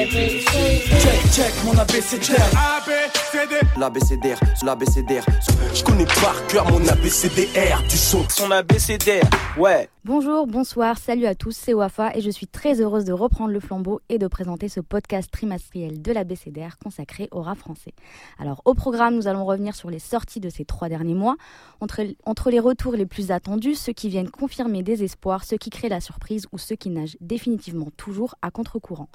Check, check, mon ABCDR. L'ABCDR, l'ABCDR. Je connais par cœur mon ABCDR du son. Son ABCDR, ouais. Bonjour, bonsoir, salut à tous, c'est Wafa et je suis très heureuse de reprendre le flambeau et de présenter ce podcast trimestriel de l'ABCDR consacré au rap français. Alors au programme, nous allons revenir sur les sorties de ces trois derniers mois, entre, entre les retours les plus attendus, ceux qui viennent confirmer des espoirs, ceux qui créent la surprise ou ceux qui nagent définitivement toujours à contre-courant.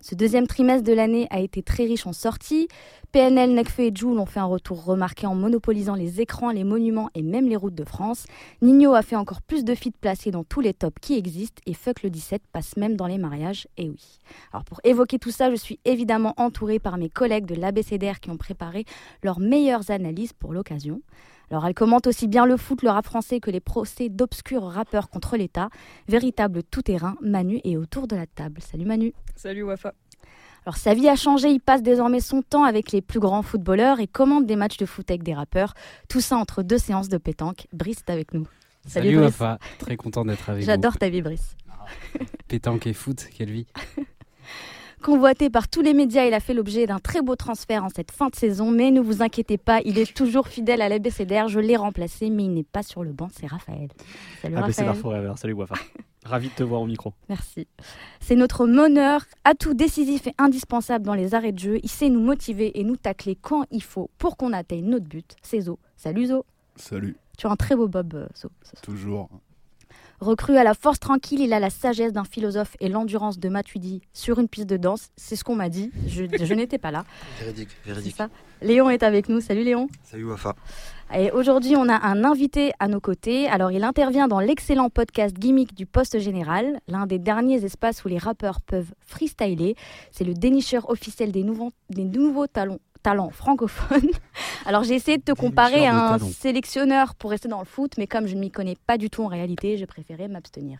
Ce deuxième trimestre de l'année a été très riche en sorties. PNL, Nekfeu et Joule ont fait un retour remarqué en monopolisant les écrans, les monuments et même les routes de France. Nino a fait encore plus de feats placés dans tous les tops qui existent et Fuck le 17 passe même dans les mariages, et oui. Alors pour évoquer tout ça, je suis évidemment entourée par mes collègues de l'ABCDR qui ont préparé leurs meilleures analyses pour l'occasion. Alors elle commente aussi bien le foot, le rap français que les procès d'obscurs rappeurs contre l'État. Véritable tout-terrain, Manu est autour de la table. Salut Manu. Salut Wafa. Alors sa vie a changé, il passe désormais son temps avec les plus grands footballeurs et commande des matchs de foot avec des rappeurs. Tout ça entre deux séances de pétanque. Brice est avec nous. Salut, Salut Wafa, très content d'être avec vous. J'adore ta vie Brice. pétanque et foot, quelle vie. Convoité par tous les médias, il a fait l'objet d'un très beau transfert en cette fin de saison. Mais ne vous inquiétez pas, il est toujours fidèle à l'ABCDR. Je l'ai remplacé, mais il n'est pas sur le banc. C'est Raphaël. Salut Raphaël. Forever. Salut Wafa. Ravi de te voir au micro. Merci. C'est notre meneur, atout décisif et indispensable dans les arrêts de jeu. Il sait nous motiver et nous tacler quand il faut pour qu'on atteigne notre but. C'est Zo. Salut Zo. Salut. Tu as un très beau bob, euh, Zo. Toujours. Recru à la force tranquille, il a la sagesse d'un philosophe et l'endurance de Matuidi sur une piste de danse. C'est ce qu'on m'a dit. Je, n'étais pas là. Véridique, véridique. Ça. Léon est avec nous. Salut Léon. Salut Wafa. Et aujourd'hui, on a un invité à nos côtés. Alors, il intervient dans l'excellent podcast Gimmick du Poste Général, l'un des derniers espaces où les rappeurs peuvent freestyler. C'est le dénicheur officiel des nouveaux, des nouveaux talons talent francophone. Alors j'ai essayé de te comparer à un sélectionneur pour rester dans le foot, mais comme je ne m'y connais pas du tout en réalité, j'ai préféré m'abstenir.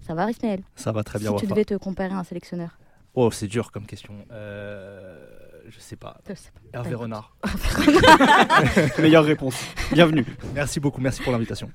Ça va, Ismaël Ça va très bien. Si tu devais te comparer à un sélectionneur. Oh, c'est dur comme question. Euh, je sais pas. sais pas. Hervé Renard. Meilleure réponse. Bienvenue. Merci beaucoup. Merci pour l'invitation.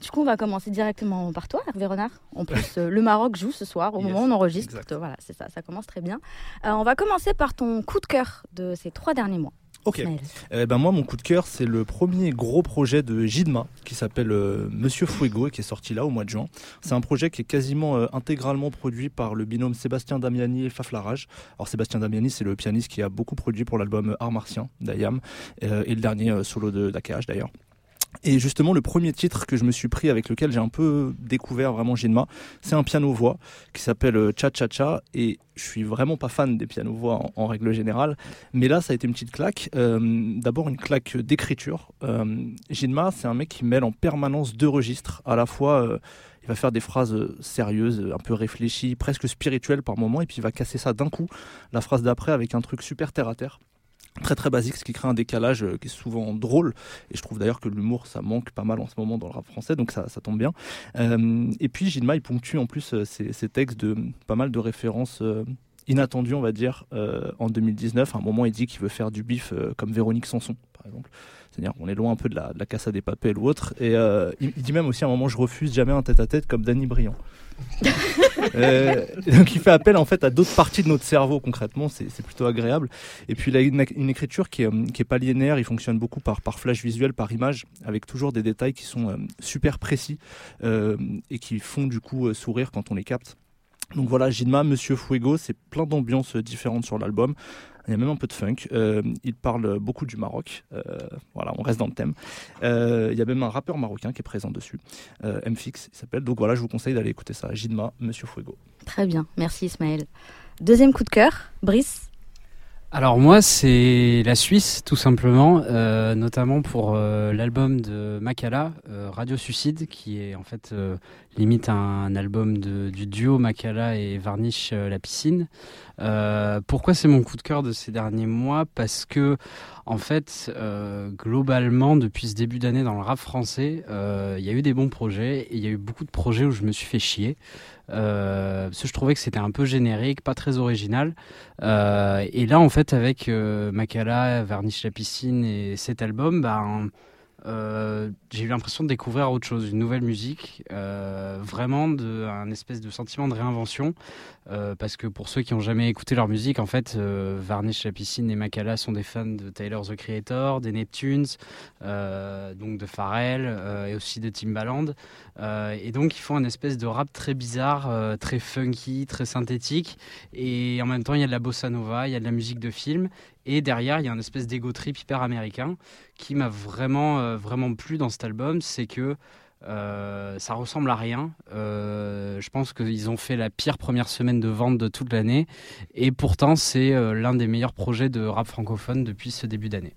Du coup, on va commencer directement par toi, Hervé Renard. En plus, euh, le Maroc joue ce soir au moment où on enregistre. Voilà, c'est ça, ça commence très bien. Euh, on va commencer par ton coup de cœur de ces trois derniers mois. Ok. Eh ben moi, mon coup de cœur, c'est le premier gros projet de Gidma qui s'appelle euh, Monsieur Fuego et qui est sorti là au mois de juin. C'est un projet qui est quasiment intégralement produit par le binôme Sébastien Damiani et Faflarage. Alors Sébastien Damiani, c'est le pianiste qui a beaucoup produit pour l'album Art Martien d'Ayam et le dernier solo de d'AKH d'ailleurs. Et justement, le premier titre que je me suis pris avec lequel j'ai un peu découvert vraiment Jinma, c'est un piano-voix qui s'appelle euh, Cha Cha Cha. Et je suis vraiment pas fan des pianos-voix en, règle générale. Mais là, ça a été une petite claque. Euh, d'abord, une claque d'écriture. Euh, Jinma, c'est un mec qui mêle en permanence deux registres. À la fois, il va faire des phrases sérieuses, un peu réfléchies, presque spirituelles par moments. Et puis, il va casser ça d'un coup, la phrase d'après, avec un truc super terre à terre très très basique, ce qui crée un décalage euh, qui est souvent drôle. Et je trouve d'ailleurs que l'humour, ça manque pas mal en ce moment dans le rap français, donc ça, tombe bien. Euh, et puis Gilma, il ponctue en plus euh, ses, textes de pas mal de références inattendues, on va dire, en 2019. À un moment, il dit qu'il veut faire du bif comme Véronique Sanson, par exemple. C'est-à-dire qu'on est loin un peu de la, de des papels ou autre. Et il, dit même aussi à un moment, je refuse jamais un tête-à-tête comme Danny Briand. Euh, donc il fait appel en fait à d'autres parties de notre cerveau concrètement, c'est plutôt agréable. Et puis il a une, écriture qui est, qui est, pas linéaire, il fonctionne beaucoup par, par flash visuel, par image, avec toujours des détails qui sont euh, super précis euh, et qui font du coup sourire quand on les capte. Donc voilà, Jinma, Monsieur Fuego, c'est plein d'ambiances différentes sur l'album. Il y a même un peu de funk. Euh, il parle beaucoup du Maroc. Euh, voilà, on reste dans le thème. Euh, il y a même un rappeur marocain qui est présent dessus. MFix, il s'appelle. Donc voilà, je vous conseille d'aller écouter ça. Jidma, Monsieur Fuego. Très bien, merci Ismaël. Deuxième coup de cœur, Brice alors moi c'est la Suisse tout simplement, euh, notamment pour euh, l'album de Makala, euh, Radio Suicide, qui est en fait limite un, album de, du duo Makala et Varnish La Piscine. Pourquoi c'est mon coup de cœur de ces derniers mois? Parce que en fait globalement depuis ce début d'année dans le rap français, il y a eu des bons projets et il y a eu beaucoup de projets où je me suis fait chier. Euh, parce que je trouvais que c'était un peu générique, pas très original. Euh, et là, en fait, avec euh, Makala, Varnish la piscine et cet album, ben, j'ai eu l'impression de découvrir autre chose, une nouvelle musique, vraiment de, un espèce de sentiment de réinvention. Parce que pour ceux qui n'ont jamais écouté leur musique, en fait, Varnish, La Piscine et Makala sont des fans de Tyler the Creator, des Neptunes, donc de Pharrell et aussi de Timbaland. et donc ils font une espèce de rap très bizarre, très funky, très synthétique. Et en même temps, il y a de la bossa nova, il y a de la musique de film. Et derrière, il y a une espèce d'ego trip hyper américain qui m'a vraiment, euh, vraiment plu dans cet album. C'est que euh, ça ressemble à rien. Euh, je pense qu'ils ont fait la pire première semaine de vente de toute l'année. Et pourtant, c'est l'un des meilleurs projets de rap francophone depuis ce début d'année.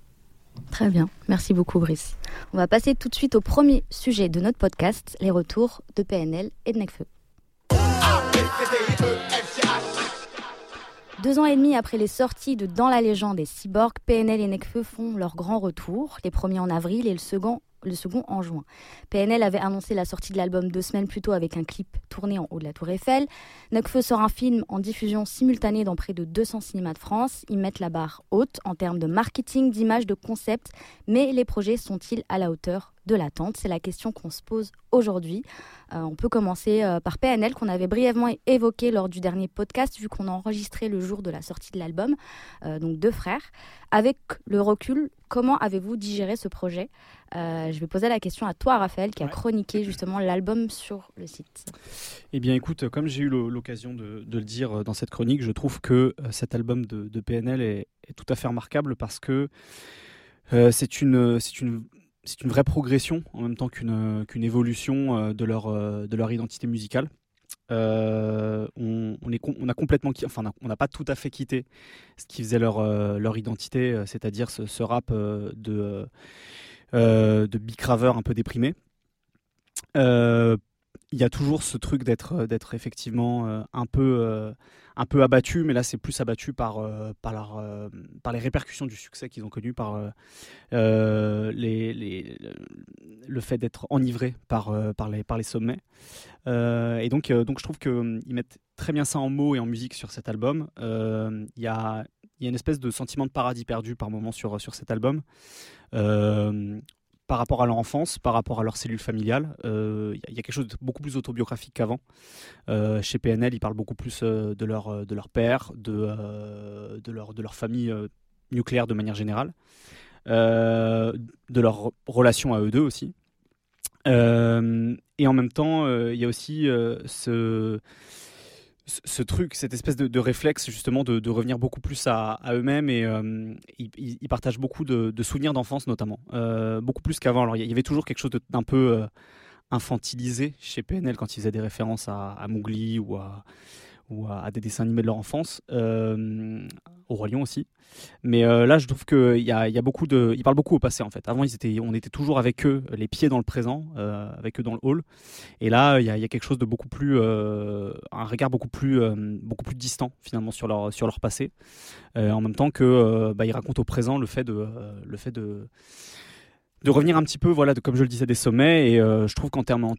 Très bien, merci beaucoup Brice. On va passer tout de suite au premier sujet de notre podcast, les retours de PNL et de Necfeu. Deux ans et demi après les sorties de Dans la légende et Cyborg, PNL et Necfeu font leur grand retour, les premiers en avril et le second le second en juin. PNL avait annoncé la sortie de l'album deux semaines plus tôt avec un clip tourné en haut de la Tour Eiffel. Necfeu sort un film en diffusion simultanée dans près de 200 cinémas de France. Ils mettent la barre haute en termes de marketing, d'image, de concept, mais les projets sont-ils à la hauteur de l'attente C'est la question qu'on se pose aujourd'hui. Euh, on peut commencer euh, par PNL qu'on avait brièvement évoqué lors du dernier podcast vu qu'on a enregistré le jour de la sortie de l'album, euh, donc deux frères. Avec le recul, comment avez-vous digéré ce projet? Je vais poser la question à toi Raphaël qui a chroniqué justement l'album sur le site. Eh bien écoute, comme j'ai eu l'occasion de, le dire dans cette chronique, je trouve que cet album de, PNL est, est, tout à fait remarquable parce que c'est une, c'est une c'est une vraie progression en même temps qu'une qu'une évolution euh, de leur, euh, de leur identité musicale. Euh, on, est, on a complètement, enfin, on n'a pas tout à fait quitté ce qui faisait leur, leur identité, c'est-à-dire ce, rap de, de bicraveur un peu déprimé. Il y a toujours ce truc d'être effectivement un peu un peu abattu, mais là c'est plus abattu par, euh, euh, par les répercussions du succès qu'ils ont connu, par euh, le fait d'être enivré par, les, sommets. et donc, je trouve qu'ils mettent très bien ça en mots et en musique sur cet album. Il y a, une espèce de sentiment de paradis perdu par moment sur cet album par rapport à leur enfance, par rapport à leur cellule familiale. Il euh, y, a quelque chose de beaucoup plus autobiographique qu'avant. Euh, chez PNL, ils parlent beaucoup plus euh, de, leur, père, de, de, leur, de leur famille nucléaire de manière générale, de leur relation à eux deux aussi. et en même temps, il y a aussi ce ce truc, cette espèce de, réflexe justement de, revenir beaucoup plus à, eux-mêmes et euh, ils, partagent beaucoup de, souvenirs d'enfance notamment, euh, beaucoup plus qu'avant. Alors il y avait toujours quelque chose d'un peu euh, infantilisé chez PNL quand ils faisaient des références à, à ou à, ou à, des dessins animés de leur enfance, euh, au Roi Lion aussi. Mais euh, là, je trouve qu'il y a, y a beaucoup de. Ils parlent beaucoup au passé en fait. Avant, ils étaient, on était toujours avec eux, les pieds dans le présent, euh, avec eux dans le hall. Et là, il y, a, quelque chose de beaucoup plus. un regard beaucoup plus, beaucoup plus distant finalement sur leur, sur leur passé. en même temps que bah, racontent au présent le fait de. le fait de de revenir un petit peu, voilà, comme je le disais, des sommets. Et euh, je trouve qu'en termes en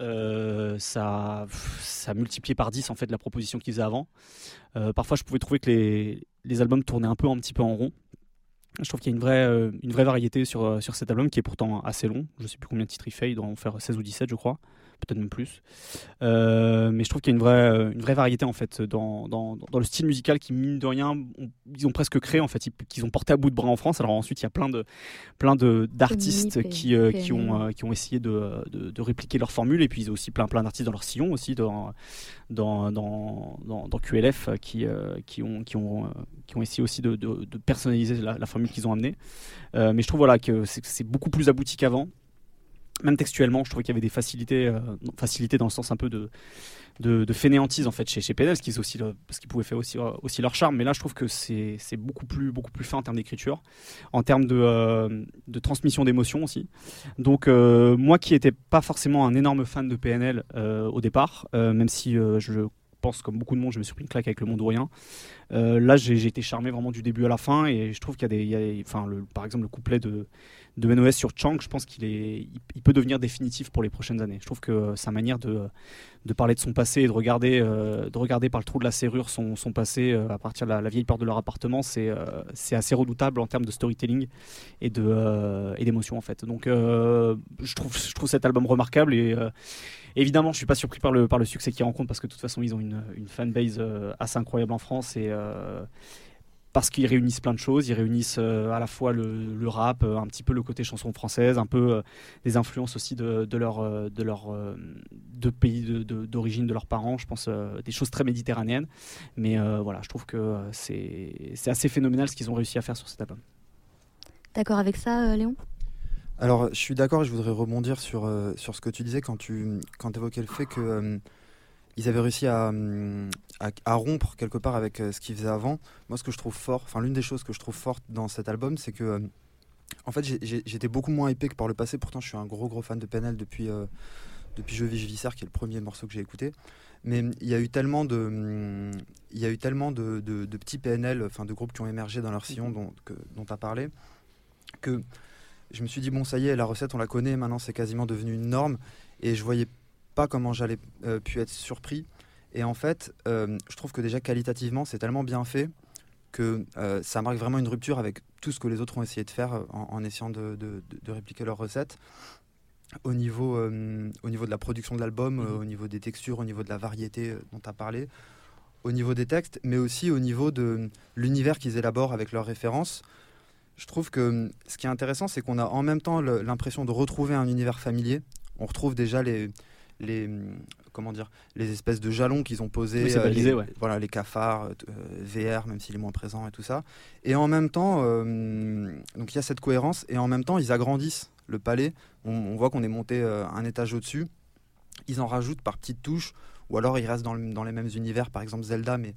euh, ça, ça multiplié par 10 en fait la proposition qu'ils faisaient avant. Euh, parfois, je pouvais trouver que les, les, albums tournaient un peu un petit peu en rond. Je trouve qu'il y a une vraie, une vraie variété sur, sur cet album qui est pourtant assez long. Je ne sais plus combien de titres il fait, il doit en faire 16 ou 17, je crois peut-être même plus. Euh, mais je trouve qu'il y a une vraie, euh, une vraie variété en fait dans, dans, dans, le style musical qui mine de rien, ils ont presque créé en fait, qu'ils ont porté à bout de bras en France. Alors ensuite il y a plein de plein de d'artistes qui, euh, qui ont qui ont essayé de, de, répliquer leur formule et puis ils ont aussi plein plein d'artistes dans leur sillon aussi dans dans, dans, dans QLF qui qui ont qui ont qui ont essayé aussi de, de personnaliser la, la formule qu'ils ont amenée. mais je trouve voilà que c'est beaucoup plus abouti qu'avant même textuellement, je trouvais qu'il y avait des facilités, euh, facilités dans le sens un peu de, de, fainéantise en fait chez, chez PNL, ce qui, aussi pouvait faire aussi, euh, aussi leur charme. Mais là, je trouve que c'est beaucoup plus, fin en termes d'écriture, en termes de, euh, transmission d'émotions aussi. Donc, moi qui n'étais pas forcément un énorme fan de PNL au départ, même si je pense, comme beaucoup de monde, je me suis pris une claque avec le monde ou rien. là, j'ai été charmé vraiment du début à la fin et je trouve qu'il y a des. par exemple, le couplet de, de NOS sur Chang, je pense qu'il est, il, peut devenir définitif pour les prochaines années. Je trouve que sa manière de, parler de son passé et de regarder, euh, de regarder par le trou de la serrure son, passé euh, à partir de la, vieille porte de leur appartement, c'est euh, assez redoutable en termes de storytelling et d'émotion en fait. Donc je trouve je trouve cet album remarquable et évidemment je suis pas surpris par le par le succès qu'ils rencontrent parce que de toute façon ils ont une, une fanbase assez incroyable en France et parce qu'ils réunissent plein de choses. Ils réunissent euh, à la fois le, rap, euh, un petit peu le côté chanson française, un peu euh, des influences aussi de, leur, de leur de pays d'origine de, leurs parents. Je pense des choses très méditerranéennes. Mais voilà, je trouve que c'est assez phénoménal ce qu'ils ont réussi à faire sur cet album. D'accord avec ça, Léon? Alors, je suis d'accord, je voudrais rebondir sur, sur ce que tu disais quand tu quand évoquais le fait que ils avaient réussi à, à, rompre quelque part avec euh, ce qu'ils faisaient avant. Moi, ce que je trouve fort, enfin l'une des choses que je trouve forte dans cet album, c'est que, euh, en fait, j'étais beaucoup moins hypé que par le passé. Pourtant, je suis un gros gros fan de PNL depuis euh, depuis Je vis, je vis qui est le premier morceau que j'ai écouté. Mais il y a eu tellement de, il y a eu tellement de, de, petits PNL, enfin de groupes qui ont émergé dans leur sillon dont, dont tu as parlé, que je me suis dit bon ça y est, la recette on la connaît, maintenant c'est quasiment devenu une norme et je voyais pas comment j'allais pu être surpris et en fait, euh, je trouve que déjà qualitativement, c'est tellement bien fait que euh, ça marque vraiment une rupture avec tout ce que les autres ont essayé de faire euh, en, essayant de, répliquer leurs recettes. Au niveau, au niveau de la production de l'album, mhm. au niveau des textures, au niveau de la variété dont tu as parlé, au niveau des textes, mais aussi au niveau de l'univers qu'ils élaborent avec leurs références. Je trouve que ce qui est intéressant, c'est qu'on a en même temps l'impression de retrouver un univers familier. On retrouve déjà les, les comment dire les espèces de jalons qu'ils ont posés euh, les, ouais. voilà les cafards euh, VR même s'il est moins présent et tout ça et en même temps euh, donc il y a cette cohérence et en même temps ils agrandissent le palais on, voit qu'on est monté un étage au-dessus ils en rajoutent par petites touches ou alors ils restent dans, dans, les mêmes univers par exemple Zelda mais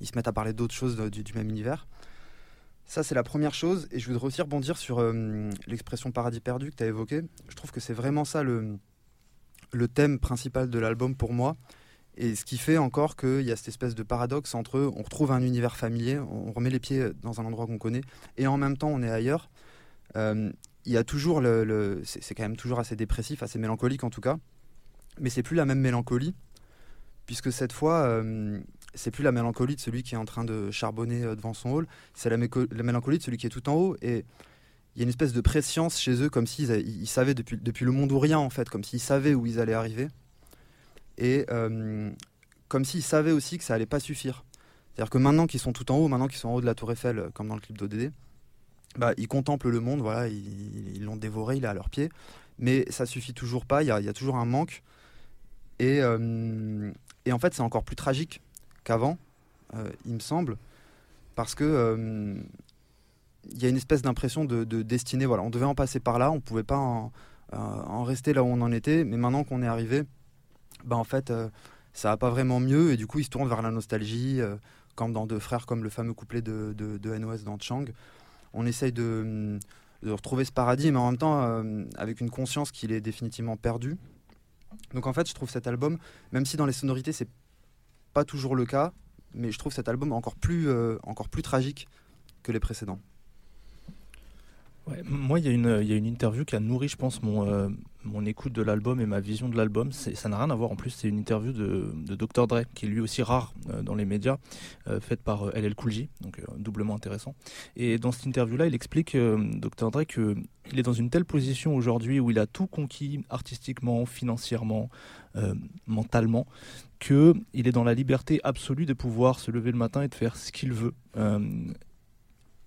ils se mettent à parler d'autres choses du, du, même univers ça, c'est la première chose. Et je voudrais aussi rebondir sur l'expression paradis perdu que tu as évoqué. Je trouve que c'est vraiment ça le, le thème principal de l'album pour moi. Et ce qui fait encore qu'il y a cette espèce de paradoxe entre on retrouve un univers familier, on remet les pieds dans un endroit qu'on connaît, et en même temps on est ailleurs. Euh, il y a toujours le, c'est quand même toujours assez dépressif, assez mélancolique en tout cas, mais c'est plus la même mélancolie, puisque cette fois, euh, c'est plus la mélancolie de celui qui est en train de charbonner euh, devant son hall, c'est la, la, mélancolie de celui qui est tout en haut, et il y a une espèce de préscience chez eux, comme s'ils ils savaient depuis, depuis le monde ou rien, en fait, comme s'ils savaient où ils allaient arriver. Et euh, comme s'ils savaient aussi que ça allait pas suffire. C'est-à-dire que maintenant qu'ils sont tout en haut, maintenant qu'ils sont en haut de la Tour Eiffel, euh, comme dans le clip d'ODD, bah, ils contemplent le monde, voilà, ils l'ont dévoré, il est à leurs pieds. Mais ça suffit toujours pas, il y a, toujours un manque. Et, euh, et en fait, c'est encore plus tragique qu'avant, il me semble, parce que y a une espèce d'impression de, destinée. Voilà, on devait en passer par là, on pouvait pas en, euh, rester là où on en était, mais maintenant qu'on est arrivé, bah en fait, euh, ça va pas vraiment mieux et du coup, ils se tournent vers la nostalgie, euh, comme dans Deux frères, comme le fameux couplet de, de, NOS dans Chang. On essaye de, retrouver ce paradis, mais en même temps, avec une conscience qu'il est définitivement perdu. Donc en fait, je trouve cet album, même si dans les sonorités, c'est pas toujours le cas, mais je trouve cet album encore plus, encore plus tragique que les précédents moi, il y, a une, interview qui a nourri, je pense, mon, euh, écoute de l'album et ma vision de l'album. Ça n'a rien à voir. En plus, c'est une interview de, de, Dr. Dre, qui est lui aussi rare euh, dans les médias, euh, faite par LL Cool J, donc doublement intéressant. Et dans cette interview-là, il explique, Dr. Dre, qu'il est dans une telle position aujourd'hui où il a tout conquis artistiquement, financièrement, mentalement, qu'il est dans la liberté absolue de pouvoir se lever le matin et de faire ce qu'il veut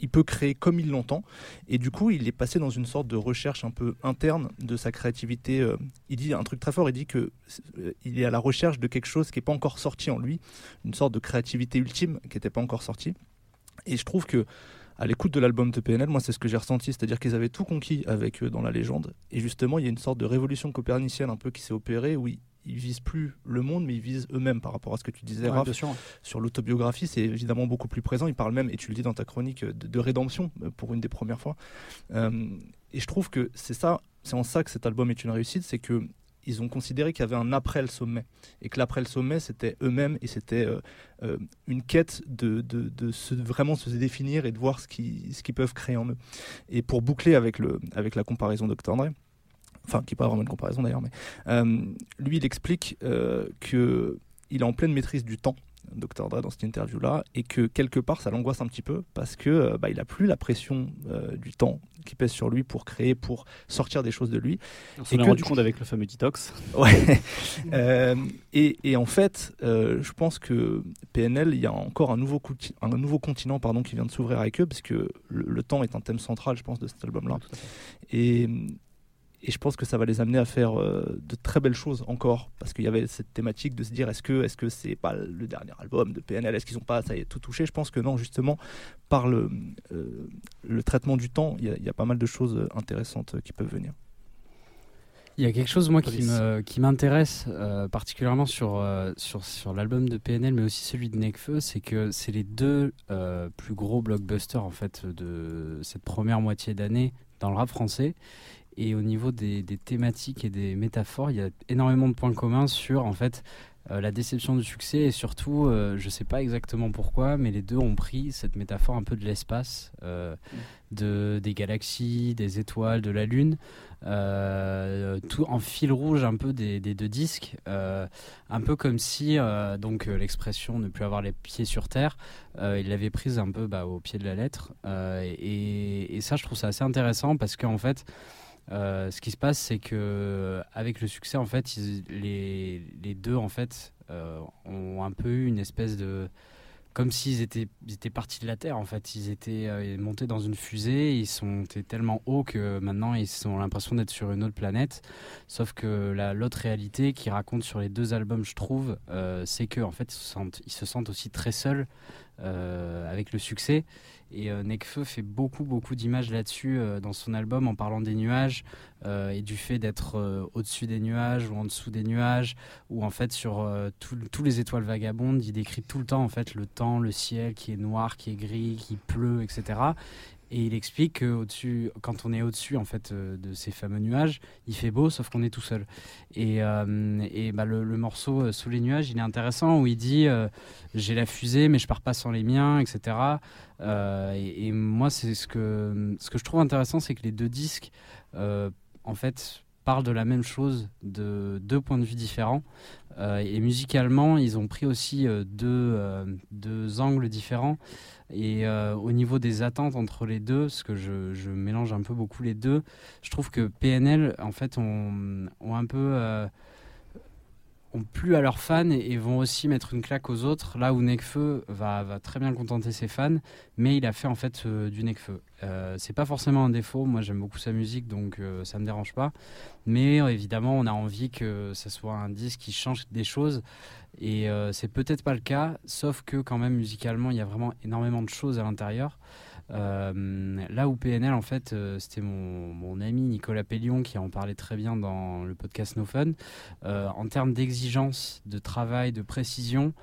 il peut créer comme il l'entend. Et du coup, il est passé dans une sorte de recherche un peu interne de sa créativité. Euh, il dit un truc très fort, il dit que euh, il est à la recherche de quelque chose qui n'est pas encore sorti en lui, une sorte de créativité ultime qui n'était pas encore sortie. Et je trouve que à l'écoute de l'album de PNL, moi c'est ce que j'ai ressenti, c'est-à-dire qu'ils avaient tout conquis avec eux dans la légende. Et justement, il y a une sorte de révolution copernicienne un peu qui s'est opérée où visent plus le monde, mais ils visent eux-mêmes par rapport à ce que tu disais, Raph, Sur l'autobiographie, c'est évidemment beaucoup plus présent. Ils parlent même, et tu le dis dans ta chronique, de, rédemption euh, pour une des premières fois. Euh, et je trouve que c'est ça, c'est en ça que cet album est une réussite, c'est que ils ont considéré qu'il y avait un après le sommet et que l'après le sommet c'était eux-mêmes et c'était une quête de, de, de se, vraiment se définir et de voir ce qu'ils ce qu'ils peuvent créer en eux. Et pour boucler avec, le, avec la comparaison Dr. Enfin qui n'est pas vraiment une comparaison d'ailleurs, mais lui il explique que il est en pleine maîtrise du temps Dr. Dre dans cette interview-là, et que quelque part ça l'angoisse un petit peu parce que euh, bah, il a plus la pression euh, du temps qui pèse sur lui pour créer, pour sortir des choses de lui. On s'en est rendu compte avec le fameux detox. Ouais. Euh, et, et, en fait, je pense que PNL, il y a encore un nouveau, un nouveau continent pardon, qui vient de s'ouvrir avec eux, parce que le, le, temps est un thème central, je pense, de cet album-là. Et et je pense que ça va les amener à faire euh, de très belles choses encore. Parce qu'il y avait cette thématique de se dire est-ce que est-ce que c'est pas le dernier album de PNL est-ce qu'ils ont pas ça y est tout touché? Je pense que non justement par le, euh, le traitement du temps il y, a pas mal de choses intéressantes qui peuvent venir. Il y a quelque chose moi qui me qui m'intéresse euh, particulièrement sur, sur sur l'album de PNL mais aussi celui de Nekfeu c'est que c'est les deux plus gros blockbusters en fait de cette première moitié d'année dans le rap français et au niveau des, thématiques et des métaphores, il y a énormément de points communs sur en fait euh, la déception du succès et surtout, euh, je ne sais pas exactement pourquoi, mais les deux ont pris cette métaphore un peu de l'espace, euh, de, des galaxies, des étoiles, de la Lune, tout en fil rouge un peu des, deux disques, un peu comme si, donc l'expression ne plus avoir les pieds sur terre, il l'avait prise un peu bah, au pied de la lettre. Et, et, ça, je trouve ça assez intéressant parce qu'en fait, euh, ce qui se passe, c'est que avec le succès, en fait, les, deux en fait euh, ont un peu eu une espèce de comme s'ils étaient, étaient partis de la Terre en fait. Ils étaient euh, montés dans une fusée, ils sont tellement hauts que maintenant ils ont l'impression d'être sur une autre planète. Sauf que l'autre réalité qui raconte sur les deux albums, je trouve, c'est que en fait ils se sentent, ils se sentent aussi très seuls avec le succès et euh, Nekfeu fait beaucoup, beaucoup d'images là-dessus euh, dans son album en parlant des nuages euh, et du fait d'être au-dessus des nuages ou en dessous des nuages, ou en fait sur tous les étoiles vagabondes, il décrit tout le temps en fait le temps, le ciel qui est noir, qui est gris, qui pleut, etc. Et il explique que quand on est au-dessus en fait euh, de ces fameux nuages, il fait beau, sauf qu'on est tout seul. Et, euh, et bah, le, morceau euh, Sous les nuages, il est intéressant où il dit j'ai la fusée, mais je pars pas sans les miens, etc. Et, et, moi, c'est ce que ce que je trouve intéressant, c'est que les deux disques, en fait, parlent de la même chose de deux points de vue différents. et musicalement, ils ont pris aussi deux, deux angles différents. Et euh, au niveau des attentes entre les deux, parce que je, mélange un peu beaucoup les deux, je trouve que PNL, en fait, ont, ont un peu. Euh, ont plu à leurs fans et, vont aussi mettre une claque aux autres. Là où Nekfeu va, va très bien contenter ses fans, mais il a fait en fait euh, du Nekfeu. Euh, c'est pas forcément un défaut. Moi, j'aime beaucoup sa musique, donc ça me dérange pas. Mais évidemment, on a envie que ça soit un disque qui change des choses. Et euh, c'est peut-être pas le cas, sauf que quand même musicalement, il y a vraiment énormément de choses à l'intérieur. Euh, là où PNL, en fait, euh, c'était mon, mon, ami Nicolas Pellion qui en parlait très bien dans le podcast No Fun. en termes d'exigence, de travail, de précision,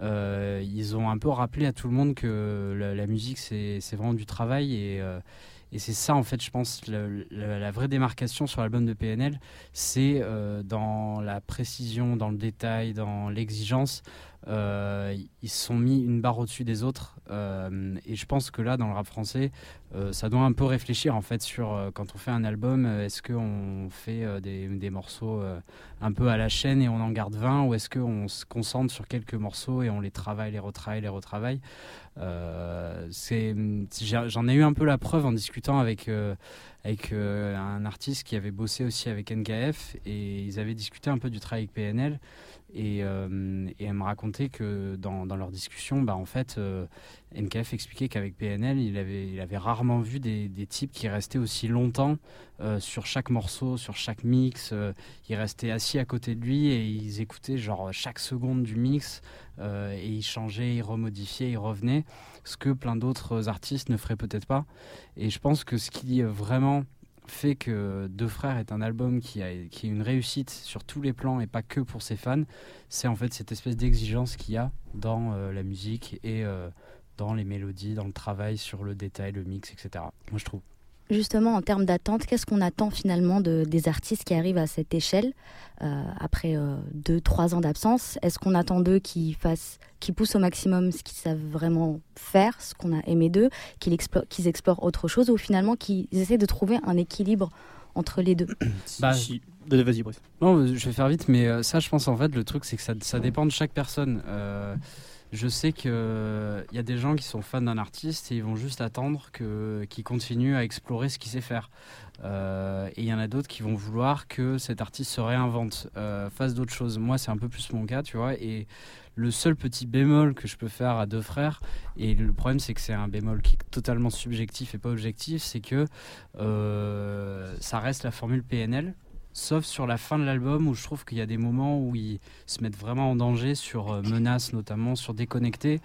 ils ont un peu rappelé à tout le monde que la, musique, c'est vraiment du travail et et c'est ça, en fait, je pense, la vraie démarcation sur l'album de PNL, c'est euh, dans la précision, dans le détail, dans l'exigence. Euh, ils se sont mis une barre au-dessus des autres. Euh, et je pense que là, dans le rap français, euh, ça doit un peu réfléchir en fait sur quand on fait un album, est-ce qu'on fait des, morceaux un peu à la chaîne et on en garde 20 ou est-ce qu'on se concentre sur quelques morceaux et on les travaille, les retravaille, les retravaille? J'en ai eu un peu la preuve en discutant avec, avec un artiste qui avait bossé aussi avec NKF et ils avaient discuté un peu du travail avec PNL. Et, euh, et, elle me racontait que dans, dans leur discussion, bah, en fait, euh, NKF expliquait qu'avec PNL, il avait, il avait rarement vu des, des types qui restaient aussi longtemps euh, sur chaque morceau, sur chaque mix. ils restaient assis à côté de lui et ils écoutaient genre chaque seconde du mix et ils changeaient, ils remodifiaient, ils revenaient, ce que plein d'autres artistes ne feraient peut-être pas. Et je pense que ce qui vraiment fait que Deux Frères est un album qui, est une réussite sur tous les plans et pas que pour ses fans, c'est en fait cette espèce d'exigence qu'il y a dans euh, la musique et euh, dans les mélodies, dans le travail sur le détail, le mix, etc. Moi je trouve. Justement, en termes d'attente, qu'est-ce qu'on attend finalement de, des artistes qui arrivent à cette échelle euh, après euh, deux, trois ans d'absence? Est-ce qu'on attend d'eux qu'ils fassent, qu'ils poussent au maximum ce qu'ils savent vraiment faire, ce qu'on a aimé d'eux, qu'ils explorent, qu'ils explorent autre chose, ou finalement qu'ils essaient de trouver un équilibre entre les deux? Bah, Vas-y, Brice. Non, je vais faire vite, mais euh, ça, je pense en fait, le truc, c'est que ça, ça, dépend de chaque personne je sais qu'il y a des gens qui sont fans d'un artiste et ils vont juste attendre qu'il continue à explorer ce qu'il sait faire. Euh, et il y en a d'autres qui vont vouloir que cet artiste se réinvente, euh, fasse d'autres choses. Moi, c'est un peu plus mon cas, tu vois. Et le seul petit bémol que je peux faire à deux frères, et le problème c'est que c'est un bémol qui est totalement subjectif et pas objectif, c'est que euh, ça reste la formule PNL sauf sur la fin de l'album où je trouve qu'il y a des moments où ils se mettent vraiment en danger sur euh, menaces notamment sur déconnecté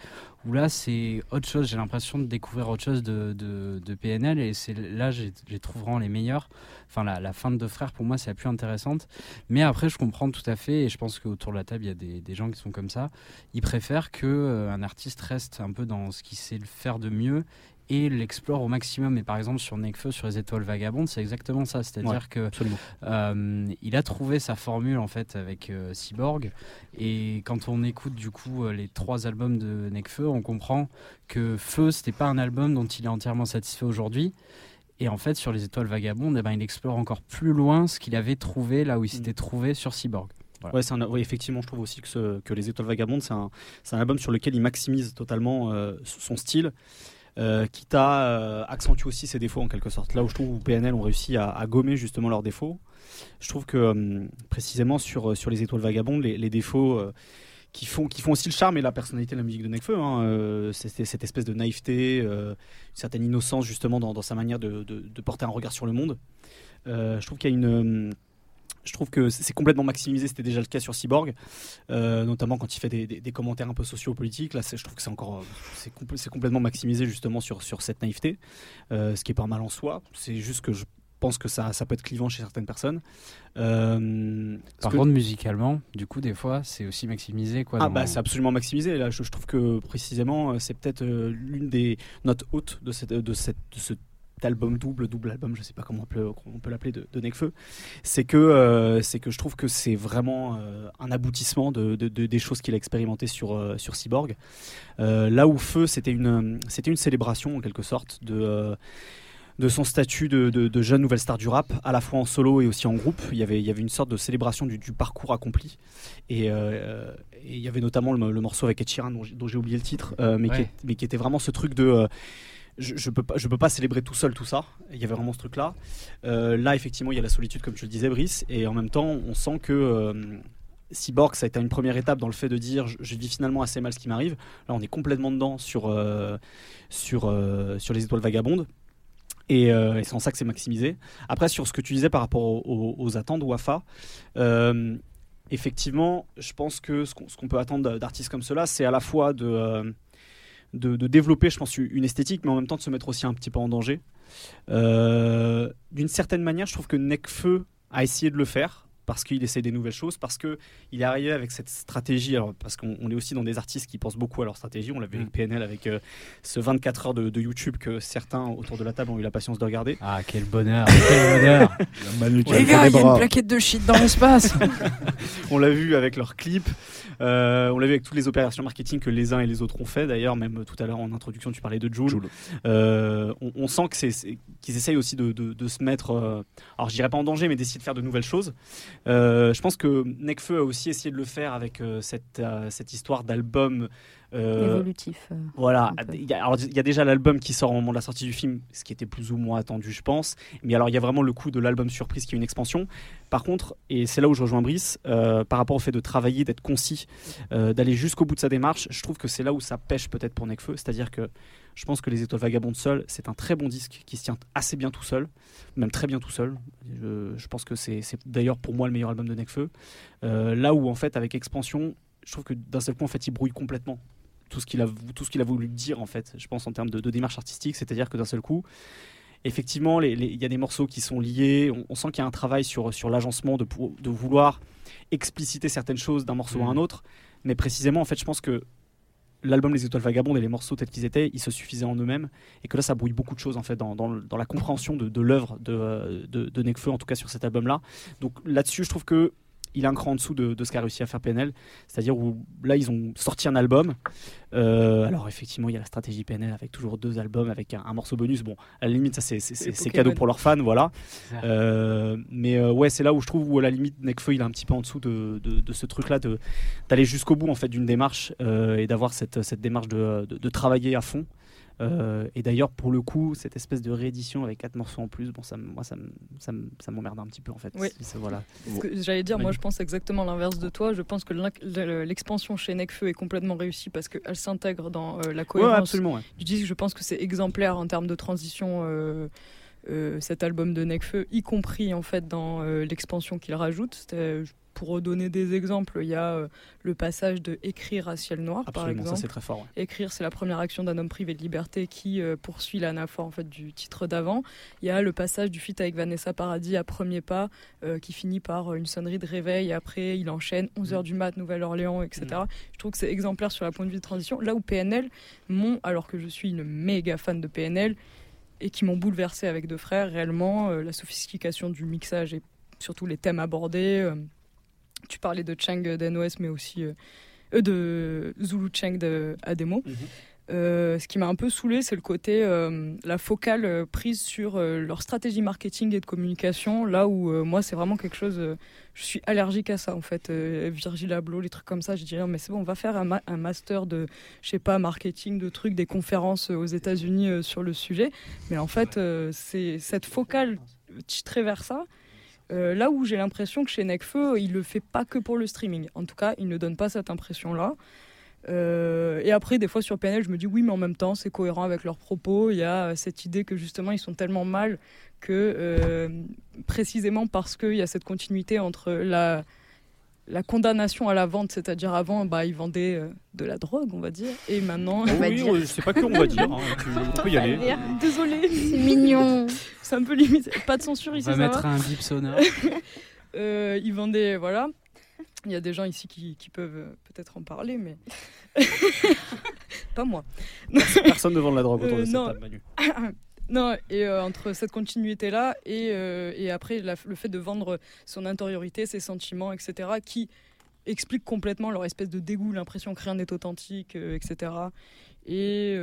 où là c'est autre chose. J'ai l'impression de découvrir autre chose de, de, PNL et c'est là je les trouve vraiment les meilleurs. Enfin la, fin de deux frères pour moi c'est la plus intéressante. Mais après je comprends tout à fait et je pense qu'autour de la table il y a des, des, gens qui sont comme ça. Ils préfèrent que euh, un artiste reste un peu dans ce qu'il sait faire de mieux et l'explore au maximum. Et par exemple, sur Nekfeu, sur les étoiles vagabondes, c'est exactement ça. C'est-à-dire que euh, il a trouvé sa formule en fait avec euh, Cyborg. Et quand on écoute du coup euh, les trois albums de Nekfeu, on comprend que Feu, c'était pas un album dont il est entièrement satisfait aujourd'hui. Et en fait, sur les étoiles vagabondes, eh ben, il explore encore plus loin ce qu'il avait trouvé là où il s'était mm. trouvé sur Cyborg. Ouais, un, effectivement, je trouve aussi que, ce, que Les Étoiles Vagabondes, c'est un, un, album sur lequel il maximise totalement son style euh, quitte à euh, accentuer aussi ses défauts en quelque sorte. Là où je trouve que PNL ont réussi à, gommer justement leurs défauts, je trouve que euh, précisément sur, sur les étoiles vagabondes, les, défauts qui, font, qui font aussi le charme et la personnalité de la musique de Nekfeu, hein, cette espèce de naïveté, une certaine innocence justement dans, sa manière de, de, porter un regard sur le monde. je trouve qu'il y a une je trouve que c'est complètement maximisé. C'était déjà le cas sur Cyborg, euh, notamment quand il fait des, commentaires un peu sociopolitiques. Là, je trouve que c'est encore c'est complètement maximisé justement sur, sur cette naïveté, euh, ce qui est pas mal en soi. C'est juste que je pense que ça, ça peut être clivant chez certaines personnes. Euh, Par contre, musicalement, du coup, des fois, c'est aussi maximisé. Quoi, ah, bah, c'est absolument maximisé. Là, je, trouve que précisément, c'est peut-être l'une des notes hautes de, cette, de, cette, de ce album double, double album, je sais pas comment on peut, l'appeler, de, de Necfeu, c'est que, euh, c'est que je trouve que c'est vraiment euh, un aboutissement de, des choses qu'il a expérimentées sur, euh, sur Cyborg. là où Feu, c'était une, c'était une célébration en quelque sorte de de son statut de, jeune nouvelle star du rap, à la fois en solo et aussi en groupe. Il y avait, il y avait une sorte de célébration du, parcours accompli. Et, il y avait notamment le, morceau avec Ed Sheeran, dont, j'ai oublié le titre, mais, qui mais, qui était vraiment ce truc de je, je, peux pas, peux pas célébrer tout seul tout ça. Il y avait vraiment ce truc-là. Euh, là, effectivement, il y a la solitude, comme tu le disais, Brice, et en même temps, on sent que euh, Cyborg, ça a été une première étape dans le fait de dire, je, vis finalement assez mal ce qui m'arrive. Là, on est complètement dedans sur euh, sur sur les étoiles vagabondes. Et, c'est en ça que c'est maximisé. Après, sur ce que tu disais par rapport aux, aux, attentes Wafa, effectivement, je pense que ce qu'on peut attendre d'artistes comme cela, c'est à la fois de de, développer, je pense, une esthétique, mais en même temps de se mettre aussi un petit peu en danger. Euh, d'une certaine manière, je trouve que Necfeu a essayé de le faire parce qu'il essaie des nouvelles choses, parce qu'il est arrivé avec cette stratégie, alors, parce qu'on est aussi dans des artistes qui pensent beaucoup à leur stratégie, on l'a vu avec mm. PNL, avec euh, ce 24 heures de, YouTube que certains autour de la table ont eu la patience de regarder. Ah, quel bonheur, quel bonheur Les gars, il y a une plaquette de shit dans l'espace On l'a vu avec leurs clips, euh, on l'a vu avec toutes les opérations marketing que les uns et les autres ont fait, d'ailleurs, même tout à l'heure en introduction, tu parlais de Joule. Euh, on, sent qu'ils essayent aussi de, se mettre, alors je dirais pas en danger, mais d'essayer de faire de nouvelles choses. Euh, je pense que Necfeu a aussi essayé de le faire avec euh, cette, euh, cette histoire d'album évolutif. voilà. Il y, a, alors, il y a déjà l'album qui sort au moment de la sortie du film, ce qui était plus ou moins attendu, je pense. Mais alors, il y a vraiment le coup de l'album surprise qui est une expansion. Par contre, et c'est là où je rejoins Brice, par rapport au fait de travailler, d'être concis, d'aller jusqu'au bout de sa démarche, je trouve que c'est là où ça pêche peut-être pour Necfeu. C'est-à-dire que je pense que Les Étoiles Vagabondes seul, c'est un très bon disque qui se tient assez bien tout seul, même très bien tout seul. Je, pense que c'est d'ailleurs pour moi le meilleur album de Necfeu. Euh, là où en fait avec Expansion, je trouve que d'un seul coup en fait il brouille complètement tout ce qu'il a tout ce qu'il a voulu dire en fait. Je pense en termes de, démarche artistique, c'est-à-dire que d'un seul coup effectivement, il y a des morceaux qui sont liés. On, sent qu'il y a un travail sur, sur l'agencement de, de vouloir expliciter certaines choses d'un morceau à un mmh. autre. Mais précisément, en fait, je pense que l'album Les Étoiles Vagabondes et les morceaux tels qu'ils étaient, ils se suffisaient en eux-mêmes, et que là, ça brouille beaucoup de choses en fait dans, la compréhension de, de l'œuvre de, de, de Nekfeu, en tout cas sur cet album-là. Donc là-dessus, je trouve que il est un cran en dessous de, ce qu'a réussi à faire PNL. C'est-à-dire où là, ils ont sorti un album. Euh, alors, effectivement, il y a la stratégie PNL avec toujours deux albums, avec un, morceau bonus. Bon, à la limite, ça, c'est cadeau pour leurs fans, voilà. Euh, mais euh, ouais, c'est là où je trouve où, à la limite, Nekfeu, il est un petit peu en dessous de, ce truc-là, d'aller jusqu'au bout, en fait, d'une démarche et d'avoir cette, cette, démarche de, travailler à fond. Euh, et d'ailleurs, pour le coup, cette espèce de réédition avec quatre morceaux en plus, bon, ça, moi, ça, ça, m'emmerde un petit peu en fait. Oui. Voilà. J'allais dire, moi, je pense exactement l'inverse de toi. Je pense que l'expansion chez Necfeu est complètement réussie parce qu'elle s'intègre dans euh, la cohérence ouais, absolument, du disque. Je pense que c'est exemplaire en termes de transition. Euh, cet album de Necfeu, y compris en fait dans l'expansion qu'il rajoute pour redonner des exemples, il y a euh, le passage de Écrire à ciel noir, par exemple. c'est très fort. Écrire, c'est la première action d'un homme privé de liberté qui euh, poursuit l'anaphore en fait, du titre d'avant. Il y a le passage du feat avec Vanessa Paradis à premier pas, euh, qui finit par une sonnerie de réveil. Et après, il enchaîne 11h mm. du mat, Nouvelle-Orléans, etc. Mm. Je trouve que c'est exemplaire sur la point de vue de transition. Là où PNL, mon, alors que je suis une méga fan de PNL, et qui m'ont bouleversé avec deux frères, réellement, la sophistication du mixage et surtout les thèmes abordés. Tu parlais de Chang d'NOS, mais aussi euh, euh, de Zulu Chang de Ademo. Euh, ce qui m'a un peu saoulé, c'est le côté, la focale prise sur leur stratégie marketing et de communication, là où moi c'est vraiment quelque chose, je suis allergique à ça en fait. Virgil Abloh, les trucs comme ça, je dirais, mais c'est bon, on va faire un, un, master de, je sais pas, marketing, de trucs, des conférences aux États-Unis sur le sujet. Mais en fait, c'est cette focale titrée vers ça euh, là où j'ai l'impression que chez Necfeu, il le fait pas que pour le streaming. En tout cas, il ne donne pas cette impression-là. Euh, et après, des fois sur PNL, je me dis oui, mais en même temps, c'est cohérent avec leurs propos. Il y a cette idée que justement, ils sont tellement mal que euh, précisément parce qu'il y a cette continuité entre la, la condamnation à la vente, c'est-à-dire avant, bah, ils vendaient euh, de la drogue, on va dire, et maintenant. Oh oui, c'est pas que on va dire, hein. on peut y aller. Désolé. C'est mignon. c'est un peu limite. Pas de censure ici. On va mettre un bip sonore. euh, ils vendaient, voilà. Il y a des gens ici qui, qui peuvent euh, peut-être en parler, mais. pas moi. Personne ne vend de la drogue autour de cette table, Manu. Non, et euh, entre cette continuité-là et, euh, et, après le fait de vendre son intériorité, ses sentiments, etc., qui explique complètement leur espèce de dégoût, l'impression que rien n'est authentique, euh, etc. Et,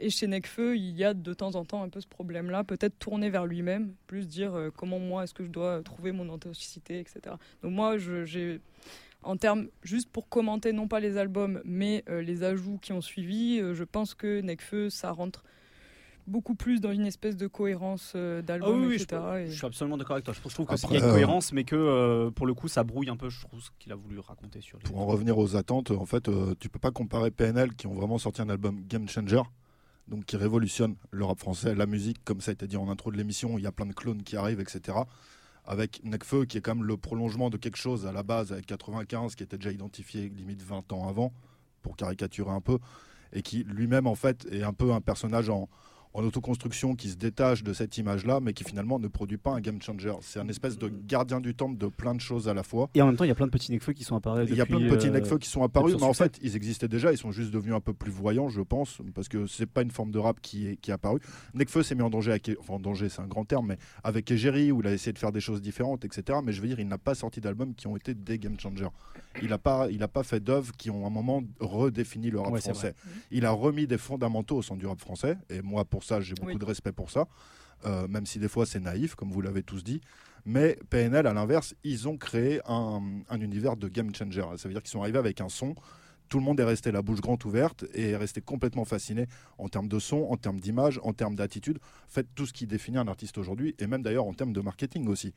et, chez Necfeu, il y a de temps en temps un peu ce problème-là, peut-être tourner vers lui-même, plus dire comment moi est-ce que je dois trouver mon authenticité, etc. Donc moi, j'ai en termes, juste pour commenter non pas les albums, mais les ajouts qui ont suivi, je pense que Necfeu, ça rentre beaucoup plus dans une espèce de cohérence euh, d'album, ah etc. Je, suis absolument d'accord avec toi. Je trouve qu'il y a une cohérence, mais que euh, pour le coup, ça brouille un peu, je trouve, ce qu'il a voulu raconter sur Pour en revenir aux attentes, en fait, euh, tu peux pas comparer PNL qui ont vraiment sorti un album Game Changer. Donc qui révolutionne le rap français, la musique, comme ça a été dit en intro de l'émission, il y a plein de clones qui arrivent, etc. Avec Necfeu qui est quand même le prolongement de quelque chose à la base avec 95 qui était déjà identifié limite 20 ans avant, pour caricaturer un peu, et qui lui-même en fait est un peu un personnage en, en autoconstruction qui se détache de cette image-là, mais qui finalement ne produit pas un game changer. C'est un espèce de gardien du temple de plein de choses à la fois. Et en même temps, il y a plein de petits Nekfeu qui sont apparus. Il y a plein de petits euh, qui sont apparus, mais en fait, ils existaient déjà. Ils sont juste devenus un peu plus voyants, je pense, parce que c'est pas une forme de rap qui est, qui est apparue. Nekfeu s'est mis en danger, avec, enfin en danger, c'est un grand terme, mais avec Egeri, où il a essayé de faire des choses différentes, etc. Mais je veux dire, il n'a pas sorti d'albums qui ont été des game changers. Il n'a pas, il a pas fait d'œuvres qui ont à un moment redéfini le rap français. Il a remis des fondamentaux au centre du rap français, et moi, pour ça, j'ai beaucoup de respect pour ça, euh, même si des fois c'est naïf, comme vous l'avez tous dit. Mais PNL, à l'inverse, ils ont créé un, univers de game changer. Ça veut dire qu'ils sont arrivés avec un son. Tout le monde est resté la bouche grande ouverte et est resté complètement fasciné en termes de son, en termes d'image, en termes d'attitude. Faites tout ce qui définit un artiste aujourd'hui et même d'ailleurs en termes de marketing aussi.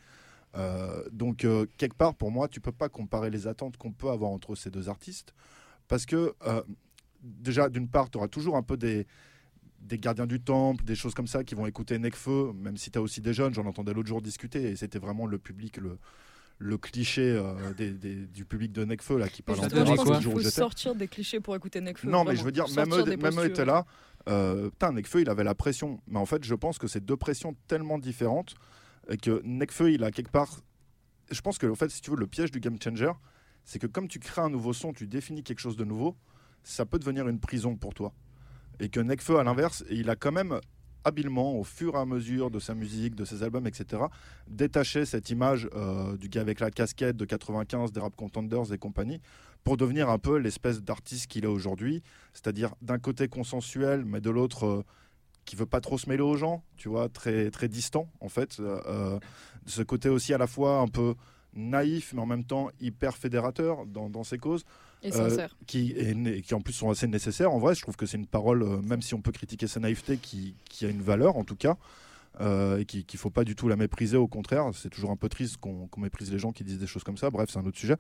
Euh, donc, euh, quelque part, pour moi, tu peux pas comparer les attentes qu'on peut avoir entre ces deux artistes parce que, déjà, d'une part, tu auras toujours un peu des, des gardiens du temple, des choses comme ça qui vont écouter Necfeu, même si tu as aussi des jeunes, j'en entendais l'autre jour discuter et c'était vraiment le public, le, le cliché euh, du public de Necfeu là qui parle en Il faut sortir des clichés pour écouter Necfeu. Non, mais je veux dire, même eux, même étaient là. Euh, putain, Necfeu, il avait la pression. Mais en fait, je pense que c'est deux pressions tellement différentes et que Necfeu, il a quelque part. Je pense que, en fait, si tu veux, le piège du game changer, c'est que comme tu crées un nouveau son, tu définis quelque chose de nouveau ça peut devenir une prison pour toi. Et que Nekfeu, à l'inverse, il a quand même habilement, au fur et à mesure de sa musique, de ses albums, etc., détaché cette image euh, du gars avec la casquette de 95, des rap contenders et compagnie, pour devenir un peu l'espèce d'artiste qu'il est aujourd'hui, c'est-à-dire d'un côté consensuel, mais de l'autre euh, qui veut pas trop se mêler aux gens, tu vois, très très distant en fait. Euh, ce côté aussi à la fois un peu naïf, mais en même temps hyper fédérateur dans, dans ses causes. Et. Euh, qui, est, qui en plus sont assez nécessaires. En vrai, je trouve que c'est une parole, euh, même si on peut critiquer sa naïveté, qui, qui a une valeur en tout cas. Euh, et qu'il ne faut pas du tout la mépriser, au contraire, c'est toujours un peu triste qu'on méprise les gens qui disent des choses comme ça, bref, c'est un autre sujet.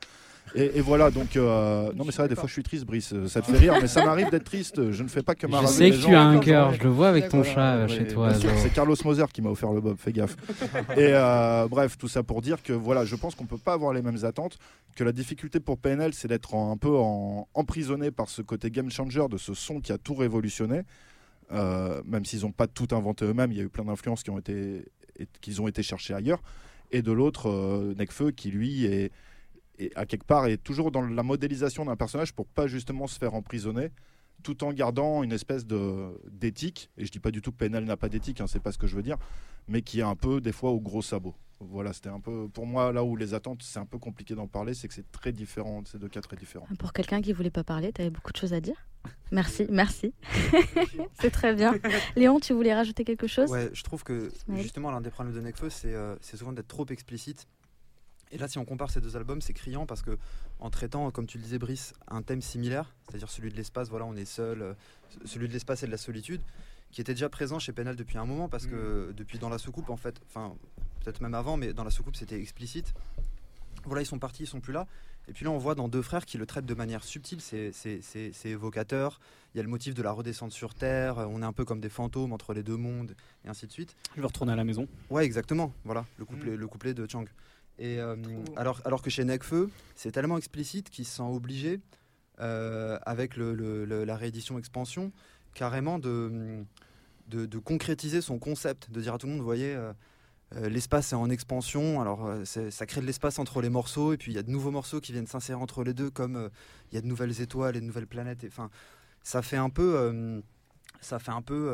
Et, voilà, donc, euh, non mais c'est vrai, des fois je suis triste, Brice, ça te fait rire, mais ça m'arrive d'être triste, je ne fais pas que ma Je sais que tu as un cœur, je le vois avec ton chat chez toi. C'est Carlos Moser qui m'a offert le Bob, fais gaffe. Et euh, bref, tout ça pour dire que voilà, je pense qu'on ne peut pas avoir les mêmes attentes, que la difficulté pour PNL, c'est d'être un peu emprisonné par ce côté game changer de ce son qui a tout révolutionné. Euh, même s'ils n'ont pas tout inventé eux-mêmes, il y a eu plein d'influences qui ont été qu'ils ont été cherchées ailleurs. Et de l'autre, euh, Nekfeu, qui lui est, à quelque part est toujours dans la modélisation d'un personnage pour pas justement se faire emprisonner, tout en gardant une espèce de d'éthique. Et je dis pas du tout que PNL n'a pas d'éthique, hein, c'est pas ce que je veux dire, mais qui est un peu des fois au gros sabot. Voilà, c'était un peu pour moi là où les attentes, c'est un peu compliqué d'en parler, c'est que c'est très différent, ces deux cas très différents. Pour quelqu'un qui voulait pas parler, tu avais beaucoup de choses à dire? Merci, merci. c'est très bien. Léon, tu voulais rajouter quelque chose Ouais, je trouve que justement l'un des problèmes de Necfeu, euh, c'est souvent d'être trop explicite. Et là, si on compare ces deux albums, c'est criant parce que en traitant, comme tu le disais, Brice, un thème similaire, c'est-à-dire celui de l'espace, voilà, on est seul, euh, celui de l'espace et de la solitude, qui était déjà présent chez Penal depuis un moment parce que mm. depuis dans la soucoupe, en fait, enfin peut-être même avant, mais dans la soucoupe, c'était explicite. Voilà, ils sont partis, ils sont plus là. Et puis là, on voit dans Deux Frères qui le traitent de manière subtile, c'est évocateur. Il y a le motif de la redescente sur Terre, on est un peu comme des fantômes entre les deux mondes, et ainsi de suite. Je veux retourner à la maison. Ouais, exactement. Voilà, le couplet, mm. le couplet de Chang. Et euh, alors, alors que chez Nekfeu, c'est tellement explicite qu'il se sent obligé, euh, avec le, la réédition expansion, carrément de, de, concrétiser son concept, de dire à tout le monde, vous voyez. Euh, l'espace est en expansion, alors euh, ça crée de l'espace entre les morceaux, et puis il y a de nouveaux morceaux qui viennent s'insérer entre les deux, comme euh, il y a de nouvelles étoiles et de nouvelles planètes. Enfin, ça fait un peu, ça fait un peu.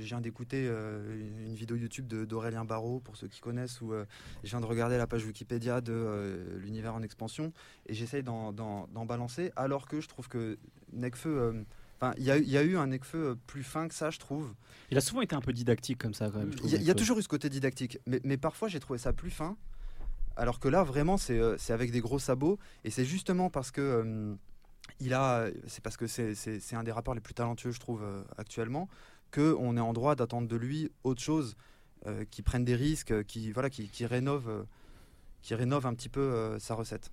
je viens d'écouter une vidéo YouTube d'Aurélien Barraud, pour ceux qui connaissent, où je viens de regarder la page Wikipédia de l'univers en expansion, et j'essaye d'en balancer, alors que je trouve que Necfeu il y, a eu un Necfeu euh, plus fin que ça, je trouve. Il a souvent été un peu didactique comme ça, quand même. Il y, a toujours eu ce côté didactique, mais, parfois j'ai trouvé ça plus fin. Alors que là, vraiment, c'est euh, avec des gros sabots, et c'est justement parce que euh, il a, c'est parce que c'est un des rappeurs les plus talentueux, je trouve, actuellement, que on est en droit d'attendre de lui autre chose, qui prenne des risques, qui voilà, qui, qui rénove, qui rénove un petit peu sa recette.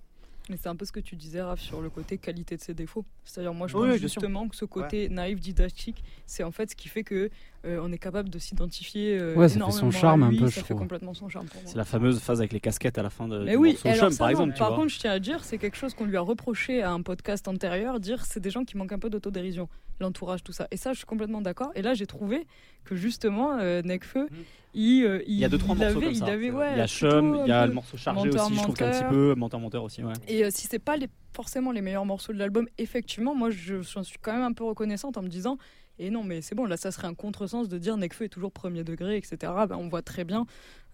Mais c'est un peu ce que tu disais, Raph, sur le côté qualité de ses défauts. C'est-à-dire, moi, je pense justement que ce côté naïf, didactique, c'est en fait ce qui fait que euh, on est capable de s'identifier euh, ouais, ça fait son charme un peu, ça fait complètement son charme C'est la fameuse phase avec les casquettes à la fin de Mais oui, par exemple. par contre, je tiens à dire, c'est quelque chose qu'on lui a reproché à un podcast antérieur, dire c'est des gens qui manquent un peu d'autodérision, l'entourage, tout ça. Et ça, je suis complètement d'accord. Et là, j'ai trouvé que justement, euh, Necfeu, mm. il, euh, il, il, y a deux trois morceaux comme ça. Avait, ouais, il y a Chum, il y a le morceau chargé aussi, je trouve qu'un petit peu menteur menteur aussi. Ouais. Et si c'est pas les, forcément les meilleurs morceaux de l'album, effectivement, moi, je, je suis quand même un peu reconnaissante en me disant et non, mais c'est bon, là, ça serait un contresens de dire Nekfeu est toujours premier degré, etc. Ben, on voit très bien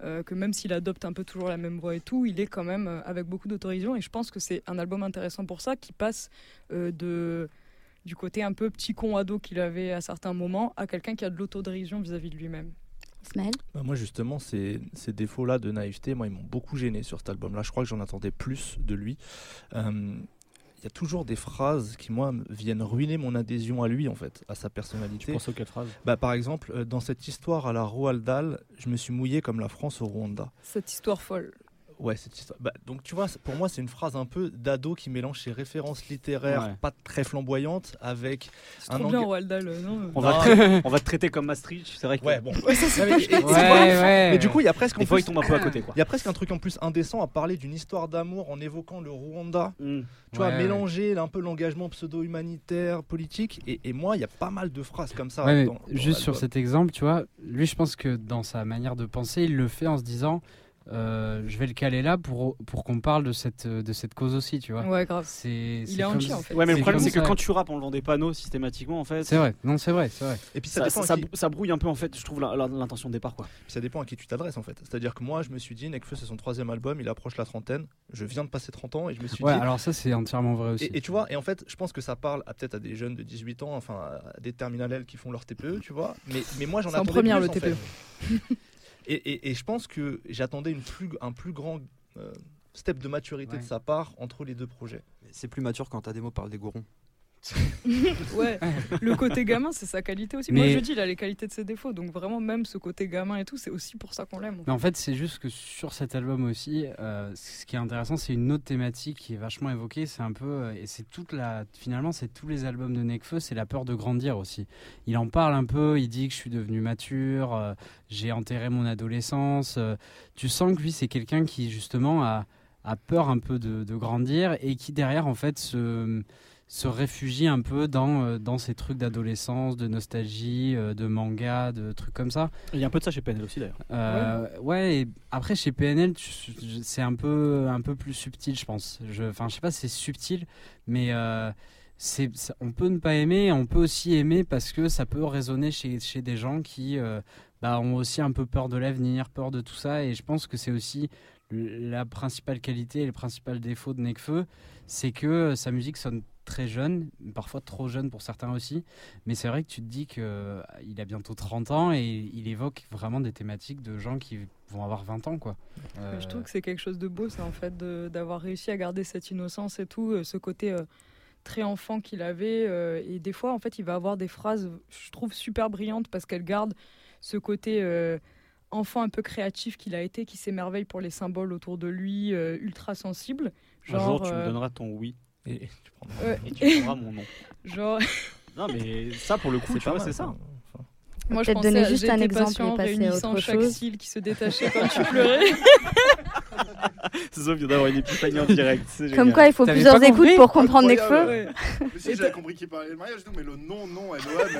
euh, que même s'il adopte un peu toujours la même voix et tout, il est quand même euh, avec beaucoup d'autorisation. Et je pense que c'est un album intéressant pour ça, qui passe euh, de, du côté un peu petit con ado qu'il avait à certains moments à quelqu'un qui a de l'autodérision vis-à-vis de lui-même. Ismaël bah, Moi, justement, ces, ces défauts-là de naïveté, moi, ils m'ont beaucoup gêné sur cet album-là. Je crois que j'en attendais plus de lui il y a toujours des phrases qui, moi, viennent ruiner mon adhésion à lui, en fait, à sa personnalité. Tu penses aux quelles phrases? Bah, Par exemple, euh, dans cette histoire à la Roald Dahl, je me suis mouillé comme la France au Rwanda. Cette histoire folle. Ouais, cette histoire. Bah, donc tu vois, pour moi, c'est une phrase un peu d'ado qui mélange ses références littéraires pas très flamboyantes avec un trop bien Roald Dahl, non on, va te... on va te traiter comme Maastricht, c'est vrai que. Ouais, bon. mais, du coup, il y a presque. Des fois, il tombe un peu à côté. Il y a presque un truc en plus indécent à parler d'une histoire d'amour en évoquant le Rwanda. Mm. Tu vois, mélanger un peu l'engagement pseudo-humanitaire, politique. Et, moi, il y a pas mal de phrases comme ça. juste sur cet exemple, tu vois, lui, je pense que dans sa manière de penser, il le fait en se disant euh, je vais le caler là pour, pour qu'on parle de cette, de cette cause aussi, tu vois. Ouais, grave. C'est, Il est anti, en fait. Ouais, mais le problème, c'est que quand tu rappes en levant des panneaux systématiquement, en fait. C'est vrai, non, c'est vrai, c'est vrai. Et puis ça, Ça, dépend ça, à qui, ça brouille un peu, en fait, je trouve, l'intention de départ, quoi. ça dépend à qui tu t'adresses en fait. C'est-à-dire que moi, je me suis dit, Nekfeu, c'est son troisième album, il approche la trentaine. Je viens de passer 30 ans et je me suis Ouais, dit. alors ça, c'est entièrement vrai aussi. Et, et tu vois, et en fait, je pense que ça parle à peut-être à des jeunes de 18 ans, enfin à des terminales qui font leur TPE, tu vois. Mais, mais moi, j'en C'est en attendais première, plus, le en fait. Et, et- et je pense que j'attendais plus, un plus grand euh, step de maturité Ouais. de sa part entre les deux projets. C'est plus mature quand ta démo parle des gourons. ouais, le côté gamin, c'est sa qualité aussi. Mais- Moi, je dis, il a les qualités de ses défauts. Donc, vraiment, même ce côté gamin et tout, c'est aussi pour ça qu'on l'aime. en en fait, c'est juste que sur cet album aussi, euh, ce qui est intéressant, c'est une autre thématique qui est vachement évoquée. C'est un peu, euh, et c'est toute la, finalement, c'est tous les albums de Nekfeu, c'est la peur de grandir aussi. Il en parle un peu. Il dit que je suis devenu mature, euh, j'ai enterré mon adolescence. euh, tu sens que lui, c'est quelqu'un qui justement a, a peur un peu de, de grandir et qui derrière, en fait, se se réfugie un peu dans, euh, dans ces trucs d'adolescence, de nostalgie, euh, de manga, de trucs comme ça. Il y a un peu de ça chez PNL aussi, d'ailleurs. Euh, ouais. et après chez PNL, c'est un peu un peu plus subtil, je pense. Je, enfin, je sais pas, c'est subtil, mais euh, c'est, on peut ne pas aimer, on peut aussi aimer parce que ça peut résonner chez, chez des gens qui euh, bah, ont aussi un peu peur de l'avenir, peur de tout ça, et je pense que c'est aussi la principale qualité et le principal défaut de Nekfeu, c'est que sa musique sonne très jeune, parfois trop jeune pour certains aussi, mais c'est vrai que tu te dis qu'il a bientôt 30 ans et il évoque vraiment des thématiques de gens qui vont avoir 20 ans. quoi. Euh, Je trouve que c'est quelque chose de beau, ça, en fait, d'avoir réussi à garder cette innocence et tout, euh, ce côté euh, très enfant qu'il avait. euh, et des fois, en fait, il va avoir des phrases, je trouve, super brillantes parce qu'elles gardent ce côté euh, enfant un peu créatif qu'il a été, qui s'émerveille pour les symboles autour de lui, euh, ultra sensible. Un jour, tu me euh, donneras ton oui Et tu prends- ouais, et tu prendras mon non. genre, Non, mais ça, pour le coup, tu pas vois, mal, c'est ça. Moi, je Peut-être pensais donner à juste un exemple et passer à réunissant autre chaque chose. cils qui se détachait quand tu pleurais. Sauf vient d'avoir une épiphanie en direct. c'est Comme quoi, il faut plusieurs écoutes pour comprendre. Ouais. Mais si j'avais compris qu'il parlait de mariage, non, mais le non, non, NOM,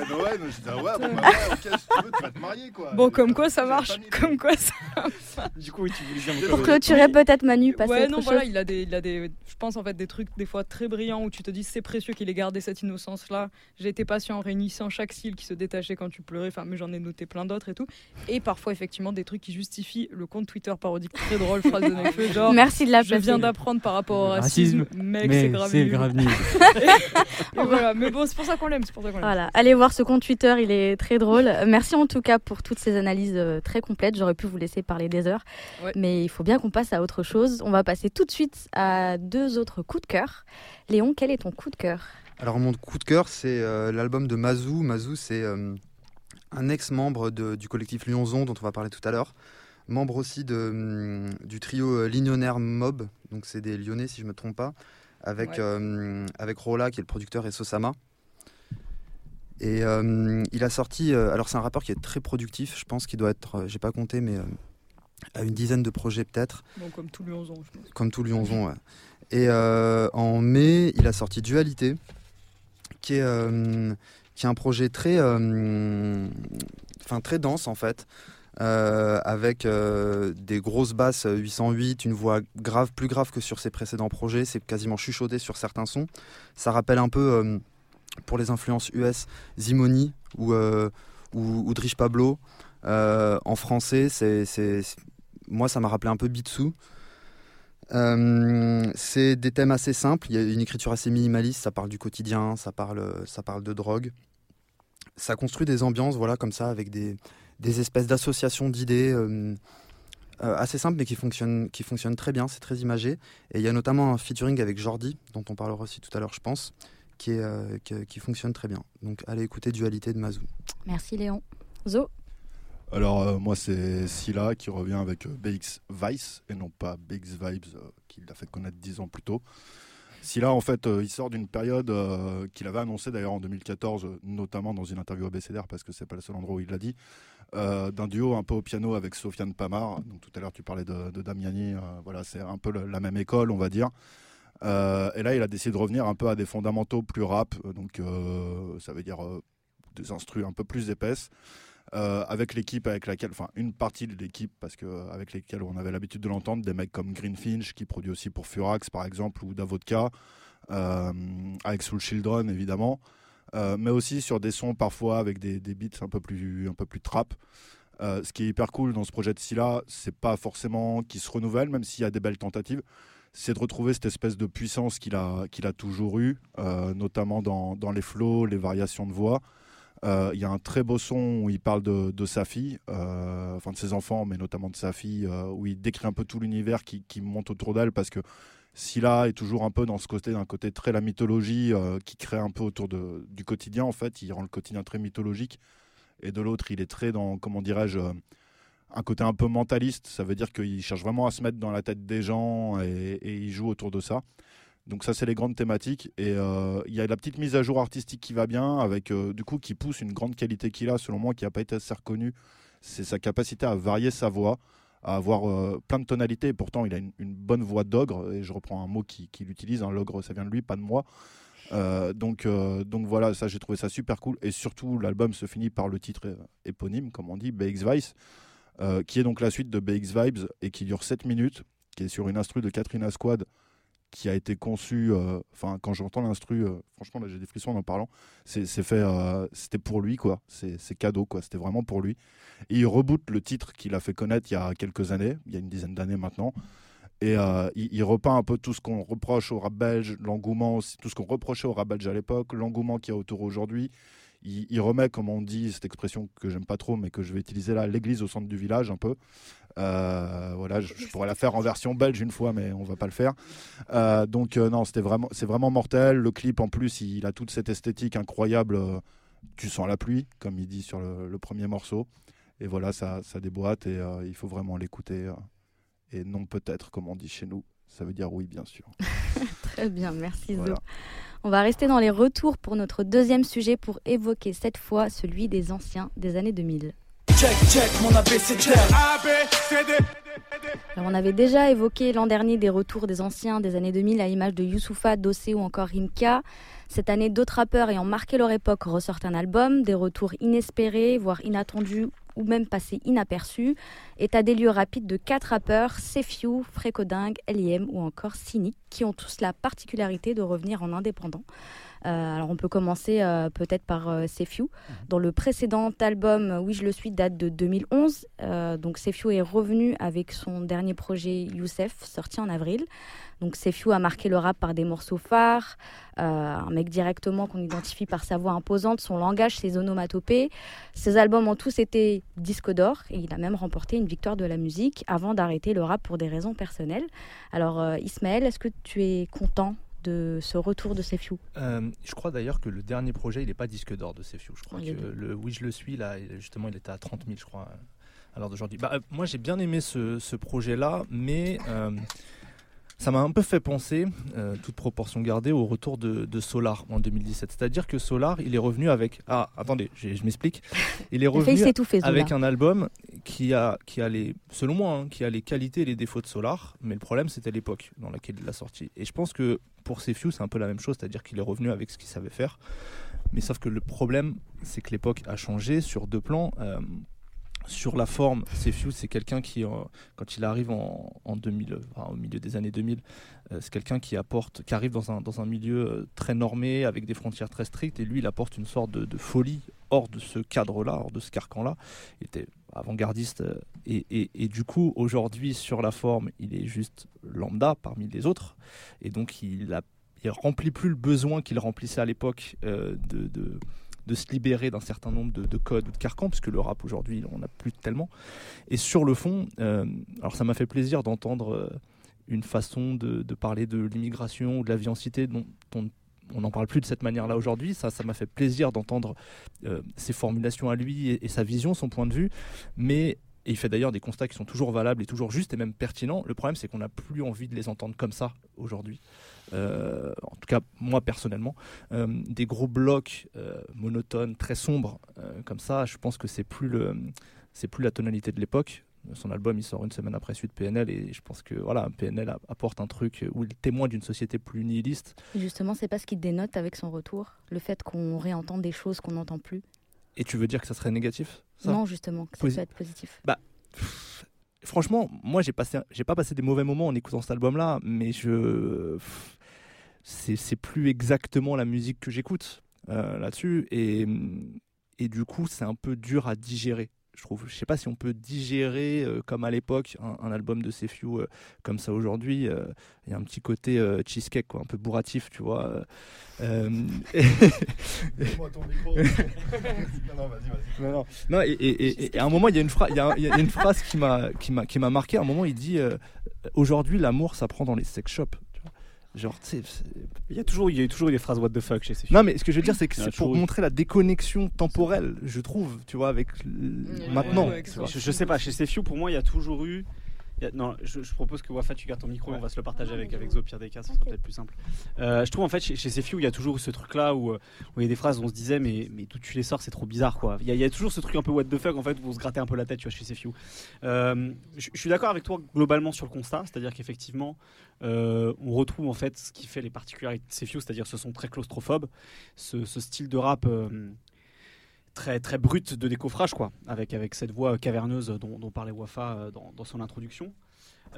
NON, je disais, ah ouais, bon, bah ouais, ok, si tu veux, tu vas te marier, quoi. Bon, Et, comme quoi ça marche, comme quoi ça. Du coup, oui, tu voulais dire. Pour clôturer peut-être Manu, passer Ouais, non, voilà, il a des, il a des, je pense en fait des trucs des fois très brillants où tu te dis c'est précieux qu'il ait gardé cette innocence là. J'ai été patient en réunissant chaque cil qui se détachait quand tu pleurais. Enfin, mais j'en ai noté plein d'autres et tout. Et parfois effectivement des trucs qui justifient le compte Twitter parodique très drôle phrase de Nekfeu genre. Merci de la Je viens d'apprendre par rapport au racisme, racisme, mec, mais c'est grave. c'est grave nul. Et voilà, mais bon, c'est pour ça qu'on l'aime, c'est pour ça qu'on l'aime. Voilà, allez voir ce compte Twitter, il est très drôle. Merci en tout cas pour toutes ces analyses euh, très complètes. J'aurais pu vous laisser parler des heures, Ouais. mais il faut bien qu'on passe à autre chose. On va passer tout de suite à deux autres coups de cœur. Léon, quel est ton coup de cœur? Alors mon coup de cœur, c'est euh, l'album de Mazou. Mazou, c'est euh, un ex-membre du collectif Lyonzon dont on va parler tout à l'heure. Membre aussi de, hum, du trio euh, Lignonnaire Mob, donc c'est des Lyonnais si je me trompe pas, avec, Ouais. euh, avec Rola qui est le producteur et Sosama. Et euh, il a sorti, alors c'est un rappeur qui est très productif, je pense qu'il doit être, j'ai pas compté, mais à une dizaine de projets peut-être Bon, comme tout Lyonzon, je pense. comme tout Lyonzon. ouais. Et euh, en mai, il a sorti Dualité, qui est, euh, qui est un projet très, euh, très dense en fait, euh, avec euh, des grosses basses 808, une voix grave, plus grave que sur ses précédents projets. C'est quasiment chuchoté sur certains sons. Ça rappelle un peu, pour les influences US, Zimoni ou, ou, Drish Pablo. En français, c'est- moi, ça m'a rappelé un peu Bitsu. Euh, c'est des thèmes assez simples. Il y a une écriture assez minimaliste. Ça parle du quotidien, ça parle, ça parle de drogue. Ça construit des ambiances, voilà, comme ça, avec des, des espèces d'associations d'idées euh, euh, assez simples, mais qui fonctionnent, qui fonctionnent très bien. C'est très imagé. Et il y a notamment un featuring avec Jordi, dont on parlera aussi tout à l'heure, je pense, qui, est, qui fonctionne très bien. Donc, allez écouter Dualité de Mazou. Merci Léon. Zo, Alors, euh, moi, c'est Scylla qui revient avec euh, BX Vice et non pas BX Vibes, euh, qu'il a fait connaître dix ans plus tôt. Scylla, en fait, il sort d'une période qu'il avait annoncée d'ailleurs en 2014, euh, notamment dans une interview à BCDR, parce que c'est pas le seul endroit où il l'a dit, d'un duo un peu au piano avec Sofiane Pamar. Donc, tout à l'heure, tu parlais de, Damiani, voilà, c'est un peu la même école, on va dire. Et là, il a décidé de revenir un peu à des fondamentaux plus rap, donc ça veut dire des instrus un peu plus épaisses. Avec l'équipe avec laquelle, enfin une partie de l'équipe, parce que avec lesquels on avait l'habitude de l'entendre, des mecs comme Greenfinch qui produit aussi pour Furax par exemple ou Davodka, avec Soul Children évidemment, mais aussi sur des sons parfois avec des, des beats un peu plus un peu plus trap. ce qui est hyper cool dans ce projet de Scylla, c'est pas forcément qu'il se renouvelle, même s'il y a des belles tentatives, c'est de retrouver cette espèce de puissance qu'il a, qu'il a toujours eue, euh, notamment dans, dans, les flows, les variations de voix. Euh, il y a un très beau son où il parle de, sa fille, euh, enfin de ses enfants, mais notamment de sa fille, où il décrit un peu tout l'univers qui, monte autour d'elle, parce que Scylla est toujours un peu dans ce côté, d'un côté très la mythologie, qui crée un peu autour du quotidien, en fait. Il rend le quotidien très mythologique. Et de l'autre, il est très dans, comment dirais-je, un côté un peu mentaliste. Ça veut dire qu'il cherche vraiment à se mettre dans la tête des gens et, il joue autour de ça. Donc ça, c'est les grandes thématiques. Et euh, il y a la petite mise à jour artistique qui va bien, avec euh, du coup qui pousse une grande qualité qu'il a, selon moi, qui n'a pas été assez reconnue. C'est sa capacité à varier sa voix, à avoir euh, plein de tonalités. Et pourtant, il a une, bonne voix d'ogre. Et je reprends un mot qu'il qui utilise. Un l'ogre, ça vient de lui, pas de moi. donc, donc voilà, ça j'ai trouvé ça super cool. Et surtout, l'album se finit par le titre éponyme, comme on dit, BX Vice. Qui est donc la suite de BX Vibes et qui dure 7 minutes, qui est sur une instru de Katrina Squad qui a été conçue, euh, enfin quand j'entends l'instru, euh, franchement là j'ai des frissons en en parlant, c'est fait, c'était pour lui quoi, c'est cadeau quoi, c'était vraiment pour lui. Et il reboot le titre qu'il a fait connaître il y a quelques années, il y a une dizaine d'années maintenant, et il, il, repeint un peu tout ce qu'on reproche au rap belge, l'engouement, tout ce qu'on reprochait au rap belge à l'époque, l'engouement qu'il y a autour aujourd'hui il, remet, comme on dit, cette expression que j'aime pas trop, mais que je vais utiliser là, l'église au centre du village un peu. Euh, voilà, je, pourrais la faire en version belge une fois, mais on va pas le faire. Euh, donc euh, non, c'était vraiment, c'est vraiment mortel. Le clip, en plus, il, a toute cette esthétique incroyable. tu sens la pluie, comme il dit sur le, premier morceau. Et voilà, ça, ça déboîte et il faut vraiment l'écouter. et non peut-être, comme on dit chez nous. Ça veut dire oui, bien sûr. Très bien, merci Zo. On va rester dans les retours pour notre deuxième sujet pour évoquer cette fois celui des anciens des années 2000. On avait déjà évoqué l'an dernier des retours des anciens des années 2000 à l'image de Youssoufa, Dossé ou encore Rimka. Cette année, d'autres rappeurs ayant marqué leur époque ressortent un album, des retours inespérés, voire inattendus ou même passés inaperçus. État des lieux rapide de quatre rappeurs, Sefiu, Frécodingue, L.I.M. ou encore Cynic, qui ont tous la particularité de revenir en indépendant. Euh, alors on peut commencer euh, peut-être par euh, Sefiu. Mhm. Dans le précédent album Oui je le suis date de 2011. donc Sefiu est revenu avec son dernier projet Youssef sorti en avril. Donc Sefiu a marqué le rap par des morceaux phares, un mec directement qu'on identifie par sa voix imposante, son langage, ses onomatopées. Ses albums ont tous été disques d'or et il a même remporté une victoire de la musique avant d'arrêter le rap pour des raisons personnelles. Alors Ismaël, est-ce que tu es content de ce retour de Sefiu euh, Je crois d'ailleurs que le dernier projet, il n'est pas disque d'or de Sefiu. Je crois que le Oui, je le suis, là, justement, il était à 30 000, je crois, à l'heure d'aujourd'hui. Bah, euh, moi, j'ai bien aimé ce, projet-là, mais. Ça m'a un peu fait penser, euh, toute proportion gardée, au retour de, Solar en 2017. C'est-à-dire que Solar, il est revenu avec. Ah, attendez, je, m'explique. Il est revenu avec un album qui a, qui a les, selon moi, hein, qui a les qualités et les défauts de Solar, mais le problème, c'était l'époque dans laquelle il l'a sorti. Et je pense que pour Sefiu, c'est un peu la même chose, c'est-à-dire qu'il est revenu avec ce qu'il savait faire. Mais sauf que le problème, c'est que l'époque a changé sur deux plans. Euh, sur la forme, Sefiu, c'est quelqu'un qui, euh, quand il arrive en, 2000, au milieu des années 2000, euh, c'est quelqu'un qui apporte, qui arrive dans un, dans un milieu euh, très normé, avec des frontières très strictes, et lui, il apporte une sorte de, folie hors de ce cadre-là, hors de ce carcan-là. Il était avant-gardiste, et, et, du coup, aujourd'hui, sur la forme, il est juste lambda parmi les autres, et donc il a il remplit plus le besoin qu'il remplissait à l'époque de, de de se libérer d'un certain nombre de, codes ou de carcans, puisque le rap aujourd'hui, on n'a plus tellement. Et sur le fond, euh, alors ça m'a fait plaisir d'entendre euh, une façon de, parler de l'immigration ou de la vie en cité dont, on n'en parle plus de cette manière-là aujourd'hui. Ça, ça m'a fait plaisir d'entendre euh, ses formulations à lui et, sa vision, son point de vue. Mais il fait d'ailleurs des constats qui sont toujours valables et toujours justes et même pertinents. Le problème, c'est qu'on n'a plus envie de les entendre comme ça aujourd'hui. Euh, en tout cas moi personnellement, euh, des gros blocs euh, monotones, très sombres, comme ça, je pense que c'est plus, le, c'est plus la tonalité de l'époque. Son album, il sort une semaine après suite PNL et je pense que voilà, PNL apporte un truc où il témoigne d'une société plus nihiliste. justement, c'est pas ce qui dénote avec son retour, le fait qu'on réentende des choses qu'on n'entend plus? Et tu veux dire que ça serait négatif Non, justement, que ça peut être positif. Bah, franchement, moi, j'ai passé, j'ai pas passé des mauvais moments en écoutant cet album-là, mais je, c'est plus exactement la musique que j'écoute euh, là-dessus, et, et du coup, c'est un peu dur à digérer je trouve. Je sais pas si on peut digérer euh, comme à l'époque un, album de Sefiu euh, comme ça aujourd'hui. Euh, il y a un petit côté cheesecake, quoi, un peu bourratif, tu vois. Non, et, à un moment, il y a une phrase, il y, a une phrase qui m'a qui m'a qui m'a marqué. À un moment, il dit aujourd'hui, l'amour, ça prend dans les sex shops. Genre, il y a toujours, il y a toujours des phrases what the fuck chez ces Non, mais ce que je veux dire, c'est que c'est pour montrer la déconnexion temporelle, je trouve, tu vois, avec maintenant. je, je, sais pas, chez Sefiu, pour moi, il y a toujours eu non, je, propose que Wafa, tu gardes ton micro, on va se le partager avec, avec Zo, pire des cas, ce sera peut-être plus simple. Euh, je trouve en fait chez, chez Sefiu, il y a toujours ce truc-là où, où, il y a des phrases où on se disait, mais, mais d'où tu les sors, c'est trop bizarre quoi. Il y, a, toujours ce truc un peu what the fuck en fait, où on se grattait un peu la tête, tu vois, chez Sefiu. Euh, je, suis d'accord avec toi globalement sur le constat, c'est-à-dire qu'effectivement, euh, on retrouve en fait ce qui fait les particularités de Sefiu, c'est-à-dire ce sont très claustrophobes, ce, ce style de rap très très brute de décoffrage quoi avec avec cette voix caverneuse dont, parlait Wafa euh, dans, son introduction.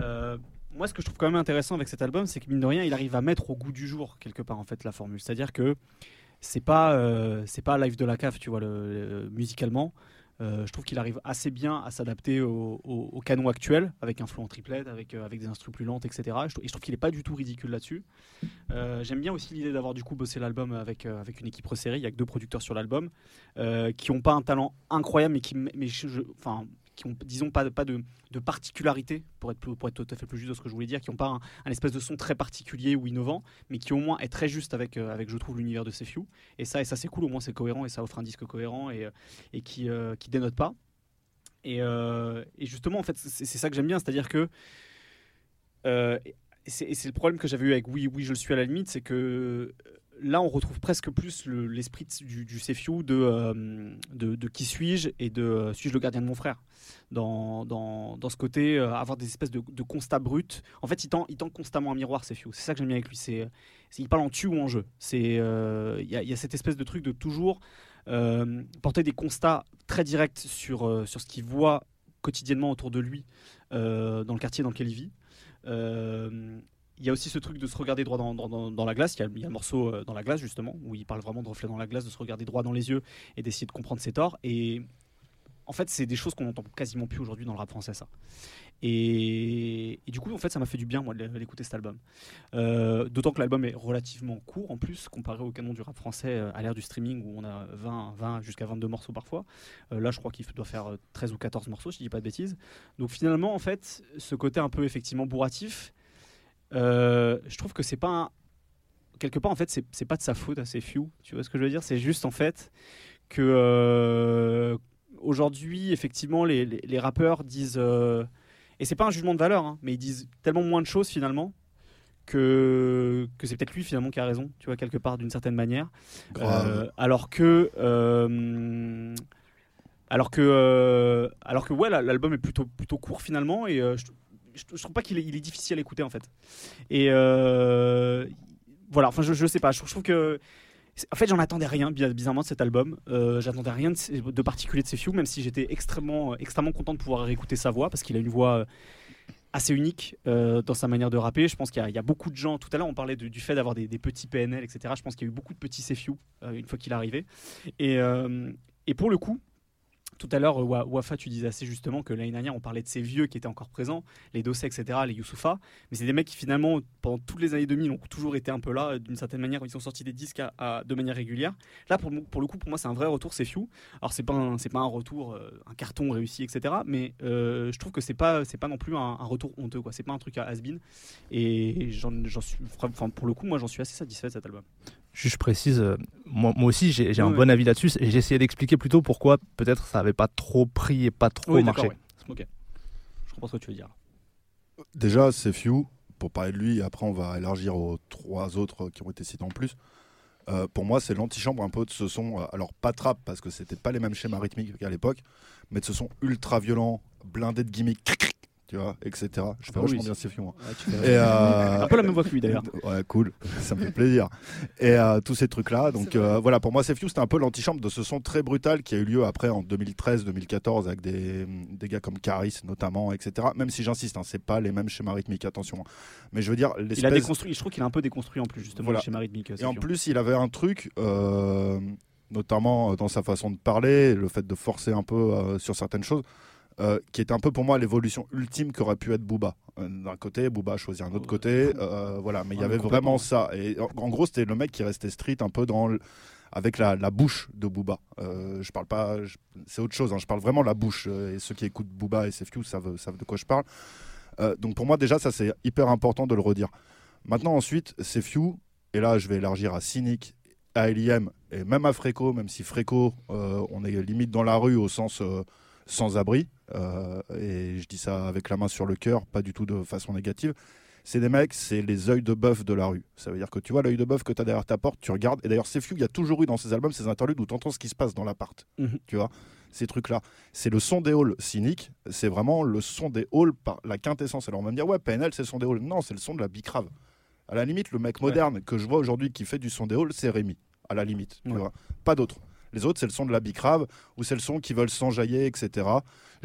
Euh, moi ce que je trouve quand même intéressant avec cet album c'est que mine de rien il arrive à mettre au goût du jour quelque part en fait la formule. C'est à dire que c'est pas euh, c'est pas live de la cave tu vois le musicalement je trouve qu'il arrive assez bien à s'adapter au, canon actuel, avec un flow en triplette, avec, euh, avec des instruments plus lentes, etc. Et je, trouve qu'il n'est pas du tout ridicule là-dessus. Euh, j'aime bien aussi l'idée d'avoir du coup bossé l'album avec, avec une équipe resserrée. Il y a que deux producteurs sur l'album qui n'ont pas un talent incroyable, mais qui, mais je, qui ont, disons, pas, pas de, de particularité, pour être, pour être tout à fait plus juste de ce que je voulais dire, qui n'ont pas un, espèce de son très particulier ou innovant, mais qui au moins est très juste avec, euh, avec je trouve, l'univers de Sefiu. Et ça, et ça c'est cool, au moins c'est cohérent et ça offre un disque cohérent et, euh, et qui, euh, dénote pas. Et, et, justement, en fait, c'est ça que j'aime bien, c'est-à-dire que. et c'est le problème que j'avais eu avec Oui, oui, je le suis à la limite, c'est que là, on retrouve presque plus l'esprit du, du Sefiu de, de, qui suis-je et de suis-je le gardien de mon frère? Dans, dans, dans ce côté, euh, avoir des espèces de, constats bruts. En fait, il tend, il tend constamment un miroir, c'est C'est ça que j'aime bien avec lui. C'est, il parle en tu ou en jeu. Euh, il y, y, a cette espèce de truc de toujours euh, porter des constats très directs sur, sur ce qu'il voit quotidiennement autour de lui dans le quartier dans lequel il vit. Il y a aussi ce truc de se regarder droit dans, la glace. Il y, a, il le morceau dans la glace, justement, où il parle vraiment de reflet dans la glace, de se regarder droit dans les yeux et d'essayer de comprendre ses torts. Et en fait, c'est des choses qu'on entend quasiment plus aujourd'hui dans le rap français, ça. Et, du coup, en fait, ça m'a fait du bien, moi, d'écouter cet album. Euh, d'autant que l'album est relativement court, en plus, comparé au canon du rap français euh, à l'ère du streaming, où on a 20, 20 jusqu'à 22 morceaux parfois. Euh, là, je crois qu'il doit faire 13 ou 14 morceaux, si je dis pas de bêtises. Donc finalement, en fait, ce côté un peu, effectivement, bourratif, je trouve que c'est pas un... Quelque part, en fait, c'est pas de sa faute à ses few. Tu vois ce que je veux dire? C'est juste, en fait, que aujourd'hui, effectivement, les, les, rappeurs disent. Euh, et c'est pas un jugement de valeur, hein, mais ils disent tellement moins de choses finalement que, que c'est peut-être lui finalement qui a raison, tu vois, quelque part d'une certaine manière. Euh, alors que. Euh, alors que, alors que ouais, l'album est plutôt, plutôt court finalement et je, je, trouve pas qu'il est, il est difficile à écouter en fait. Et voilà, enfin je, je sais pas, je trouve que en fait, j'en attendais rien, bizarrement, de cet album. Euh, j'attendais rien de, particulier de Sefiu, même si j'étais extrêmement, euh, extrêmement content de pouvoir écouter sa voix, parce qu'il a une voix euh, assez unique dans sa manière de rapper. Je pense qu'il y, a beaucoup de gens. Tout à l'heure, on parlait du fait d'avoir des, petits PNL, etc. Je pense qu'il y a eu beaucoup de petits Sefiu une fois qu'il est arrivé. Et pour le coup, tout à l'heure, Wafa, tu disais assez justement que l'année dernière, on parlait de ces vieux qui étaient encore présents, les Dossé, etc., les Youssoufa. Mais c'est des mecs qui, finalement, pendant toutes les années 2000, ont toujours été un peu là, d'une certaine manière, ils ont sorti des disques de manière régulière. Là, pour, le coup, pour moi, c'est un vrai retour, c'est Few. Alors, c'est pas, pas un retour, euh, un carton réussi, etc. Mais euh, je trouve que c'est pas, pas non plus un, retour honteux, quoi. C'est pas un truc à has-been. Et pour le coup, moi, j'en suis assez satisfait de cet album. Juste je précise, euh, moi, moi aussi j'ai un bon avis là-dessus et j'ai essayé d'expliquer plutôt pourquoi peut-être ça n'avait pas trop pris et pas trop marché. Ok, je comprends ce que tu veux dire. Déjà, c'est Few, pour parler de lui, après on va élargir aux trois autres qui ont été cités en plus. Euh, pour moi, c'est l'antichambre un peu de ce son, euh, alors pas trap parce que c'était pas les mêmes schémas rythmiques qu'à l'époque, mais de ce son ultra violent, blindé de gimmicks, tu vois, etc. Je fais Ah vachement oui, bien. Ouais, Et, euh, Un peu la même voix que lui d'ailleurs. Ouais, cool, ça me fait plaisir. Et euh, tous ces trucs-là. Donc euh, voilà, pour moi, Few, c'était un peu l'antichambre de ce son très brutal qui a eu lieu après en 2013-2014 avec des, des gars comme Caris notamment, etc. Même si j'insiste, hein, c'est pas les mêmes schémas rythmiques, attention. hein. Mais je veux dire, Il a déconstruit, je trouve qu'il a un peu déconstruit en plus justement Voilà. le schéma rythmique. Et en plus, il avait un truc, euh, notamment dans sa façon de parler, le fait de forcer un peu euh, sur certaines choses, euh, qui était un peu pour moi l'évolution ultime qu'aurait pu être Booba. Euh, D'un côté, Booba a choisi un autre côté, euh, voilà, mais il y avait vraiment ça. Et en, en gros, c'était le mec qui restait street un peu dans le- avec la, la bouche de Booba. Euh, je parle pas, c'est autre chose. hein, je parle vraiment la bouche. et ceux qui écoutent Booba et Sefju savent, savent de quoi je parle. Donc pour moi déjà, ça c'est hyper important de le redire. Maintenant ensuite, Sefju, et là je vais élargir à Cynic, à L.I.M. et même à Fréco, même si Fréco, on est limite dans la rue au sens sans abri, euh, et je dis ça avec la main sur le cœur, pas du tout de façon négative. C'est des mecs, c'est les œils de bœuf de la rue. Ça veut dire que tu vois l'œil de bœuf que tu as derrière ta porte, tu regardes. Et d'ailleurs, Sefju, il y a toujours eu dans ses albums ces interludes où tu entends ce qui se passe dans l'appart. Mhm. Tu vois, ces trucs-là. C'est le son des halls cynique. C'est vraiment le son des halls par la quintessence. Alors on va me dire, ouais, PNL, c'est le son des halls. Non, c'est le son de la bicrave. À la limite, le mec moderne que je vois aujourd'hui qui fait du son des halls, c'est Rémi. À la limite, tu vois. Pas d'autres. Les autres, c'est le son de la bicrave ou c'est le son qui veulent s'enjailler, etc.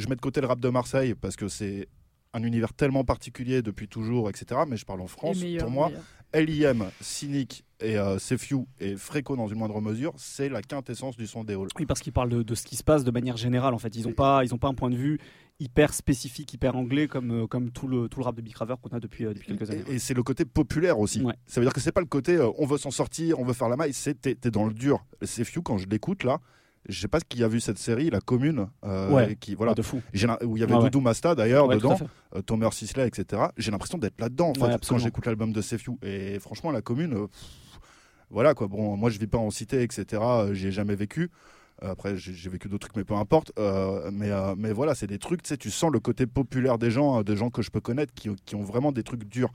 Je mets de côté le rap de Marseille parce que c'est un univers tellement particulier depuis toujours, etc. Mais je parle en France. Meilleur, Pour moi, meilleur. LIM, Cynic et euh, et Fréco dans une moindre mesure, c'est la quintessence du son des halls. Oui, parce qu'ils parlent de, de ce qui se passe de manière générale en fait. Ils n'ont pas, ils ont pas un point de vue hyper spécifique, hyper anglais comme, euh, comme tout, le, tout le rap de Big Raver qu'on a depuis, euh, depuis quelques années. Et, et c'est le côté populaire aussi. Ouais. Ça veut dire que c'est pas le côté euh, on veut s'en sortir, on veut faire la maille, c'est t'es, t'es dans le dur. Sefju, quand je l'écoute là, je sais pas qui a vu cette série, La Commune, euh, Ouais. qui voilà, Ah, de fou. où il y avait ouais. Doudou Masta d'ailleurs Ouais, dedans, euh, Tomer Sisley, etc. J'ai l'impression d'être là-dedans en fait quand j'écoute l'album de Sefju. Et franchement, La Commune, euh, pff, voilà quoi. Bon, moi je vis pas en cité, etc. J'y ai jamais vécu. Après, j'ai vécu d'autres trucs, mais peu importe. Mais, mais voilà, c'est des trucs, tu sais, tu sens le côté populaire des gens, des gens que je peux connaître qui, qui ont vraiment des trucs durs.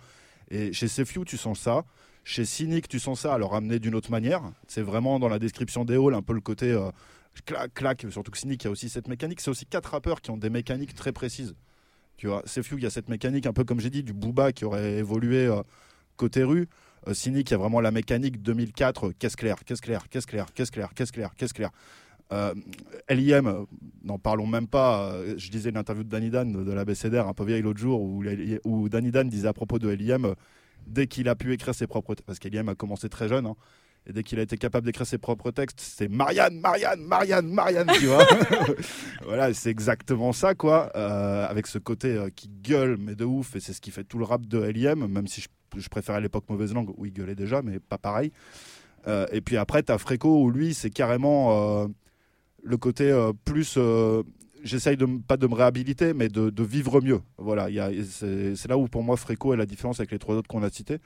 Et chez Sefju, tu sens ça. Chez Cynic, tu sens ça, alors amené d'une autre manière. C'est vraiment dans la description des halls, un peu le côté euh, clac, clac. Surtout que Cynic, il y a aussi cette mécanique. C'est aussi quatre rappeurs qui ont des mécaniques très précises. Tu vois, Sefju, il y a cette mécanique, un peu comme j'ai dit, du Booba qui aurait évolué euh, côté rue. Euh, Cynic, il y a vraiment la mécanique 2004. euh, Qu'est-ce clair, qu'est-ce clair, qu'est-ce clair, qu'est-ce clair, qu'est-ce clair, qu'est-ce clair. Euh, LIM, euh, n'en parlons même pas. Je disais l'interview de Danny Dan de, la BCDR un peu vieille l'autre jour où, Danny Dan disait à propos de LIM, dès qu'il a pu écrire ses propres textes, parce qu'LIM a commencé très jeune, hein, et dès qu'il a été capable d'écrire ses propres textes, c'est Marianne, Marianne, Marianne, Marianne, tu vois. voilà, c'est exactement ça, quoi, euh, avec ce côté euh, qui gueule, mais de ouf, et c'est ce qui fait tout le rap de LIM, même si je, je préférais l'époque Mauvaise Langue où il gueulait déjà, mais pas pareil. Euh, et puis après, t'as Fréco où lui, c'est carrément le côté plus. J'essaye de pas de me réhabiliter, mais de, de vivre mieux. Voilà, il y a- c'est là où pour moi Fréco est la différence avec les trois autres qu'on a cités.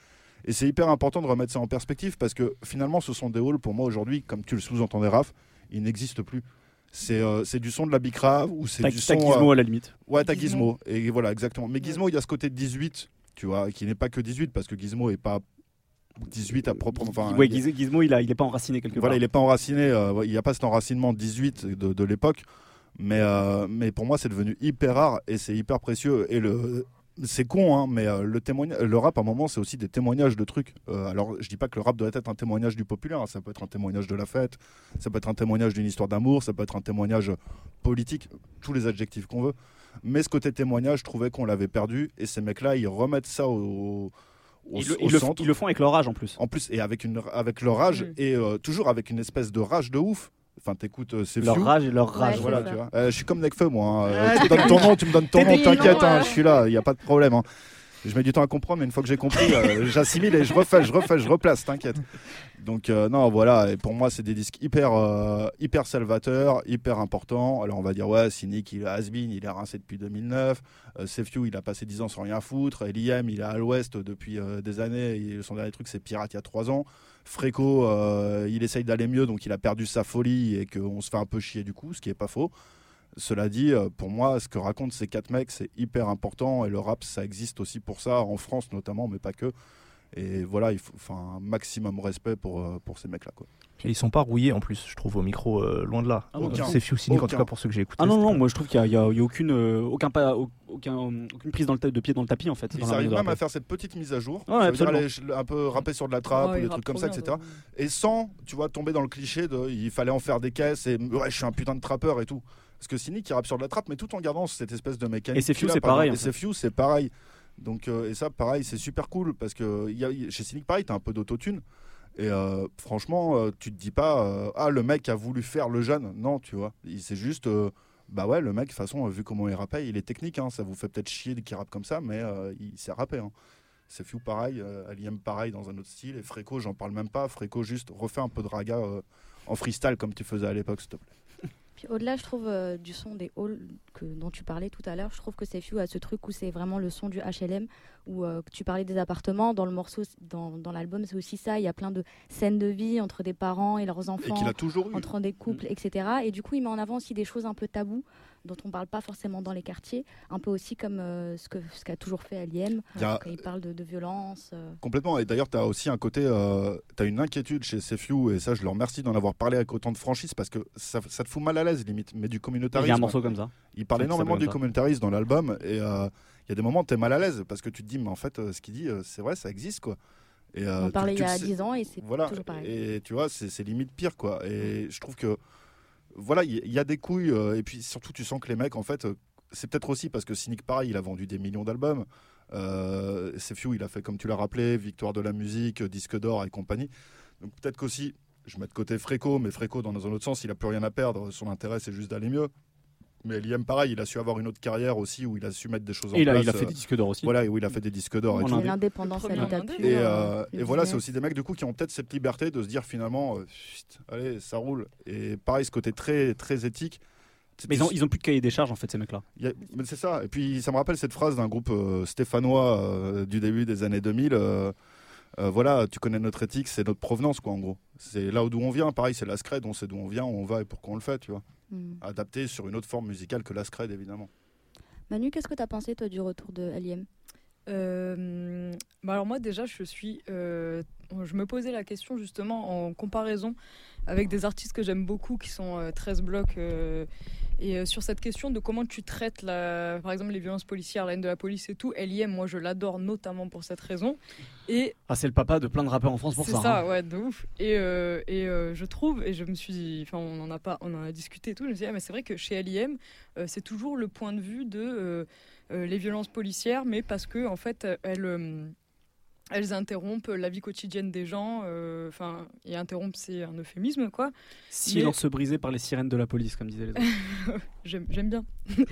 Et c'est hyper important de remettre ça en perspective parce que finalement, ce sont des halls pour moi aujourd'hui, comme tu le sous-entendais, Raph, ils n'existent plus. C'est euh, c'est du son de la bicrave ou c'est du t'as son. Gizmo euh, à la limite. Ouais, t'as Gizmo. Gizmo. Et voilà, exactement. Mais Gizmo, il y a ce côté 18, tu vois, qui n'est pas que 18 parce que Gizmo est pas 18 à proprement. Enfin, ouais, Gizmo, il, a, il pas enraciné quelque voilà, part. il n'est pas enraciné, euh, il n'y a pas cet enracinement 18 de, de l'époque, mais, euh, mais pour moi c'est devenu hyper rare et c'est hyper précieux. Et le, c'est con, hein, mais euh, le, témoignage, le rap à un moment c'est aussi des témoignages de trucs. Euh, alors je dis pas que le rap doit être un témoignage du populaire, hein, ça peut être un témoignage de la fête, ça peut être un témoignage d'une histoire d'amour, ça peut être un témoignage politique, tous les adjectifs qu'on veut. Mais ce côté témoignage, je trouvais qu'on l'avait perdu et ces mecs-là ils remettent ça au, au, Ils, le- au ils le, centre. ils le font avec leur âge en plus. En plus, et avec, une, avec leur rage, Mm. et euh, toujours avec une espèce de rage de ouf. Enfin, t'écoutes, euh, c'est Leur rage et leur rage. Voilà, tu vois. Euh, je suis comme Necfeu, moi. hein. Ah, tu me donnes ton nom, tu me donnes ton nom, t'inquiète, hein, je suis là, il n'y a pas de problème. hein. Je mets du temps à comprendre, mais une fois que j'ai compris, euh, j'assimile et je refais, je refais, je replace, t'inquiète. Donc, euh, non, voilà, et pour moi, c'est des disques hyper, euh, hyper salvateurs, hyper importants. Alors, on va dire, ouais, Cynic, il est has-been, il est rincé depuis 2009. Euh, Sefew, il a passé 10 ans sans rien foutre. L.I.M., il est à l'ouest depuis euh, des années. Et son dernier truc, c'est Pirate il y a 3 ans. Fréco, euh, il essaye d'aller mieux, donc il a perdu sa folie et qu'on se fait un peu chier du coup, ce qui est pas faux. Cela dit, euh, pour moi, ce que racontent ces quatre mecs, c'est hyper important et le rap, ça existe aussi pour ça, en France notamment, mais pas que. Et voilà, il faut un maximum respect pour, pour ces mecs-là. Quoi. Et ils sont pas rouillés en plus, je trouve, au micro, euh, loin de là. Ah, c'est Few Cynic, en tout cas pour ceux que j'ai écoutés. Ah non, non, moi je trouve qu'il n'y a, aucune, euh, aucun, pas, aucun, aucune prise dans le de pied dans le tapis en fait. Ils arrivent même à faire cette petite mise à jour, un peu rapper sur de la trappe ou des trucs comme ça, etc. Et sans, tu vois, tomber dans le cliché de il fallait en faire des caisses et ouais, je suis un putain de trappeur et tout. Parce que Cynic il rappe sur de la trappe, mais tout en gardant cette espèce de mécanique. Et c'est Few, c'est pareil. Et c'est Few, c'est pareil. Donc, euh, et ça, pareil, c'est super cool parce que a, chez Cynic, pareil, t'as un peu d'autotune. Et euh, franchement, euh, tu te dis pas, euh, ah, le mec a voulu faire le jeune. Non, tu vois. C'est juste, bah ouais, le mec, de toute façon, vu comment il rappait, il est technique. Hein. ça vous fait peut-être chier qu'il rappe comme ça, mais il sait rapper. Hein. C'est Few pareil, Aliem pareil dans un autre style. Et Fréco, j'en parle même pas. Fréco, juste refait un peu de raga en freestyle comme tu faisais à l'époque, s'il te plaît au-delà, je trouve, euh, du son des halls que, dont tu parlais tout à l'heure, je trouve que c'est Few à ce truc où c'est vraiment le son du HLM, où euh, tu parlais des appartements, dans le morceau, dans, dans l'album, c'est aussi ça, il y a plein de scènes de vie entre des parents et leurs enfants, entre des couples, mm. etc. Et du coup, il met en avant aussi des choses un peu taboues, dont on ne parle pas forcément dans les quartiers, un peu aussi comme euh, ce qu'a ce qu'a toujours fait Aliem, quand il parle de, violence. Euh. Complètement, et d'ailleurs tu as aussi un côté, euh, tu as une inquiétude chez Sefiu, et ça je leur remercie d'en avoir parlé avec autant de franchise, parce que ça, ça, te fout mal à l'aise limite, mais du communautarisme. Il y a un morceau comme ça. Il parle énormément du communautarisme dans l'album, et il y a des moments où tu es mal à l'aise, parce que tu te dis, mais en fait ce qu'il dit, c'est vrai, ça existe quoi. Et, on parlait il y a 10 ans et c'est voilà, toujours pareil. Et tu vois, c'est limite pire quoi. Et je trouve que voilà, il y, a des couilles. Euh, et puis surtout, tu sens que les mecs, en fait, euh, c'est peut-être aussi parce que Cynic, pareil, il a vendu des millions d'albums. Euh, Few, il a fait, comme tu l'as rappelé, Victoire de la musique, Disque d'or et compagnie. Donc peut-être qu'aussi, je mets de côté Fréco, mais Fréco, dans un autre sens, il a plus rien à perdre. Son intérêt, c'est juste d'aller mieux. Mais Liam, pareil, il a su avoir une autre carrière aussi où il a su mettre des choses en place. Il a fait des disques d'or aussi. Voilà, où il a fait des disques d'or. Et l'indépendance à l'état Et, euh, et voilà, c'est aussi des mecs du coup qui ont peut-être cette liberté de se dire finalement, euh, allez, ça roule. Et pareil, ce côté très, très éthique. Mais ils ont, ils ont plus de cahier des charges en fait, ces mecs-là. Mais c'est ça. Et puis ça me rappelle cette phrase d'un groupe euh, stéphanois du début des années 2000. voilà, tu connais notre éthique, c'est notre provenance, quoi, en gros. C'est là d'où on vient. Pareil, c'est la scred, on sait d'où on vient, où on va et pourquoi on le fait, tu vois. Hmm. adapté sur une autre forme musicale que la scred, évidemment. Manu, qu'est-ce que tu as pensé, toi, du retour de Aliem euh, bah alors moi déjà je suis euh, je me posais la question justement en comparaison avec des artistes que j'aime beaucoup qui sont 13 euh, blocs et euh, sur cette question de comment tu traites, la, par exemple, les violences policières, la haine de la police et tout, est. Moi, je l'adore notamment pour cette raison. Et ah, c'est le papa de plein de rappeurs en France pour ça. C'est ça, hein. ouais, de ouf. Et, euh, et euh, je trouve, et je me suis, enfin, on en a pas, on en a discuté et tout. Je me suis dit, ah, mais c'est vrai que chez LIM, c'est toujours le point de vue de les violences policières, mais parce que en fait, elles elles interrompent la vie quotidienne des gens. Euh, enfin, et interrompre, c'est un euphémisme, quoi. Silence Mais... brisé par les sirènes de la police, comme disaient les autres. J'aime bien.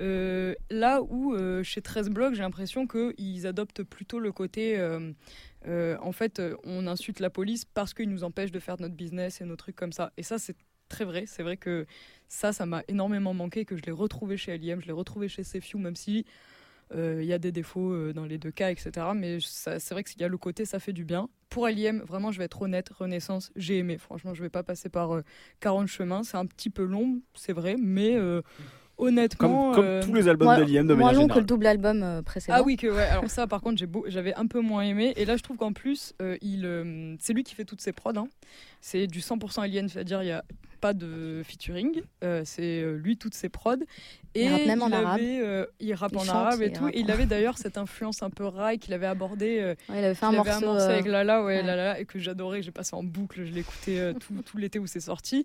Euh, là où, euh, chez 13 blocs, j'ai l'impression qu'ils adoptent plutôt le côté... en fait, on insulte la police parce qu'ils nous empêchent de faire notre business et nos trucs comme ça. Et ça, c'est très vrai. C'est vrai que ça, ça m'a énormément manqué, que je l'ai retrouvé chez Aliem, je l'ai retrouvé chez Sefiu, même si euh, il y a des défauts euh, dans les deux cas, etc. Mais c'est vrai qu'il y a le côté, ça fait du bien. Pour Aliem, vraiment, je vais être honnête, Renaissance, j'ai aimé. Franchement, je vais pas passer par 40 euh, chemins. C'est un petit peu long, c'est vrai, mais honnêtement. Comme, tous les albums d'Aliem de Moins long que le double album précédent. Ah oui, que ouais. Alors ça, par contre, j'avais un peu moins aimé. Et là, je trouve qu'en plus, il, c'est lui qui fait toutes ses prods. Hein. C'est du 100% Alien, c'est-à-dire il y a pas de featuring. Euh, c'est euh, lui, toutes ses prods. Et il rappe même en arabe. Euh, il rappe en arabe et, tout. Et il avait d'ailleurs cette influence un peu rail qu'il avait abordé. il avait fait un morceau, avec Lala, ouais, Lala, et que j'adorais. J'ai passé en boucle. Je l'écoutais tout, tout l'été où c'est sorti.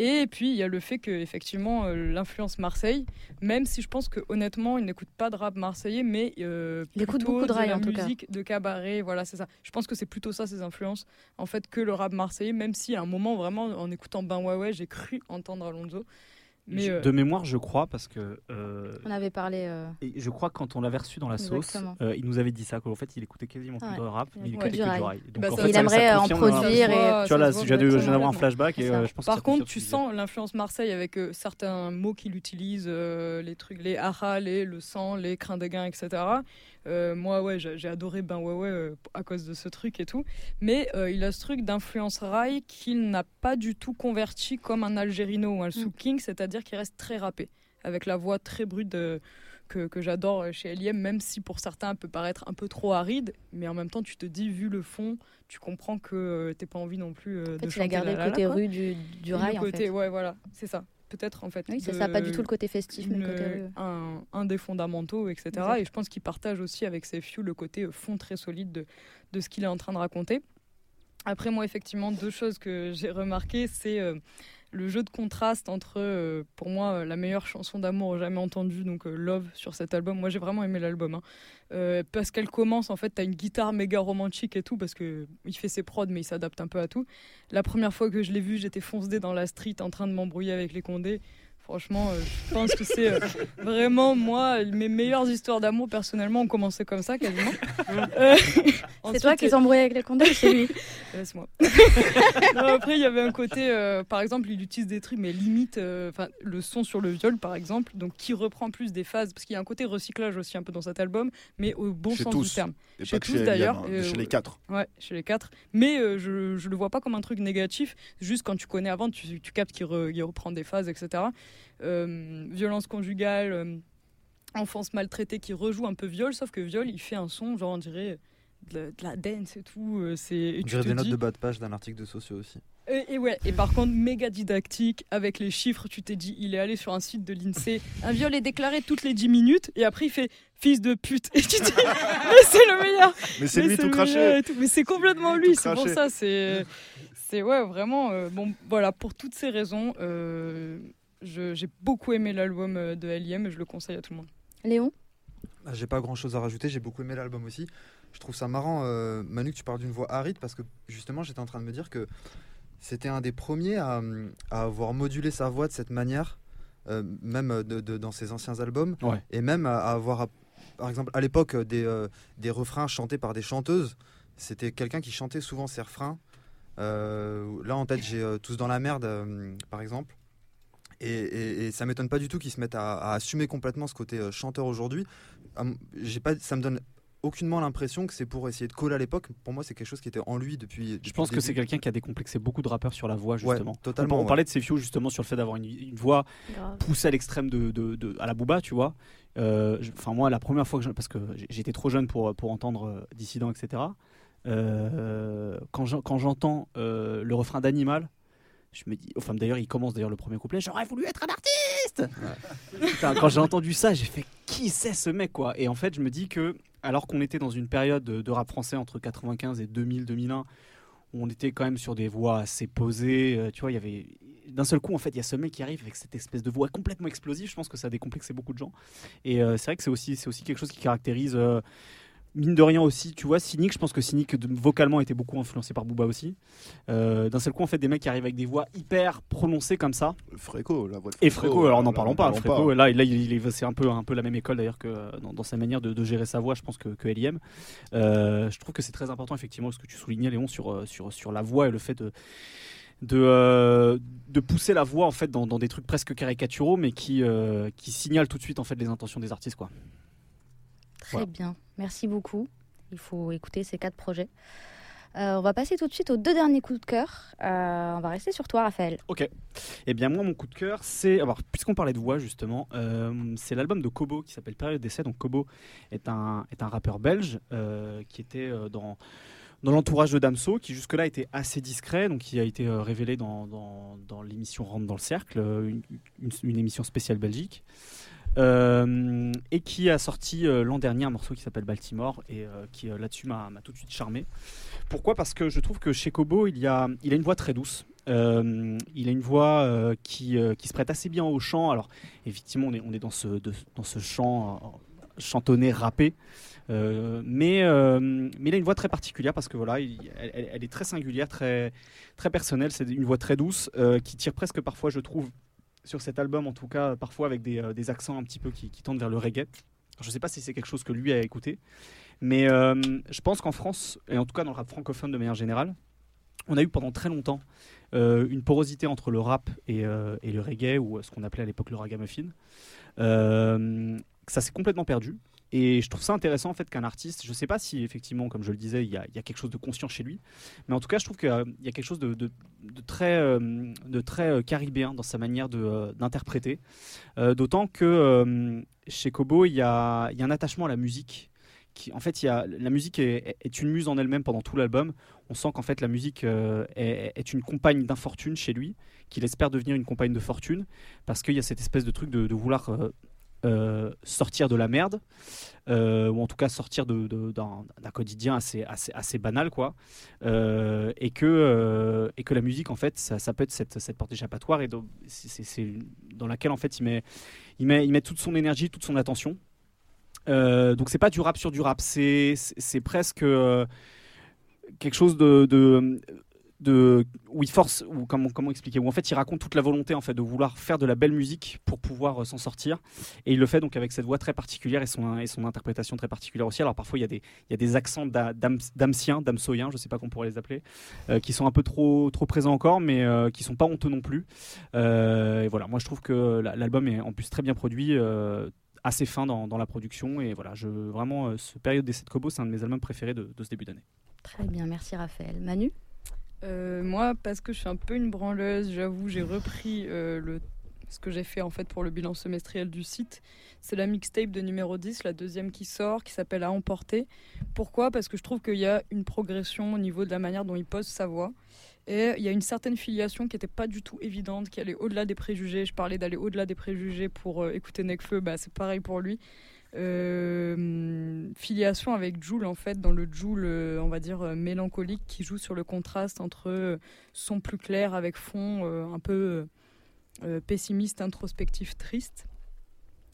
Et puis il y a le fait que effectivement l'influence Marseille, même si je pense que honnêtement il n'écoute pas de rap marseillais, mais il écoute beaucoup de, rail, la en musique, de cabaret, voilà c'est ça. Je pense que c'est plutôt ça ses influences, en fait que le rap marseillais, même si à un moment vraiment en écoutant Ben Ouais Ouais j'ai cru entendre Alonso. Mais euh, De mémoire, je crois, parce que. Euh, on avait parlé. Euh, et je crois que quand on l'avait reçu dans la sauce, il nous avait dit ça, qu'en fait, il écoutait quasiment plus de rap, il écoutait que du rail. Donc, bah, il aimerait en produire. Et... Tu vois, là, je viens d'avoir un flashback. Et, je pense Par contre, tu sens l'influence Marseille avec certains mots qu'il utilise, les trucs, les haras, les le sang, les crins de gain, etc. Euh, moi, ouais, j'ai adoré Ben Ouais Ouais euh, à cause de ce truc et tout. Mais euh, il a ce truc d'influence rail qu'il n'a pas du tout converti comme un Algérino ou un mm. King, c'est-à-dire qu'il reste très rappé, avec la voix très brute que, que j'adore chez L.I.M., même si pour certains, peut paraître un peu trop aride. Mais en même temps, tu te dis, vu le fond, tu comprends que tu n'as pas envie non plus en fait, de tu as gardé le côté rue du, du rail, en fait. Ouais, voilà, c'est ça peut-être en fait. Oui, c'est ça, pas du tout le côté festif, mais le côté un, un, des fondamentaux, etc. Et je pense qu'il partage aussi avec ses few le côté fond très solide de, de ce qu'il est en train de raconter. Après, moi, effectivement, deux choses que j'ai remarquées, c'est euh, le jeu de contraste entre, euh, pour moi, la meilleure chanson d'amour jamais entendue, donc euh, Love sur cet album. Moi, j'ai vraiment aimé l'album. Hein. parce qu'elle commence, en fait, tu as une guitare méga romantique et tout, parce qu'il fait ses prods, mais il s'adapte un peu à tout. La première fois que je l'ai vu, j'étais foncé dans la street en train de m'embrouiller avec les condés. Franchement, euh, je pense que c'est euh, vraiment moi, mes meilleures histoires d'amour personnellement ont commencé comme ça quasiment. Euh, c'est toi qui t'embrouilles avec les condés ou c'est lui Laisse-moi. après, il y avait un côté, par exemple, il utilise des trucs, mais limite, enfin, le son sur le viol, par exemple, donc qui reprend plus des phases, parce qu'il y a un côté recyclage aussi un peu dans cet album, mais au bon sens du terme. Et chez tous d'ailleurs. Hein, chez les quatre. Ouais, chez les quatre. Mais je, je le vois pas comme un truc négatif. Juste quand tu connais avant, tu, tu captes qu'il reprend des phases, etc. Euh, violence conjugale, euh, enfance maltraitée qui rejoue un peu viol, sauf que viol, il fait un son, genre on dirait de la, dance et tout. Euh, c'est, dirait des notes de bas de page d'un article de Socio aussi. Et, ouais, et par contre, méga didactique, avec les chiffres, tu t'es dit, il est allé sur un site de l'INSEE, un viol est déclaré toutes les 10 minutes, et après il fait fils de pute. Et tu dis, mais c'est le meilleur Mais c'est lui tout craché Mais c'est complètement lui, c'est pour ça, c'est. C'est ouais, vraiment. bon, voilà, pour toutes ces raisons, j'ai beaucoup aimé l'album euh, de L.I.M. et je le conseille à tout le monde. Léon ah, J'ai pas grand chose à rajouter, j'ai beaucoup aimé l'album aussi. Je trouve ça marrant, euh, Manu, que tu parles d'une voix aride parce que justement j'étais en train de me dire que c'était un des premiers à, avoir modulé sa voix de cette manière, euh, même de, dans ses anciens albums, et même à, avoir, par exemple, à l'époque, des, des refrains chantés par des chanteuses. C'était quelqu'un qui chantait souvent ses refrains. là en tête, j'ai Tous dans la merde, par exemple. Et, et, ça m'étonne pas du tout qu'ils se mettent à, assumer complètement ce côté euh, chanteur aujourd'hui. J'ai pas, ça me donne aucunement l'impression que c'est pour essayer de coller à l'époque. Pour moi, c'est quelque chose qui était en lui depuis. je pense que c'est quelqu'un qui a décomplexé beaucoup de rappeurs sur la voix, justement. totalement. On, parlait de Sefio justement sur le fait d'avoir une, voix poussée à l'extrême de, de, à la Booba, tu vois. Euh, enfin, moi, la première fois que parce que j'étais trop jeune pour, pour entendre euh, Dissident, etc. quand j'entends le refrain d'Animal, je me dis, enfin d'ailleurs, il commence d'ailleurs le premier couplet, j'aurais voulu être un artiste. quand j'ai entendu ça, j'ai fait qui c'est ce mec quoi? Et en fait, je me dis que alors qu'on était dans une période de, rap français entre 95 et 2000, 2001, où on était quand même sur des voix assez posées, euh, tu vois, il y avait d'un seul coup, en fait, il y a ce mec qui arrive avec cette espèce de voix complètement explosive. Je pense que ça a décomplexé beaucoup de gens. Et euh, c'est vrai que c'est aussi, c'est aussi quelque chose qui caractérise euh, mine de rien aussi, tu vois, Cynic, je pense que Cynic vocalement était beaucoup influencé par Booba aussi. Euh, d'un seul coup, en fait, des mecs qui arrivent avec des voix hyper prononcées comme ça. Fréco, la voix de Fréco. Et Fréco, alors n'en parlons pas. Fréco, là, là, il, c'est un peu, un peu la même école d'ailleurs que euh, dans, sa manière de, gérer sa voix, je pense que, que LIM. Euh, je trouve que c'est très important, effectivement, ce que tu soulignais, Léon, sur, sur, sur la voix et le fait de de, de pousser la voix en fait dans, des trucs presque caricaturaux mais qui, qui signalent tout de suite en fait les intentions des artistes quoi. Très bien, merci beaucoup. Il faut écouter ces quatre projets. Euh, on va passer tout de suite aux deux derniers coups de cœur. Euh, on va rester sur toi, Raphaël. Ok. Eh bien, moi, mon coup de cœur, c'est. Alors, puisqu'on parlait de voix, justement, euh, c'est l'album de Kobo qui s'appelle Période d'essai. Donc, Kobo est un, est un rappeur belge qui était dans dans l'entourage de Damso, qui jusque-là était assez discret, donc qui a été révélé dans, dans, dans l'émission Rentre dans le Cercle, une, une émission spéciale Belgique. Euh, et qui a sorti euh, l'an dernier un morceau qui s'appelle Baltimore et euh, qui là-dessus m'a tout de suite charmé. Pourquoi? Parce que je trouve que chez Kobo, il, a, une voix très douce. il a une voix qui, se prête assez bien au chant. Alors, effectivement, on est, dans, ce, chant chantonné, rappé. mais, il a une voix très particulière parce que voilà, elle, est très singulière, très personnelle. C'est une voix très douce qui tire presque parfois, je trouve, sur cet album, en tout cas, parfois avec des, euh, accents un petit peu qui, tendent vers le reggae. je ne sais pas si c'est quelque chose que lui a écouté, mais euh, je pense qu'en France, et en tout cas dans le rap francophone de manière générale, on a eu pendant très longtemps euh, une porosité entre le rap et, et, le reggae, ou ce qu'on appelait à l'époque le ragamuffin. ça s'est complètement perdu. Et je trouve ça intéressant en fait qu'un artiste, je ne sais pas si effectivement, comme je le disais, il y, a, quelque chose de conscient chez lui, mais en tout cas, je trouve qu'il y a quelque chose de, très, de très caribéen dans sa manière d'interpréter. D'autant que chez Kobo, il y, a, il y a un attachement à la musique en fait, il y a, la musique est, une muse en elle-même pendant tout l'album. On sent qu'en fait la musique euh, est, une compagne d'infortune chez lui, qu'il espère devenir une compagne de fortune, parce qu'il y a cette espèce de truc de, vouloir euh, euh, sortir de la merde, ou en tout cas sortir d'un quotidien assez, assez, assez, banal, quoi, et, que, et que la musique, en fait, ça, peut être cette, cette porte échappatoire, et c'est dans laquelle, en fait, il met, il, met, il met toute son énergie, toute son attention. Euh, donc c'est pas du rap sur du rap, c'est presque euh, quelque chose de, de, où il force ou comment expliquer où en fait il raconte toute la volonté en fait de vouloir faire de la belle musique pour pouvoir euh, s'en sortir et il le fait donc avec cette voix très particulière et son interprétation très particulière aussi alors parfois il y a des accents d'amsiens d'amsoyens je sais pas comment on pourrait les appeler qui sont un peu trop présents encore mais qui sont pas honteux non plus et voilà moi je trouve que l'album est en plus très bien produit assez fin dans, la production. Et voilà, vraiment, euh, ce période des 7 Kobo, c'est un de mes albums préférés de, ce début d'année. Très bien, merci Raphaël. Manu? Euh, Moi, parce que je suis un peu une branleuse, j'avoue, j'ai repris euh, le, ce que j'ai fait en fait pour le bilan semestriel du site. C'est la mixtape de numéro 10, la deuxième qui sort, qui s'appelle À emporter. Pourquoi? Parce que je trouve qu'il y a une progression au niveau de la manière dont il pose sa voix. Et il y a une certaine filiation qui n'était pas du tout évidente, qui allait au-delà des préjugés. Je parlais d'aller au-delà des préjugés pour euh, écouter Necfeu, bah, c'est pareil pour lui. Euh, filiation avec Joule en fait dans le Joule euh, on va dire mélancolique qui joue sur le contraste entre son plus clair avec fond un peu pessimiste introspectif triste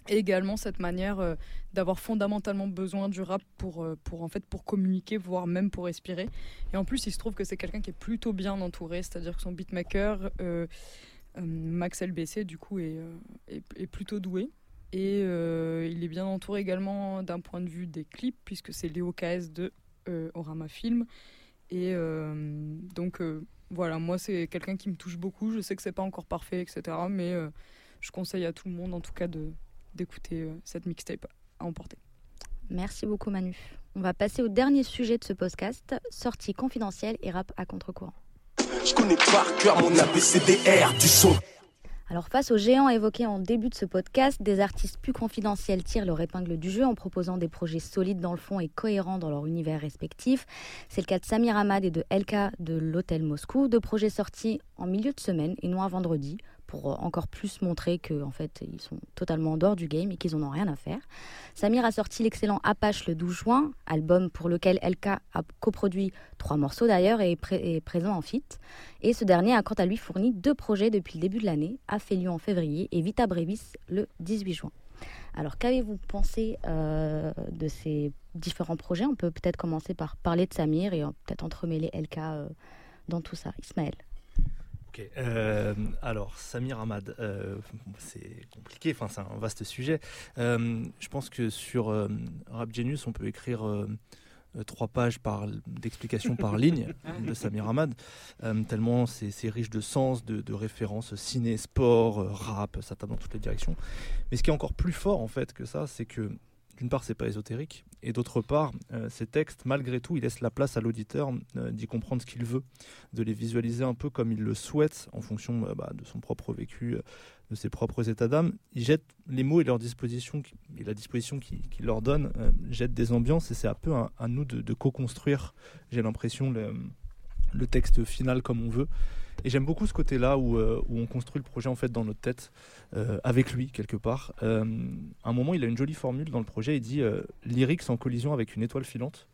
et également cette manière euh, d'avoir fondamentalement besoin du rap pour, euh, pour, en fait, pour communiquer, voire même pour respirer. Et en plus, il se trouve que c'est quelqu'un qui est plutôt bien entouré, c'est-à-dire que son beatmaker, euh, Max LBC, du coup, est, est, plutôt doué. Et il est bien entouré également d'un point de vue des clips, puisque c'est Léo KS de Orama Film. Et donc, voilà, moi, c'est quelqu'un qui me touche beaucoup. Je sais que c'est pas encore parfait, etc. Mais je conseille à tout le monde, en tout cas, de, d'écouter euh, cette mixtape à emporter. Merci beaucoup Manu. On va passer au dernier sujet de ce podcast, sortie confidentielle et rap à contre-courant. Je connais par cœur mon ABCDR du son. Alors face aux géants évoqués en début de ce podcast, des artistes plus confidentiels tirent leur épingle du jeu en proposant des projets solides dans le fond et cohérents dans leur univers respectif. C'est le cas de Samir Ahmad et de LK de l'Hôtel Moscou, deux projets sortis en milieu de semaine et non un vendredi, pour euh, encore plus montrer qu'en en fait ils sont totalement en dehors du game et qu'ils n'en ont rien à faire. Samir a sorti l'excellent Apache le 12 juin, album pour lequel LK a coproduit trois morceaux d'ailleurs et est, présent en feat. Et ce dernier a quant à lui fourni deux projets depuis le début de l'année, Aphelion en février et Vita Brevis le 18 juin. Alors qu'avez-vous pensé euh, de ces différents projets? On peut peut-être commencer par parler de Samir et peut-être entremêler LK euh, dans tout ça. Ismaël. Euh, alors, Samir Ahmad, euh, c'est compliqué, enfin, c'est un vaste sujet. Euh, je pense que sur Rap Genius, on peut écrire trois pages d'explications par ligne de Samir Ahmad, tellement c'est riche de sens, de, de, références ciné, sport, rap, ça tape dans toutes les directions. Mais ce qui est encore plus fort, en fait, que ça, c'est que d'une part, c'est pas ésotérique, et d'autre part, euh, ces textes, malgré tout, ils laissent la place à l'auditeur euh, d'y comprendre ce qu'il veut, de les visualiser un peu comme il le souhaite, en fonction euh, bah, de son propre vécu, de ses propres états d'âme. Ils jettent les mots et leur disposition, et la disposition qu'ils leur donnent, jettent des ambiances, et c'est un peu à, nous de, co-construire, j'ai l'impression, le texte final comme on veut. Et j'aime beaucoup ce côté-là où, où, on construit le projet en fait dans notre tête. Euh, avec lui quelque part. Euh, à un moment, il a une jolie formule dans le projet. Il dit euh, lyrics en collision avec une étoile filante.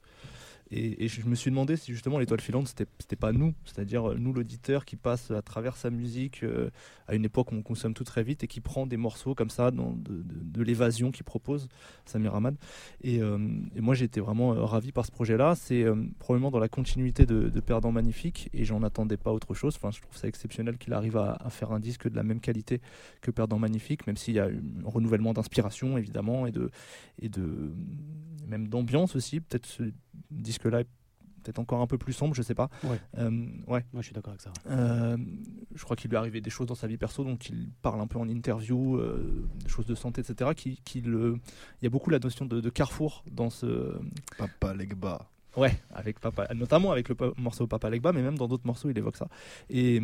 Et, je me suis demandé si justement l'étoile filante, c'était, pas nous, c'est-à-dire euh, nous l'auditeur qui passe à travers sa musique euh, à une époque où on consomme tout très vite et qui prend des morceaux comme ça de, l'évasion qu'il propose, Samir Ahmad. Et, euh, et moi été vraiment ravi par ce projet-là. C'est probablement dans la continuité de, Perdant Magnifique et j'en attendais pas autre chose. Enfin, je trouve ça exceptionnel qu'il arrive à, faire un disque de la même qualité que Perdant Magnifique, même s'il y a un renouvellement d'inspiration évidemment et de, et de même d'ambiance aussi. Peut-être ce est peut-être encore un peu plus sombre, je sais pas. Ouais. ouais. Moi, je suis d'accord avec ça. je crois qu'il lui est arrivé des choses dans sa vie perso, dont il parle un peu en interview, des choses de santé, etc. Qui, qui le... Il y a beaucoup la notion de, de carrefour dans ce. Papa Legba. Ouais, avec Papa, notamment avec le morceau Papa Legba, mais même dans d'autres morceaux, il évoque ça. Et,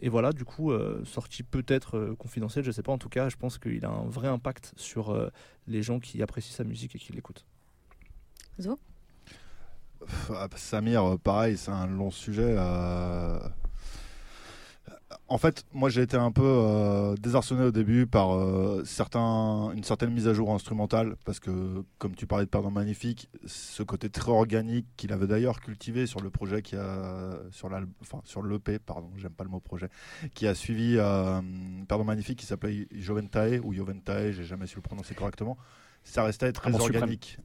et voilà, du coup, euh, sorti peut-être euh, confidentiel, je sais pas. En tout cas, je pense qu'il a un vrai impact sur euh, les gens qui apprécient sa musique et qui l'écoutent. Zo? Samir, pareil, c'est un long sujet en fait, moi j'ai été un peu euh, désarçonné au début par euh, certains, une certaine mise à jour instrumentale, parce que comme tu parlais de Pardon Magnifique, ce côté très organique qu'il avait d'ailleurs cultivé sur le projet qui a sur enfin sur l'EP, pardon, j'aime pas le mot projet, qui a suivi euh, Pardon Magnifique, qui s'appelait Joventae ou Joventae, j'ai jamais su le prononcer correctement. Ça restait très organique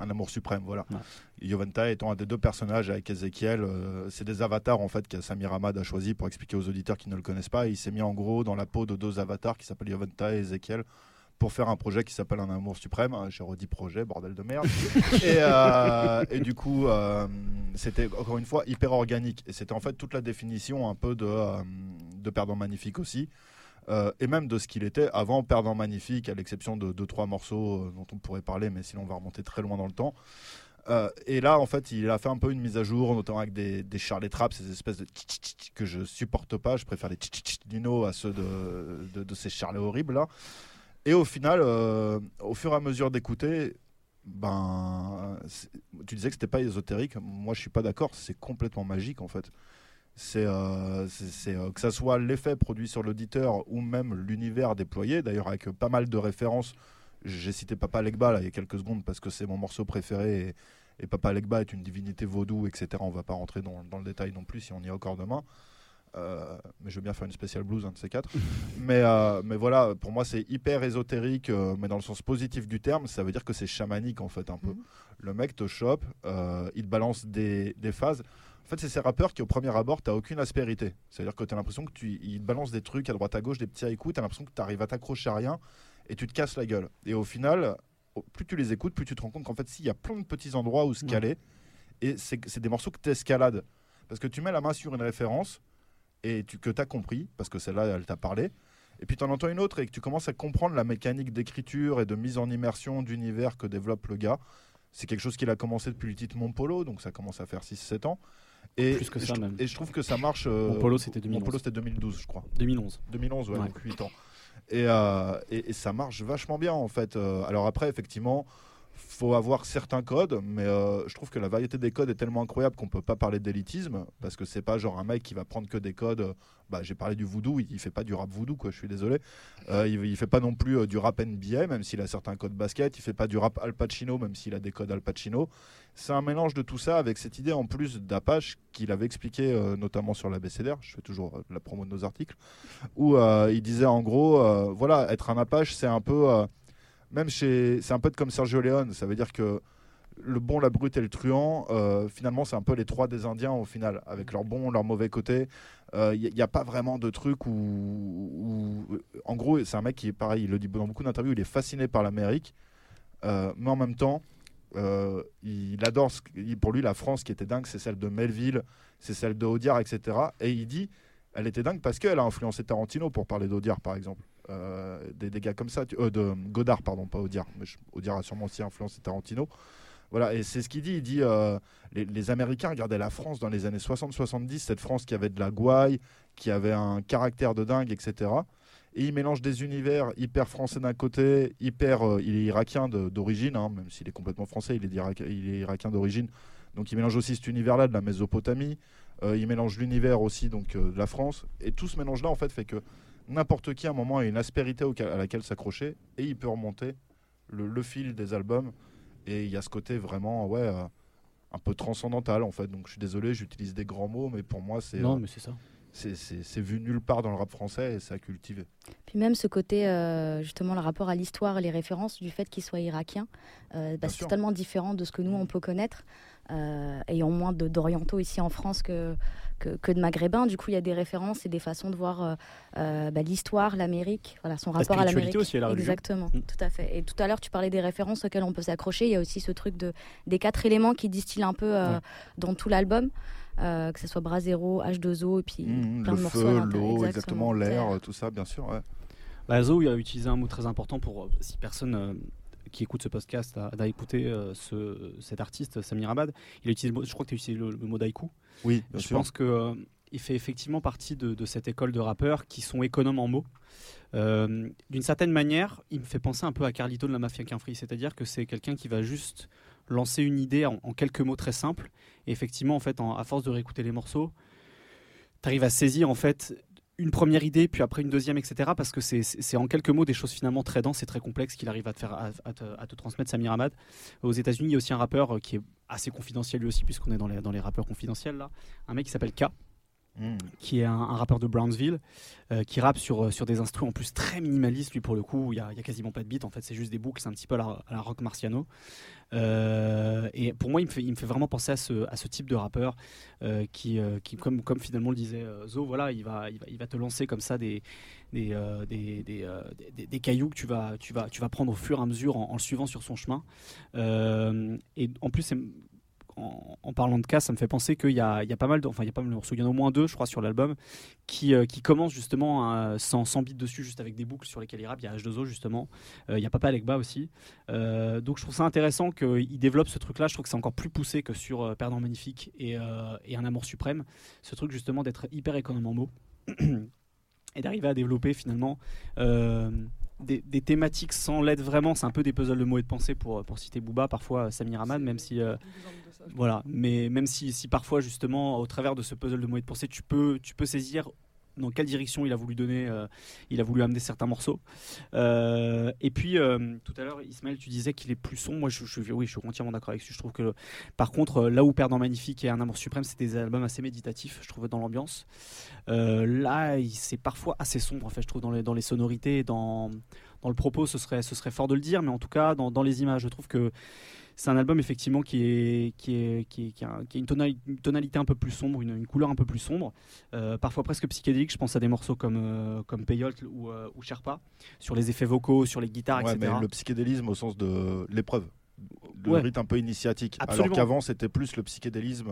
un amour suprême, voilà. Ouais. étant un des deux personnages avec Ezekiel, euh, c'est des avatars en fait que Samir Ahmad a choisi pour expliquer aux auditeurs qui ne le connaissent pas. il s'est mis en gros dans la peau de deux avatars qui s'appellent Yoventa et Ezekiel pour faire un projet qui s'appelle Un amour suprême. J'ai redit projet, bordel de merde. Euh, et, du coup, euh, c'était encore une fois hyper organique. Et c'était en fait toute la définition un peu de, de Perdant Magnifique aussi. Euh, et même de ce qu'il était avant Perdant Magnifique, à l'exception de deux, trois morceaux euh, dont on pourrait parler, mais sinon on va remonter très loin dans le temps. Euh, et là, en fait, il a fait un peu une mise à jour, notamment avec des, des Charlie ces espèces de que je supporte pas. Je préfère les Dino à ceux de, de, ces Charlie horribles là. Et au final, au fur et à mesure d'écouter, ben, tu disais que c'était pas ésotérique. Moi, je suis pas d'accord. C'est complètement magique en fait c'est euh, euh, que ça soit l'effet produit sur l'auditeur ou même l'univers déployé, d'ailleurs avec pas mal de références. J'ai cité Papa Legba là, il y a quelques secondes parce que c'est mon morceau préféré et, Papa Legba est une divinité vaudou, etc. On va pas rentrer dans, le détail non plus si on y est encore demain. Euh, mais je veux bien faire une spéciale blues, un de ces quatre. mais, mais voilà, pour moi, c'est hyper ésotérique, mais dans le sens positif du terme, ça veut dire que c'est chamanique en fait, un peu. Mhm. Le mec te chope, il te balance des, des phases. En fait, c'est ces rappeurs qui, au premier abord, t'as aucune aspérité. C'est-à-dire que tu as l'impression que tu te balancent des trucs à droite à gauche, des petits haïkus, tu as l'impression que tu arrives à t'accrocher à rien et tu te casses la gueule. Et au final, plus tu les écoutes, plus tu te rends compte qu'en fait, s'il y a plein de petits endroits où se caler, et c'est des morceaux que tu escalades. Parce que tu mets la main sur une référence et tu, que tu as compris, parce que celle-là, elle t'a parlé. Et puis tu en entends une autre et que tu commences à comprendre la mécanique d'écriture et de mise en immersion d'univers que développe le gars. C'est quelque chose qu'il a commencé depuis le titre Mon Polo, donc ça commence à faire 6-7 ans. Et Plus que ça je, même. Et je trouve que ça marche. Euh, Mon polo c'était 2011. Mon polo c'était 2012, je crois. 2011. 2011, ouais, donc 8 ans. Et, euh, et, et, ça marche vachement bien en fait. Euh, alors après, effectivement, faut avoir certains codes, mais euh, je trouve que la variété des codes est tellement incroyable qu'on peut pas parler d'élitisme parce que c'est pas genre un mec qui va prendre que des codes. Euh, bah, j'ai parlé du voodoo, il, fait pas du rap voodoo, quoi. Je suis désolé. Euh, il, il, fait pas non plus du rap NBA, même s'il a certains codes basket. Il fait pas du rap Al Pacino, même s'il a des codes Al Pacino. C'est un mélange de tout ça avec cette idée en plus d'Apache qu'il avait expliqué notamment sur la BCDR. Je fais toujours la promo de nos articles où il disait en gros, voilà, être un Apache, c'est un peu même chez. C'est un peu comme Sergio Leone. Ça veut dire que le bon, la brute et le truand, euh, finalement, c'est un peu les trois des Indiens au final, avec leur bon, leur mauvais côté. Il euh, n'y a, pas vraiment de truc où. en gros, c'est un mec qui est pareil, il le dit dans beaucoup d'interviews, il est fasciné par l'Amérique, euh, mais en même temps, il adore. pour lui, la France qui était dingue, c'est celle de Melville, c'est celle de Audiard, etc. Et il dit, elle était dingue parce qu'elle a influencé Tarantino, pour parler d'Audiard, par exemple. Euh, des, gars comme ça, euh, de Godard, pardon, pas Audiard, mais a sûrement aussi influencé Tarantino. Voilà, et c'est ce qu'il dit. Il dit euh, les, Américains regardaient la France dans les années 60-70, cette France qui avait de la gouaille, qui avait un caractère de dingue, etc. Et il mélange des univers hyper français d'un côté, hyper. il est irakien d'origine, hein, même s'il est complètement français, il est, il est irakien d'origine. Donc il mélange aussi cet univers-là de la Mésopotamie. il mélange l'univers aussi donc de la France. Et tout ce mélange-là, en fait, fait que n'importe qui à un moment a une aspérité à laquelle s'accrocher et il peut remonter le, fil des albums. Et il y a ce côté vraiment, ouais, euh, un peu transcendantal en fait. Donc je suis désolé, j'utilise des grands mots, mais pour moi c'est. Non, euh, mais c'est ça. C'est vu nulle part dans le rap français et ça a cultivé. Puis même ce côté, euh, justement, le rapport à l'histoire et les références du fait qu'il soit irakien, bah, c'est totalement différent de ce que nous on peut connaître. Ayant moins d'orientaux ici en France que, que, de maghrébins. Du coup, il y a des références et des façons de voir bah, l'histoire, l'Amérique, voilà, son rapport à l'Amérique. aussi, la Exactement, mm. tout à fait. Et tout à l'heure, tu parlais des références auxquelles on peut s'accrocher. Il y a aussi ce truc de, des quatre éléments qui distillent un peu dans tout l'album. Euh, que ce soit Brasero, H2O, et puis mmh, plein de morceaux. Feu, l'eau, exactement, l'air, tout ça, bien sûr. Ouais. Bah, Zo a utilisé un mot très important pour, euh, si personne euh, qui écoute ce podcast a, écouté ce, cet artiste, Samir Abad, il a utilisé, je crois que tu as utilisé le, mot d'aiku. Oui, bien je sûr. pense que il fait effectivement partie de, de, cette école de rappeurs qui sont économes en mots. D'une certaine manière, il me fait penser un peu à Carlito de la Mafia Free, c'est-à-dire que c'est quelqu'un qui va juste lancer une idée en, quelques mots très simples. Et effectivement, en fait, à force de réécouter les morceaux, tu arrives à saisir en fait une première idée, puis après une deuxième, etc. Parce que c'est en quelques mots des choses finalement très denses et très complexes qu'il arrive à te, faire, à, te, transmettre Samir Ahmad. Aux États-Unis, il y a aussi un rappeur euh, qui est assez confidentiel lui aussi, puisqu'on est dans les, dans les rappeurs confidentiels là. Un mec qui s'appelle K. Hmm. qui est un, rappeur de Brownsville, euh, qui rappe sur, euh, sur des instruments en plus très minimalistes. Lui, pour le coup, il n'y a, a, quasiment pas de beat. En fait, c'est juste des boucles, c'est un petit peu à la, rock marciano. Euh, et pour moi, il me, fait, il me fait vraiment penser à ce, à ce type de rappeur qui, qui comme, comme finalement le disait Zo, voilà, il va, il va, il va te lancer comme ça des, des, des, des, des, cailloux que tu vas, tu, vas, tu vas prendre au fur et à mesure en, en le suivant sur son chemin. et en plus, en, parlant de cas, ça me fait penser qu'il y, a, pas mal de, enfin il y a pas mal de morceaux, il y en a au moins deux, je crois, sur l'album, qui, euh, commencent justement euh, sans, sans dessus, juste avec des boucles sur lesquelles il rappe. Il y a H2O justement, euh, il y a Papa Legba aussi. donc je trouve ça intéressant qu'il développe ce truc-là. Je trouve que c'est encore plus poussé que sur Perdant Magnifique et, Un Amour Suprême. Ce truc justement d'être hyper économe en mots et d'arriver à développer finalement des, thématiques sans l'aide vraiment. C'est un peu des puzzles de mots et de pensée pour, citer Booba, parfois Samir Ahmad, même si. Euh, voilà, mais même si, si parfois, justement, au travers de ce puzzle de mots et de pensée, tu peux, tu peux saisir dans quelle direction il a voulu donner, euh, il a voulu amener certains morceaux. Euh, et puis euh, tout à l'heure, Ismaël, tu disais qu'il est plus sombre. Moi, je, je, oui, je suis entièrement d'accord avec ça. Je trouve que, par contre, là où Perdant Magnifique et Un Amour Suprême, c'est des albums assez méditatifs, je trouve, dans l'ambiance. là, c'est parfois assez sombre, en fait, je trouve, dans les, dans les sonorités, dans, dans le propos, ce serait, ce serait fort de le dire, mais en tout cas, dans, dans les images, je trouve que c'est un album effectivement qui est qui est qui, qui a, une, tonalité, un peu plus sombre, une, couleur un peu plus sombre, euh, parfois presque psychédélique. Je pense à des morceaux comme euh, comme Peyot ou, euh, ou, Sherpa sur les effets vocaux, sur les guitares, ouais, etc. Mais le psychédélisme au sens de l'épreuve, le rythme un peu initiatique. Absolument. Alors qu'avant c'était plus le psychédélisme.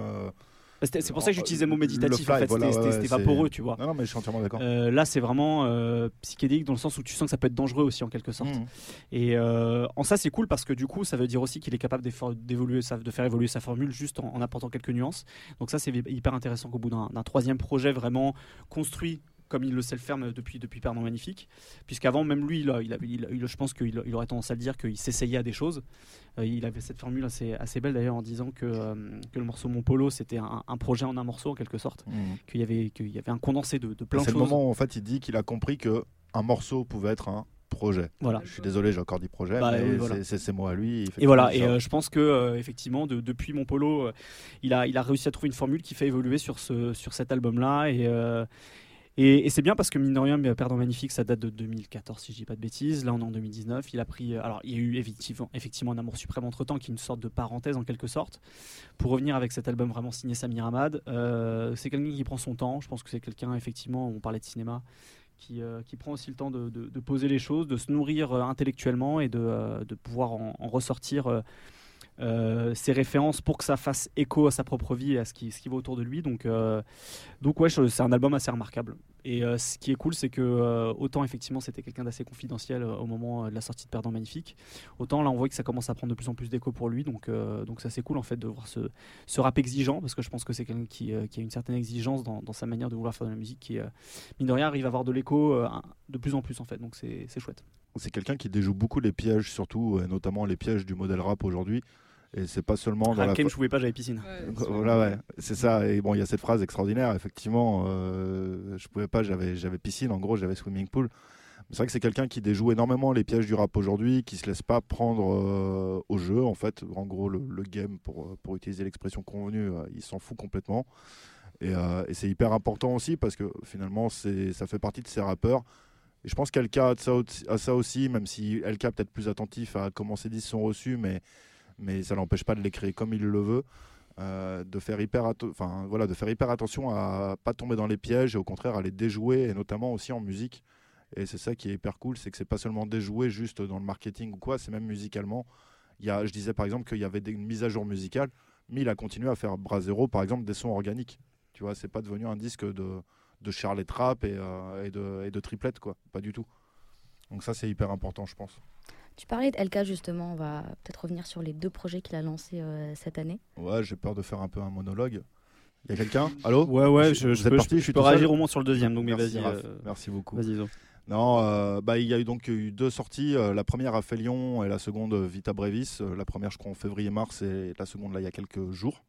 C'est pour ça que j'utilisais le mot méditatif. en fait, c'était vaporeux, tu vois. Non, non, mais je suis entièrement d'accord. Euh, là, c'est vraiment euh, psychédélique dans le sens où tu sens que ça peut être dangereux aussi en quelque sorte. Mmh. Et euh, en ça, c'est cool parce que du coup, ça veut dire aussi qu'il est capable d'évoluer, de faire évoluer sa formule juste en, en apportant quelques nuances. Donc ça, c'est hyper intéressant qu'au bout d'un troisième projet vraiment construit comme il le sait le faire depuis, depuis Perdant Magnifique. Puisqu'avant, même lui, il, il, je pense qu'il il aurait tendance à le dire qu'il s'essayait à des choses. Euh, il avait cette formule assez, assez belle d'ailleurs en disant que, euh, que le morceau Mon Polo, c'était un, projet en un morceau en quelque sorte. Mmh. Qu'il y, avait, qu'il y avait un condensé de, de plein de choses. C'est le moment où en fait, il dit qu'il a compris que un morceau pouvait être un projet. Voilà. Je suis désolé, j'ai encore dit projet, bah, mais c'est ses mots à lui. Et voilà, et euh, je pense que effectivement, de, depuis mon polo, il, a, il a réussi à trouver une formule qui fait évoluer sur, ce, sur cet album-là. Et, et, c'est bien parce que mine de rien, Perdant Magnifique, ça date de 2014, si je dis pas de bêtises. Là, on est en 2019. Il a pris. Euh, alors, il y a eu effectivement, effectivement un amour suprême entre temps, qui est une sorte de parenthèse en quelque sorte. Pour revenir avec cet album vraiment signé Samir Ahmad, euh, c'est quelqu'un qui prend son temps. Je pense que c'est quelqu'un, effectivement, on parlait de cinéma. Qui, euh, qui, prend aussi le temps de, de, poser les choses, de se nourrir intellectuellement et de, de pouvoir en ressortir euh, ses références pour que ça fasse écho à sa propre vie et à ce qui, ce qui va autour de lui. Donc, euh, donc ouais, c'est un album assez remarquable. Et euh, ce qui est cool, c'est que autant effectivement c'était quelqu'un d'assez confidentiel au moment de la sortie de Perdant Magnifique, autant là on voit que ça commence à prendre de plus en plus d'écho pour lui. Donc, donc ça c'est cool en fait de voir ce, ce rap exigeant parce que je pense que c'est quelqu'un qui, qui, a une certaine exigence dans, dans, sa manière de vouloir faire de la musique qui, mine de rien, arrive à avoir de l'écho de plus en plus en fait. Donc c'est chouette. C'est quelqu'un qui déjoue beaucoup les pièges, surtout, et notamment les pièges du modèle rap aujourd'hui. Et c'est pas seulement dans ah, la. je pouvais pas, j'avais piscine. voilà, ouais, c'est ça. Et bon, il y a cette phrase extraordinaire. Effectivement, euh, je pouvais pas, j'avais, j'avais piscine. En gros, j'avais swimming pool. C'est vrai que c'est quelqu'un qui déjoue énormément les pièges du rap aujourd'hui, qui se laisse pas prendre euh, au jeu. En fait, en gros, le, game, pour, pour utiliser l'expression convenue, euh, il s'en fout complètement. Et, euh, et c'est hyper important aussi parce que finalement, c'est, ça fait partie de ces rappeurs. Et je pense qu'Elka a ça, a ça aussi, même si Elka peut-être plus attentif à comment ses disques sont reçus, mais mais ça n'empêche pas de l'écrire comme il le veut. de faire hyper, enfin voilà, de faire hyper attention à pas tomber dans les pièges et au contraire à les déjouer et notamment aussi en musique. Et c'est ça qui est hyper cool, c'est que c'est pas seulement déjoué juste dans le marketing ou quoi, c'est même musicalement. Il y a, je disais par exemple qu'il y avait une mise à jour musicale, mais il a continué à faire bras zéro, par exemple, des sons organiques. Tu vois, c'est pas devenu un disque de, de Charlie Trap et, euh, et, de, et de triplette, quoi. Pas du tout. Donc ça, c'est hyper important, je pense. Tu parlais de LK justement, on va peut-être revenir sur les deux projets qu'il a lancés euh, cette année. Ouais, j'ai peur de faire un peu un monologue. Il y a quelqu'un? Allô? Ouais, ouais, je, je, peux, je, peux réagir au moins sur le deuxième, donc merci, vas-y. Euh, merci beaucoup. Vas-y, non, euh, bah, il y a eu donc eu deux sorties. Euh, la première à Félion et la seconde Vita Brevis. Euh, la première, je crois, en février-mars et la seconde, là, il y a quelques jours,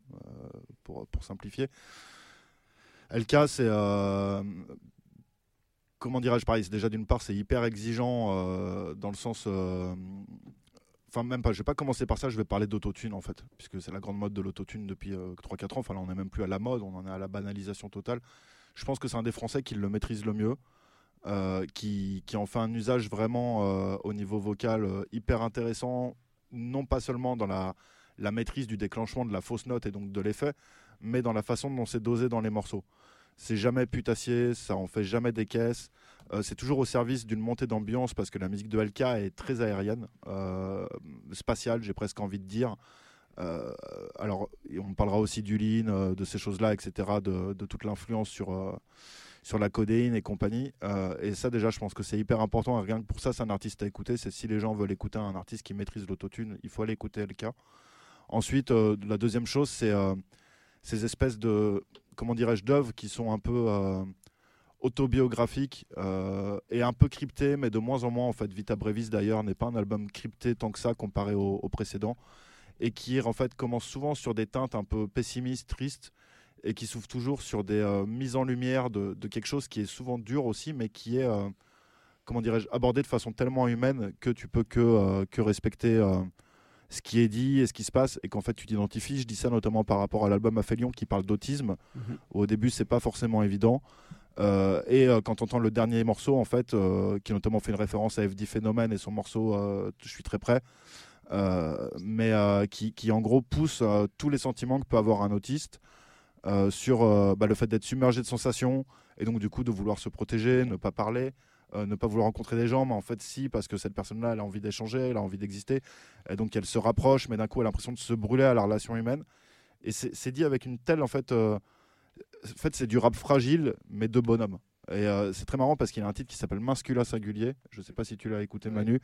pour, pour, simplifier. LK, c'est. Comment dirais-je pareil déjà d'une part, c'est hyper exigeant dans le sens. Enfin, même pas, je vais pas commencer par ça, je vais parler d'autotune en fait, puisque c'est la grande mode de l'autotune depuis 3-4 ans. Enfin, là, on n'est même plus à la mode, on en est à la banalisation totale. Je pense que c'est un des Français qui le maîtrise le mieux. Euh, qui, qui, en fait un usage vraiment euh, au niveau vocal euh, hyper intéressant, non pas seulement dans la, la, maîtrise du déclenchement de la fausse note et donc de l'effet, mais dans la façon dont c'est dosé dans les morceaux. C'est jamais putassier, ça en fait jamais des caisses. c'est toujours au service d'une montée d'ambiance parce que la musique de LK est très aérienne, spatiale, j'ai presque envie de dire. alors, on parlera aussi du lean, de ces choses-là, etc., de, toute l'influence sur sur la codéine et compagnie. Euh, et ça, déjà, je pense que c'est hyper important. rien que pour ça, c'est un artiste à écouter. C'est si les gens veulent écouter un artiste qui maîtrise l'autotune, il faut aller écouter LK. Ensuite, euh, la deuxième chose, c'est euh, ces espèces de, comment dirais-je, d'œuvres qui sont un peu autobiographiques et un peu cryptées, mais de moins en moins. En fait, Vita Brevis, d'ailleurs, n'est pas un album crypté tant que ça comparé au, au précédent. Et qui, en fait, commence souvent sur des teintes un peu pessimistes, tristes et qui s'ouvre toujours sur des euh, mises en lumière de, quelque chose qui est souvent dur aussi, mais qui est, euh, comment dirais-je, abordé de façon tellement humaine que tu peux que, euh, que respecter ce qui est dit et ce qui se passe, et qu'en fait tu t'identifies. Je dis ça notamment par rapport à l'album Aphelion qui parle d'autisme. Mhm. Au début, c'est pas forcément évident. et quand on entend le dernier morceau, en fait, qui notamment fait une référence à FD Phénomène et son morceau Je suis très près, mais qui, qui, en gros pousse tous les sentiments que peut avoir un autiste euh, sur euh, bah, le fait d'être submergé de sensations et donc du coup de vouloir se protéger, ne pas parler. Euh, ne pas vouloir rencontrer des gens, mais en fait si, parce que cette personne-là, elle a envie d'échanger, elle a envie d'exister, et donc elle se rapproche, mais d'un coup elle a l'impression de se brûler à la relation humaine. Et c'est dit avec une telle, en fait, en fait c'est du rap fragile, mais de bonhomme. Et c'est très marrant parce qu'il a un titre qui s'appelle Mascula Singulier, je sais pas si tu l'as écouté Manu,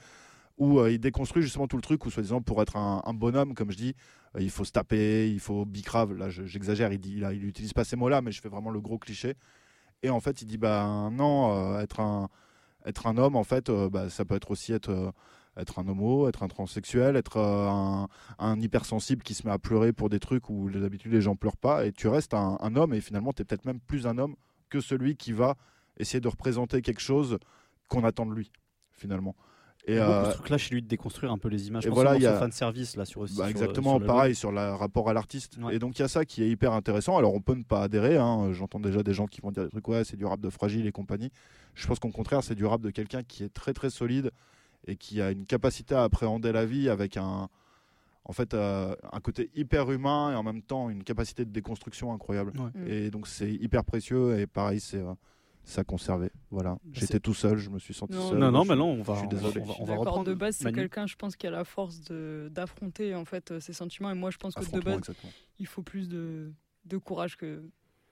où euh, il déconstruit justement tout le truc, où soi-disant pour être un, bonhomme, comme je dis, euh, il faut se taper, il faut bicrave. Là, j'exagère, il dit, il, utilise pas ces mots-là, mais je fais vraiment le gros cliché. Et en fait, il dit, bah non, euh, être un être un homme, en fait, bah, ça peut être aussi être être un homo, être un transsexuel, être un, un, hypersensible qui se met à pleurer pour des trucs où d'habitude les gens pleurent pas, et tu restes un, un homme, et finalement tu es peut-être même plus un homme que celui qui va essayer de représenter quelque chose qu'on attend de lui, finalement. Et euh, trucs là chez lui de déconstruire un peu les images. Et voilà, il y a fan service là sur bah, exactement pareil sur le rapport à l'artiste. Et donc il y a ça qui est hyper intéressant. Alors on peut ne pas adhérer. Hein. J'entends déjà des gens qui vont dire des trucs ouais c'est du rap de fragile et compagnie. Je pense qu'au contraire c'est du rap de quelqu'un qui est très très solide et qui a une capacité à appréhender la vie avec un en fait euh, un côté hyper humain et en même temps une capacité de déconstruction incroyable. Et donc c'est hyper précieux et pareil c'est euh, ça conservait. Voilà. J'étais tout seul, je me suis senti seul. Non, non, mais non, on va. Je suis désolé. On va, reprendre. De base, c'est quelqu'un, je pense, qui a la force d'affronter en fait ses sentiments. Et moi, je pense que de base, il faut plus de, de courage que.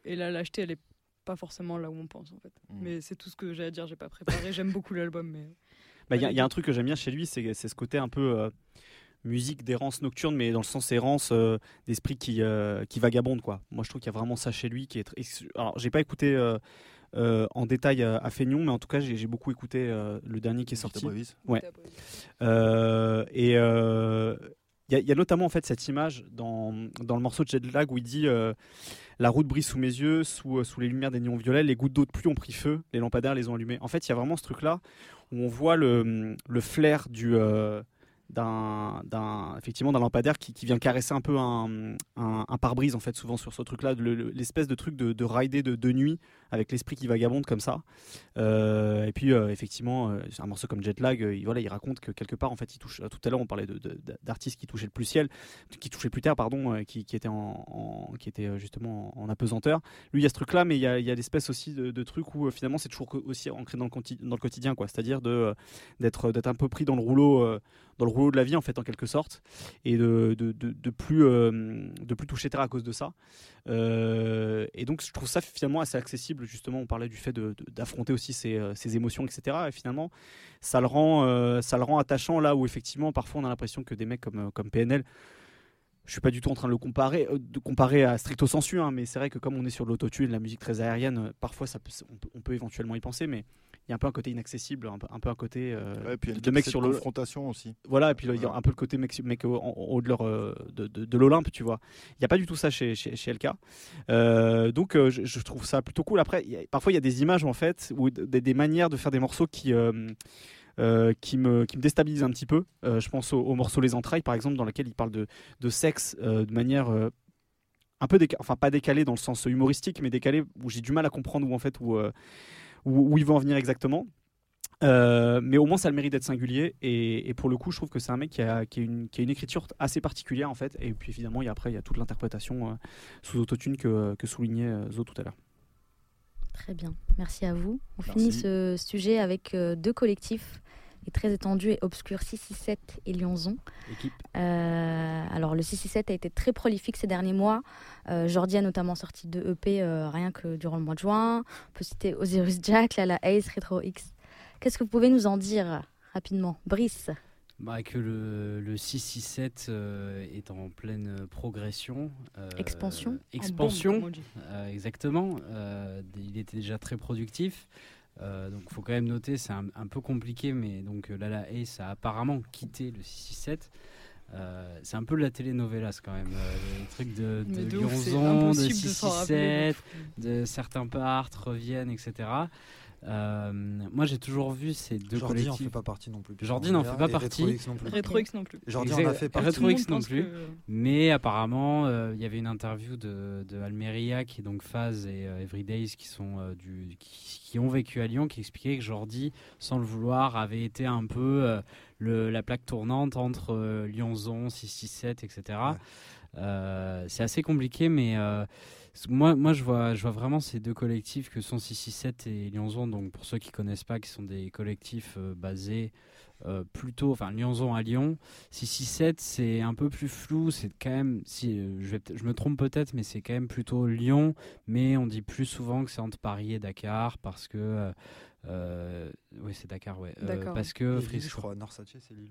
Et la lâcheté, elle est pas forcément là où on pense en fait. Mm. Mais c'est tout ce que j'ai à dire. J'ai pas préparé. J'aime beaucoup l'album, mais. Bah, il y, a un truc que j'aime bien chez lui, c'est ce côté un peu. Euh, musique d'errance nocturne, mais dans le sens errance euh, d'esprit qui, euh, qui vagabonde. Quoi. Moi, je trouve qu'il y a vraiment ça chez lui qui est. Très... Alors, j'ai pas écouté euh, en détail à, Feignon, mais en tout cas, j'ai beaucoup écouté euh, le dernier qui est sorti. Ouais. Euh, et il y, a notamment en fait cette image dans, dans le morceau de Jet Lag où il dit la route brille sous mes yeux, sous, sous les lumières des néons violets, les gouttes d'eau de pluie ont pris feu, les lampadaires les ont allumés. En fait, il y a vraiment ce truc là où on voit le, le flair du d'un effectivement d'un lampadaire qui, qui, vient caresser un peu un, un, pare-brise en fait souvent sur ce truc là l'espèce de truc de, de rider de, de, nuit avec l'esprit qui vagabonde comme ça. et puis effectivement, un morceau comme Jetlag, il, voilà, il raconte que quelque part, en fait, il touche. Tout à l'heure, on parlait d'artistes qui touchaient le plus ciel, qui touchaient plus terre, pardon, qui, qui étaient en, qui était justement en apesanteur. Lui, il y a ce truc-là, mais il y a, a l'espèce aussi de, de truc où finalement c'est toujours aussi ancré dans le, quotidien, quoi. C'est-à-dire d'être d'être un peu pris dans le rouleau dans le rouleau de la vie en fait en quelque sorte et de, plus euh, de plus toucher terre à cause de ça euh, et donc je trouve ça finalement assez accessible justement on parlait du fait d'affronter aussi ses, euh, émotions etc et finalement ça le rend ça le rend attachant là où effectivement parfois on a l'impression que des mecs comme comme PNL je suis pas du tout en train de le comparer, de comparer à stricto sensu, hein, mais c'est vrai que comme on est sur l'autotune, la musique très aérienne, parfois ça on, peut, on, peut, éventuellement y penser, mais il y a un peu un côté inaccessible, un peu un, peu un côté euh, de mecs sur le confrontation aussi. Voilà, et puis il y a un peu le côté mec, mec au, haut de leur euh, de, de, l'Olympe, tu vois. Il n'y a pas du tout ça chez chez, chez LK. Euh, donc je, trouve ça plutôt cool. Après, parfois il y a des images en fait ou des, manières de faire des morceaux qui qui, me, qui me déstabilisent un petit peu. je pense au, morceau Les Entrailles, par exemple, dans lequel il parle de, de sexe de manière un peu décalée, enfin pas décalée dans le sens humoristique, mais décalée où j'ai du mal à comprendre où en fait où où, il va en venir exactement. Euh, mais au moins ça a le mérite d'être singulier et, pour le coup je trouve que c'est un mec qui a, une, qui a, une, écriture assez particulière en fait et puis évidemment il y a, après il y a toute l'interprétation euh, sous autotune que, que soulignait euh, Zo tout à l'heure. Très bien, merci à vous. On finit ce sujet avec deux collectifs et très étendu et obscur 667 et Lyonzon. Euh, alors le 667 a été très prolifique ces derniers mois. Euh, Jordi a notamment sorti deux EP euh, rien que durant le mois de juin. On peut citer Osiris Jack, Lala Ace, Retro X. Qu'est-ce que vous pouvez nous en dire rapidement? Brice bah, que le, le 667 euh, est en pleine progression. expansion? Expansion, exactement. il était déjà très productif. Euh, donc il faut quand même noter, c'est un, peu compliqué, mais donc euh, Lala Ace a apparemment quitté le 667. Euh, c'est un peu la telenovela quand même, le truc de, de, de Lyonzon, de 667, de, certains partent, reviennent, etc. Euh, moi, j'ai toujours vu ces deux Jordi collectifs. n'en fait pas partie non plus. Jordi n'en fait pas partie. Retro X non plus. Jordi en a fait partie. Retro X non plus. Mais apparemment, euh, il y avait une interview de, de, Almeria, qui est donc Phase et euh, Everydays, qui, sont, du, qui, ont vécu à Lyon, qui expliquait que Jordi, sans le vouloir, avait été un peu le, la plaque tournante entre Lyonzon, 667, etc. c'est assez compliqué, mais moi, moi je, vois, je vois vraiment ces deux collectifs que sont 667 et Lyonzon. Donc, pour ceux qui connaissent pas, qui sont des collectifs euh, basés euh, plutôt, enfin, Lyonzon à Lyon. 667, c'est un peu plus flou. C'est quand même, si euh, je, je me trompe peut-être, mais c'est quand même plutôt Lyon. Mais on dit plus souvent que c'est entre Paris et Dakar parce que. oui, c'est Dakar, ouais. parce que. je crois. Norsatier, c'est Lille.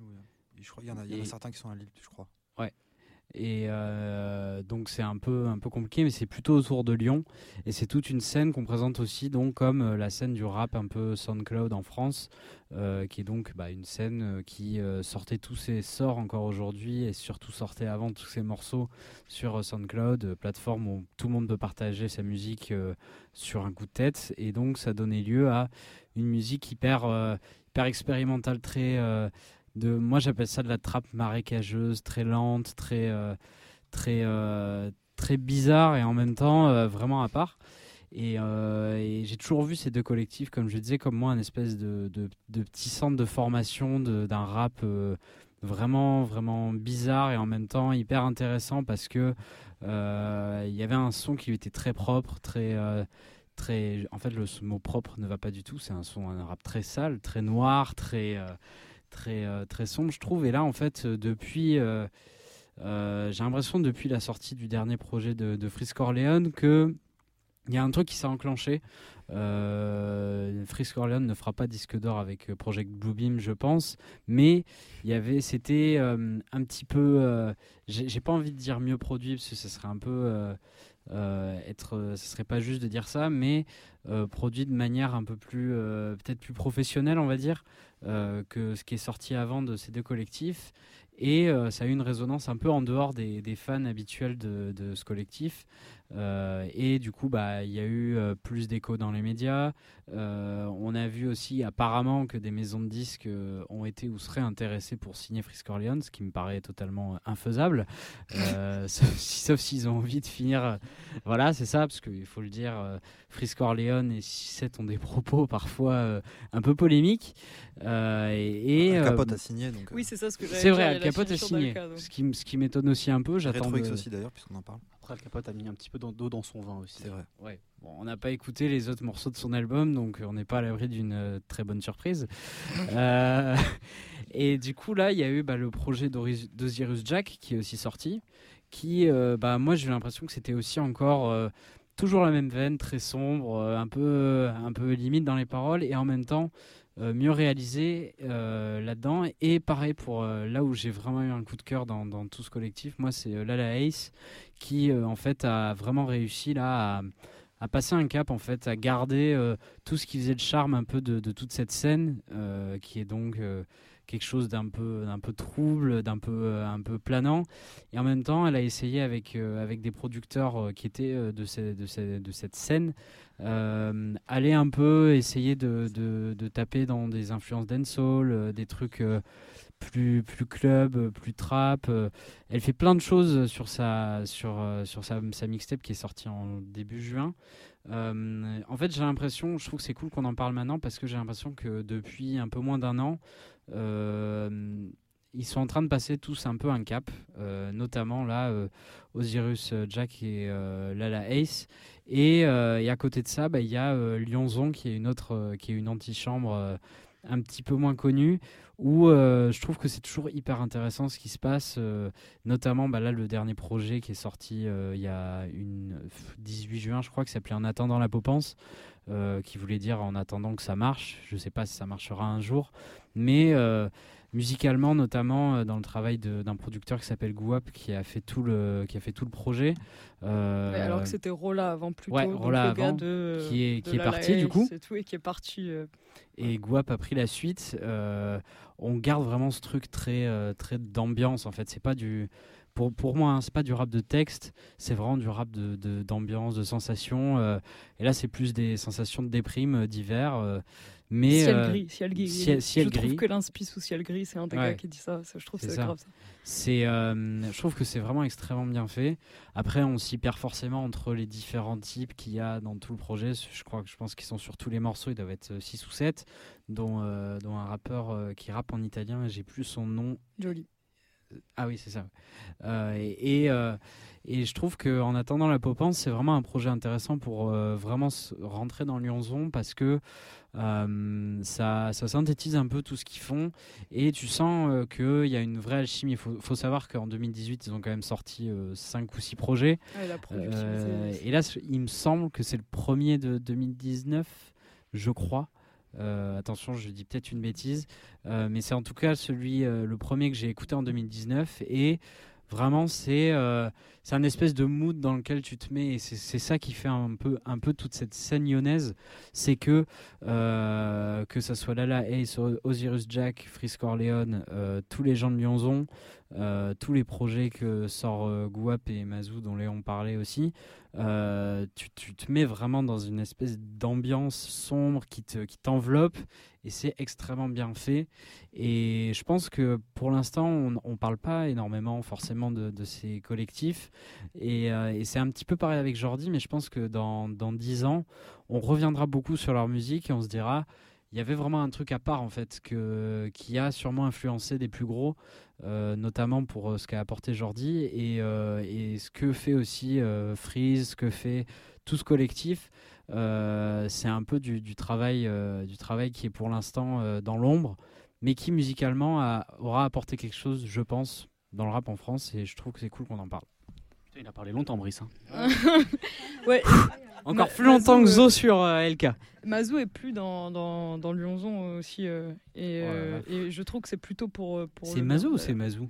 Je crois qu'il y, en a, y en a certains qui sont à Lille, je crois. Ouais. Et euh, donc c'est un peu un peu compliqué, mais c'est plutôt autour de Lyon. Et c'est toute une scène qu'on présente aussi donc comme euh, la scène du rap un peu SoundCloud en France, euh, qui est donc bah, une scène qui sortait tous ses sorts encore aujourd'hui et surtout sortait avant tous ses morceaux sur SoundCloud, plateforme où tout le monde peut partager sa musique sur un coup de tête. Et donc ça donnait lieu à une musique hyper hyper expérimentale, très de moi j'appelle ça de la trappe marécageuse, très lente, très euh, très euh, très bizarre et en même temps euh, vraiment à part. Et, j'ai toujours vu ces deux collectifs, comme je disais, comme moi, un espèce de, de, petit centre de formation d'un rap vraiment vraiment bizarre et en même temps hyper intéressant parce que il y avait un son qui était très propre, très très. En fait, le mot propre ne va pas du tout. C'est un son, un rap très sale, très noir, très très, euh, très sombre, je trouve. Et là, en fait, euh, depuis. Euh, j'ai l'impression depuis la sortie du dernier projet de, de Frisk Orleans que il y a un truc qui s'est enclenché. Euh, Frisk Orleans ne fera pas disque d'or avec Project Bluebeam, je pense, mais il y avait, c'était un petit peu, j'ai pas envie de dire mieux produit parce que ce serait un peu être, ce serait pas juste de dire ça, mais produit de manière un peu plus, peut-être plus professionnelle, on va dire. Euh, que ce qui est sorti avant de ces deux collectifs. Et euh, ça a eu une résonance un peu en dehors des, fans habituels de, ce collectif. Euh, et du coup, bah, il y a eu plus d'écho dans les médias. on a vu aussi apparemment que des maisons de disques ont été ou seraient intéressées pour signer Frisk Orleans, ce qui me paraît totalement infaisable. sauf s'ils ont envie de finir. voilà, c'est ça, parce qu'il faut le dire, Frisk Orleans et 6-7 ont des propos parfois un peu polémiques. et, et Capote a signé. Donc, oui, c'est ça ce que C'est vrai, Capote a signé. Ce qui, ce qui m'étonne aussi un peu. J'attends. De... aussi d'ailleurs, puisqu'on en parle. Après, Capote a mis un petit peu d'eau dans son vin aussi. C'est vrai. Ouais. Bon, on n'a pas écouté les autres morceaux de son album, donc on n'est pas à l'abri d'une très bonne surprise. et du coup, là, il y a eu bah, le projet d'Osiris Jack qui est aussi sorti qui, euh, bah, moi, j'ai l'impression que c'était aussi encore euh, toujours la même veine, très sombre, euh, un peu, un peu limite dans les paroles, et en même temps mieux réalisé là-dedans. Et pareil pour là où j'ai vraiment eu un coup de cœur dans, tout ce collectif, moi, c'est Lala Ace qui, en fait, a vraiment réussi là à passer un cap en fait, à garder tout ce qui faisait le charme un peu de toute cette scène, qui est donc quelque chose d'un peu, d'un peu trouble, d'un peu, euh, un peu planant. Et en même temps, elle a essayé avec, euh, avec des producteurs euh, qui étaient de, de, de, cette scène, aller un peu essayer de, de, taper dans des influences dancehall, des trucs plus, plus club, plus trap. Elle fait plein de choses sur sa, sur, sur sa mixtape qui est sortie en début juin. En fait, j'ai l'impression, je trouve que c'est cool qu'on en parle maintenant parce que j'ai l'impression que depuis un peu moins d'un an, euh, ils sont en train de passer tous un peu un cap, euh, notamment là euh, Osiris Jack et Lala Ace. Et, à côté de ça, bah, il y a Lyonzon qui est une autre, qui est une antichambre un petit peu moins connue, où je trouve que c'est toujours hyper intéressant ce qui se passe, notamment bah, là le dernier projet qui est sorti il y a une 18 juin, je crois, qui s'appelait En attendant la Popence, qui voulait dire en attendant que ça marche. Je ne sais pas si ça marchera un jour, mais euh, musicalement notamment euh, dans le travail d'un producteur qui s'appelle Guap qui a fait tout le qui a fait tout le projet. Euh, alors que c'était Rola avant plutôt ouais, Rola le gars de, qui est qui est parti du coup. tout, et qui est parti et Guap a pris la suite. On garde vraiment ce truc très très d'ambiance en fait. C'est pas du pour, pour moi, hein, c'est pas du rap de texte, c'est vraiment du rap d'ambiance, de, de, sensation. et là, c'est plus des sensations de déprime d'hiver. Mais ciel euh, gris, ciel je trouve que l'inspi sous ciel gris, c'est un des gars qui dit ça. Je trouve c'est grave ça. C'est, euh, je trouve que c'est vraiment extrêmement bien fait. Après, on s'y perd forcément entre les différents types qu'il y a dans tout le projet. Je crois que je pense qu'ils sont sur tous les morceaux, ils doivent être 6 ou 7, dont, euh, dont un rappeur qui rappe en italien. J'ai plus son nom. Joli. Ah oui, c'est ça. et, et, et, je trouve qu'en attendant la Popence, c'est vraiment un projet intéressant pour vraiment rentrer dans Lyonzon parce que euh, ça, ça, synthétise un peu tout ce qu'ils font et tu sens euh, qu'il y a une vraie alchimie. Il faut, faut, savoir qu'en 2018, ils ont quand même sorti 5 euh, ou 6 projets. et là, il me semble que c'est le premier de 2019, je crois. attention, je dis peut-être une bêtise, mais c'est en tout cas celui, le premier que j'ai écouté en 2019 et Vraiment, c'est euh, un espèce de mood dans lequel tu te mets, et c'est ça qui fait un peu, un peu toute cette scène lyonnaise. C'est que, euh, que ça soit Lala Ace, Osiris Jack, Frisk Corleone, euh, tous les gens de Lyonzon, euh, tous les projets que sort Guap et Mazou, dont Léon parlait aussi, tu, tu, te mets vraiment dans une espèce d'ambiance sombre qui t'enveloppe te, qui et c'est extrêmement bien fait. Et je pense que pour l'instant, on ne parle pas énormément forcément de, ces collectifs. Et, et c'est un petit peu pareil avec Jordi, mais je pense que dans, dans 10 ans, on reviendra beaucoup sur leur musique et on se dira il y avait vraiment un truc à part en fait que, qui a sûrement influencé des plus gros, euh, notamment pour euh, ce qu'a apporté Jordi et, euh, et, ce que fait aussi Freeze, ce que fait tout ce collectif. C'est un peu du, du travail, du travail qui est pour l'instant dans l'ombre, mais qui musicalement a, aura apporté quelque chose, je pense, dans le rap en France et je trouve que c'est cool qu'on en parle. Il a parlé longtemps, Brice. Hein. ouais. Encore plus longtemps que Zo euh, sur euh, LK. Mazou est plus dans, dans, dans Lyonzon aussi. Euh, et, et, je trouve que c'est plutôt pour. pour c'est Mazou ou c'est Mazou?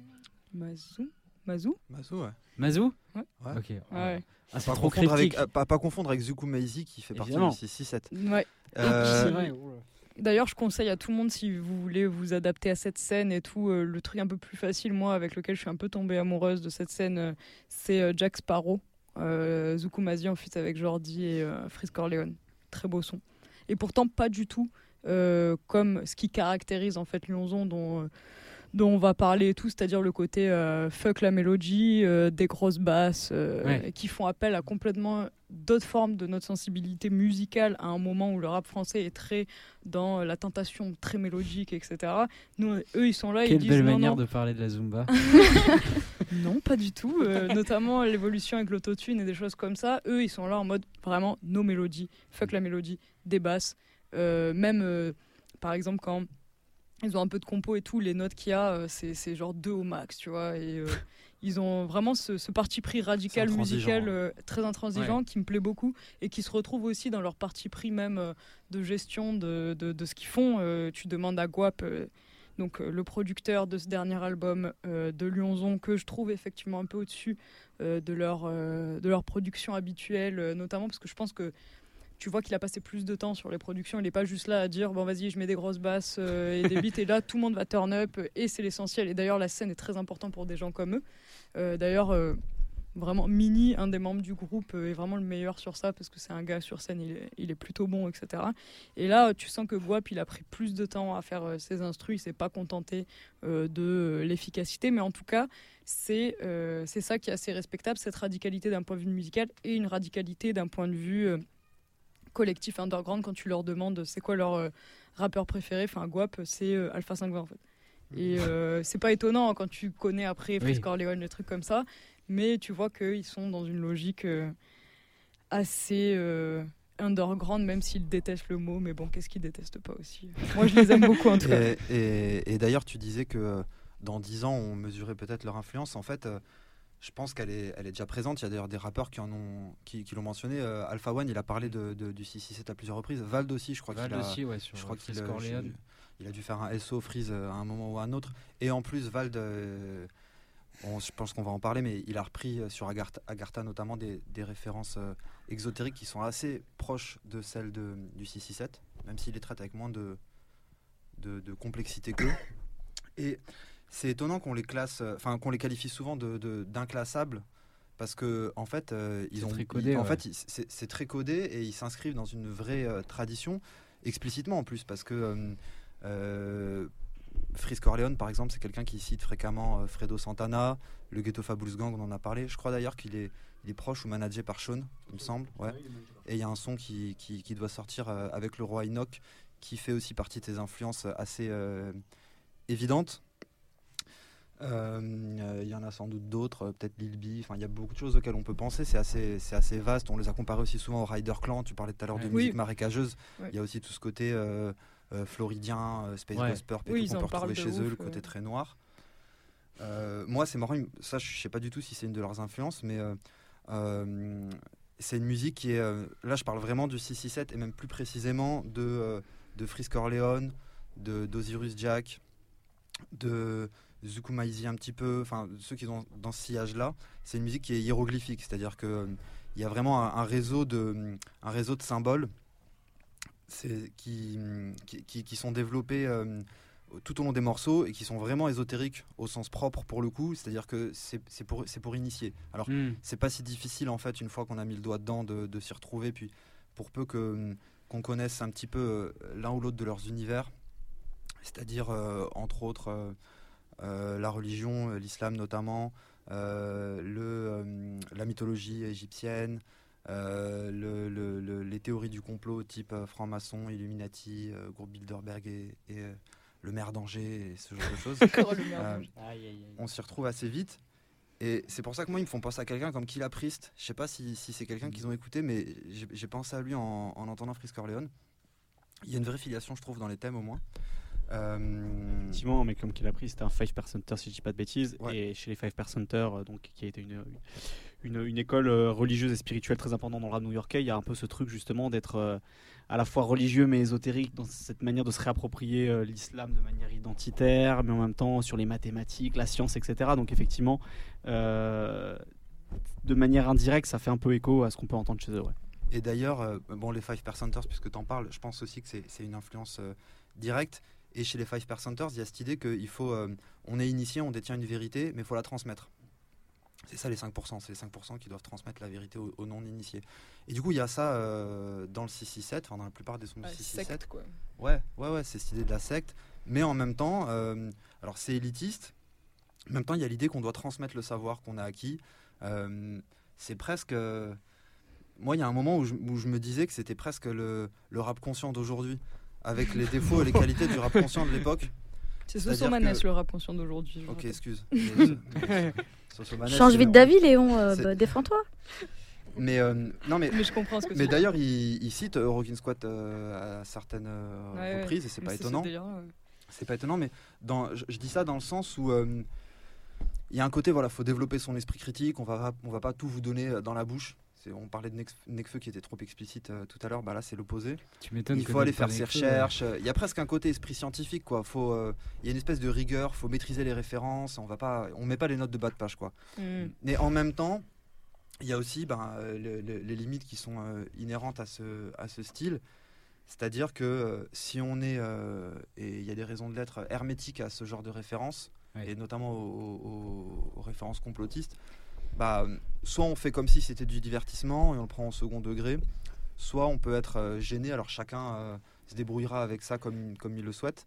Mazou Mazou Mazou, ouais. Mazou Ouais. Ok. Ouais. Ah, pas, confondre avec, pas, pas, confondre avec Zuku Maizi qui fait partie du 6-7. Ouais. c'est vrai. D'ailleurs, je conseille à tout le monde si vous voulez vous adapter à cette scène et tout. le truc un peu plus facile, moi, avec lequel je suis un peu tombée amoureuse de cette scène, c'est Jack Sparrow. Euh, Zukumazi en fuite avec Jordi et euh, Frisk Corleone. Très beau son. Et pourtant pas du tout euh, comme ce qui caractérise en fait Lyonzon dont dont on va parler tout, c'est-à-dire le côté euh, fuck la mélodie, euh, des grosses basses, euh, qui font appel à complètement d'autres formes de notre sensibilité musicale à un moment où le rap français est très dans la tentation très mélodique, etc. Nous, eux, ils sont là. Quelle ils disent, belle non, manière non. de parler de la Zumba. non, pas du tout. notamment l'évolution avec l'autotune et des choses comme ça. Eux, ils sont là en mode vraiment nos mélodies, fuck la mélodie, des basses. même, par exemple, quand ils ont un peu de compo et tout, les notes qu'il y a, euh, c'est genre deux au max, tu vois. Et euh, ils ont vraiment ce, ce, parti pris radical, musical, euh, très intransigeant, ouais. qui me plaît beaucoup et qui se retrouve aussi dans leur parti pris même euh, de gestion de, de, de ce qu'ils font. Tu demandes à Guap, donc le producteur de ce dernier album de Lyonzon, que je trouve effectivement un peu au-dessus de, leur, de leur production habituelle, notamment parce que je pense que tu vois qu'il a passé plus de temps sur les productions. Il n'est pas juste là à dire bon vas-y je mets des grosses basses euh, et des beats et là tout le monde va turn up et c'est l'essentiel. Et d'ailleurs la scène est très importante pour des gens comme eux. Euh, d'ailleurs euh, vraiment Mini, un des membres du groupe, est vraiment le meilleur sur ça parce que c'est un gars sur scène, il est, plutôt bon, etc. Et là tu sens que Guap il a pris plus de temps à faire ses instrus, il s'est pas contenté de l'efficacité, mais en tout cas c'est c'est ça qui est assez respectable, cette radicalité d'un point de vue musical et une radicalité d'un point de vue collectif underground quand tu leur demandes c'est quoi leur euh, rappeur préféré, enfin Guap, c'est euh, Alpha 520 en fait. Et euh, c'est pas étonnant hein, quand tu connais après Frisk oui. Corleone, les trucs comme ça, mais tu vois qu'ils sont dans une logique assez underground, même s'ils détestent le mot, mais bon, qu'est-ce qu'ils détestent pas aussi? Moi je les aime beaucoup en tout cas. Et, et, et d'ailleurs, tu disais que dans 10 ans, on mesurait peut-être leur influence. En fait, je pense qu'elle est, elle est déjà présente. Il y a d'ailleurs des rappeurs qui en ont, qui, qui l'ont mentionné. Euh, Alpha One, il a parlé de, de, du 667 à plusieurs reprises. Vald aussi, je crois qu'il a, aussi, ouais, sur je crois qu'il a, il a dû faire un SO Freeze à un moment ou à un autre. Et en plus, Vald, euh, on, je pense qu'on va en parler, mais il a repris sur Agartha, Agartha notamment des, des références euh, exotériques qui sont assez proches de celles de, du 667, même s'il les traite avec moins de, de, de complexité qu'eux. Et c'est étonnant qu'on les classe, enfin qu'on les qualifie souvent d'inclassables. De, parce que en fait, euh, ils ont, très codé, ils, en fait, c'est très codé et ils s'inscrivent dans une vraie euh, tradition, explicitement en plus, parce que euh, Frisk Corleone, par exemple, c'est quelqu'un qui cite fréquemment Fredo Santana, le Ghetto Fabulous Gang, on en a parlé. Je crois d'ailleurs qu'il est, il est proche ou managé par Sean, il me semble. Ouais. Et il y a un son qui, qui, qui doit sortir avec le roi Enoch, qui fait aussi partie de tes influences assez évidentes. Il euh, y en a sans doute d'autres, peut-être Lil B. Enfin, il y a beaucoup de choses auxquelles on peut penser. C'est assez, c'est assez vaste. On les a comparés aussi souvent au Rider Clan. Tu parlais tout à l'heure de oui. musique marécageuse. Il ouais. y a aussi tout ce côté euh, euh, floridien, Space ouais. Et oui, qu'on peut retrouver chez ouf, eux, le côté très noir. Euh, moi, c'est marrant. Ça, je sais pas du tout si c'est une de leurs influences, mais euh, c'est une musique qui est. là, je parle vraiment du 667 et même plus précisément de de Frisk Orleans, de d'Osiris Jack, de Zukumaizi un petit peu, enfin ceux qui sont dans ce sillage-là, c'est une musique qui est hiéroglyphique, c'est-à-dire que euh, y a vraiment un, un, réseau de un réseau de symboles qui, qui, qui, sont développés euh, tout au long des morceaux et qui sont vraiment ésotériques au sens propre pour le coup, c'est-à-dire que c'est pour c'est pour initier. Alors mm. c'est pas si difficile en fait une fois qu'on a mis le doigt dedans de, de s'y retrouver, puis pour peu que qu'on connaisse un petit peu euh, l'un ou l'autre de leurs univers, c'est-à-dire euh, entre autres euh, la religion, l'islam notamment, euh, le, euh, la mythologie égyptienne, le, le, le, les théories du complot type franc-maçon, Illuminati, groupe Bilderberg et, et le maire d'Angers et ce genre de choses. on s'y retrouve assez vite. Et c'est pour ça que moi, ils me font penser à quelqu'un comme Killa Priest. Je sais pas si, si c'est quelqu'un qu'ils ont écouté, mais j'ai pensé à lui en, en entendant Frisk Orleans. Il y a une vraie filiation, je trouve, dans les thèmes au moins. Euh... Effectivement, mais comme qu'il a pris, c'était un 5 percenter si je dis pas de bêtises. Ouais. Et chez les 5 percenters, donc qui a été une, une, une, école religieuse et spirituelle très importante dans le rap new-yorkais, il y a un peu ce truc justement d'être euh, à la fois religieux mais ésotérique dans cette manière de se réapproprier euh, l'islam de manière identitaire, mais en même temps sur les mathématiques, la science, etc. Donc effectivement, euh, de manière indirecte, ça fait un peu écho à ce qu'on peut entendre chez eux. Ouais. Et d'ailleurs, euh, bon, les 5 percenters, puisque tu en parles, je pense aussi que c'est une influence directe. Et chez les 5 percenters, il y a cette idée qu'il faut. Euh, on est initié, on détient une vérité, mais il faut la transmettre. C'est ça les 5%, c'est les 5% qui doivent transmettre la vérité aux, aux non-initiés. Et du coup, il y a ça euh, dans le 667, enfin dans la plupart des sons du ouais, 667. Secte, quoi. Ouais, ouais, ouais, c'est cette idée de la secte. Mais en même temps, euh, Alors c'est élitiste. En même temps, il y a l'idée qu'on doit transmettre le savoir qu'on a acquis. c'est presque. moi, il y a un moment où je, me disais que c'était presque le, le rap conscient d'aujourd'hui, avec les défauts et les qualités du rap conscient de l'époque. C'est Sosomanes que... le rap conscient d'aujourd'hui. Ok, excuse. Change vite d'avis, Léon. Euh, bah, défends-toi. Mais euh, non, mais, mais je comprends ce que Mais d'ailleurs, il, il, cite Rockin' Squat euh, à certaines reprises et c'est pas étonnant. C'est pas étonnant, mais dans, je, dis ça dans le sens où il y a un côté, voilà, faut développer son esprit critique. On va, on va pas tout vous donner dans la bouche. On parlait de Necfeu qui était trop explicite euh, tout à l'heure, bah là c'est l'opposé. Il faut aller faire ses recherches. Il y a presque un côté esprit scientifique, quoi. Faut, euh, il y a une espèce de rigueur. Faut maîtriser les références. On va pas, on met pas les notes de bas de page, quoi. Mm. Mais en même temps, il y a aussi ben, les, limites qui sont euh, inhérentes à ce, à ce style. C'est-à-dire que si on est, et il y a des raisons de l'être, hermétique à ce genre de références, et notamment aux références complotistes, bah, soit on fait comme si c'était du divertissement et on le prend en second degré, soit on peut être euh, gêné, alors chacun euh, se débrouillera avec ça comme, comme il le souhaite.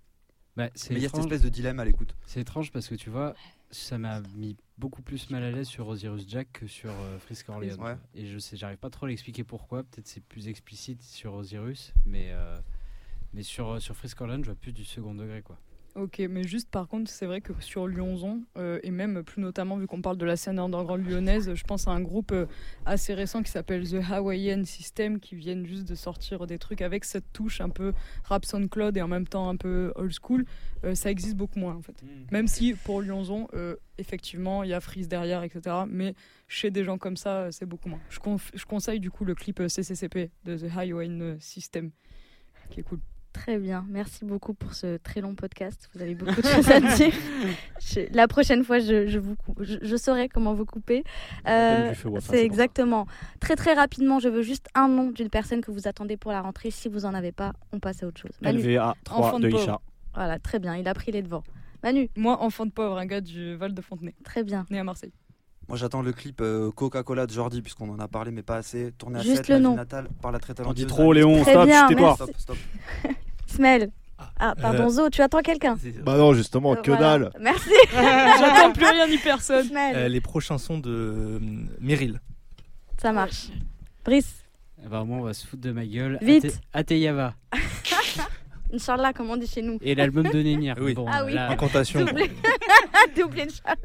Bah, Mais il y a cette espèce de dilemme à l'écoute. C'est étrange parce que tu vois, ça m'a mis beaucoup plus mal à l'aise sur Osiris Jack que sur euh, Frisk Orleans. Et je sais, j'arrive pas trop à l'expliquer pourquoi. Peut-être c'est plus explicite sur Osiris, mais, mais sur, sur Frisk Orleans, je vois plus du second degré. quoi. Ok, mais juste par contre, c'est vrai que sur Lyonzon, euh, et même plus notamment vu qu'on parle de la scène underground lyonnaise, je pense à un groupe euh, assez récent qui s'appelle The Hawaiian System, qui viennent juste de sortir des trucs avec cette touche un peu rap SoundCloud et en même temps un peu old school. Euh, ça existe beaucoup moins en fait. Hmm. Même si pour Lyonzon, effectivement, il y a Freeze derrière, etc. Mais chez des gens comme ça, c'est beaucoup moins. Je, je conseille du coup le clip CCCP de The Hawaiian System, qui est cool. Très bien, merci beaucoup pour ce très long podcast. Vous avez beaucoup de choses à dire. la prochaine fois, je, vous, je, saurai comment vous couper. Euh, c'est exactement. Très très rapidement, je veux juste un nom d'une personne que vous attendez pour la rentrée. Si vous en avez pas, on passe à autre chose. LVA 3 de, Isha. Voilà, très bien. Il a pris les devants. Manu. Moi, enfant de pauvre, un gars du Val de Fontenay. Très bien. Né à Marseille. Moi j'attends le clip euh, Coca-Cola de Jordi puisqu'on en a parlé mais pas assez. Tourné à Juste 7, le nom. Natale par la très On dit trop Léon, stop, tais-toi. Stop, stop. Smell. Ah, pardon, euh, Zo, tu attends quelqu'un Bah non, justement, euh, que dalle. Merci. J'attends plus rien ni personne. Euh, les prochains sons de Meryl. Ça marche. Brice. Ben, moi, on va se foutre de ma gueule. Vite. Ateyava. Inch'Allah, comme on dit chez nous. Et l'album de Némir. oui. Bon, ah oui. Incantation. Double Inch'Allah.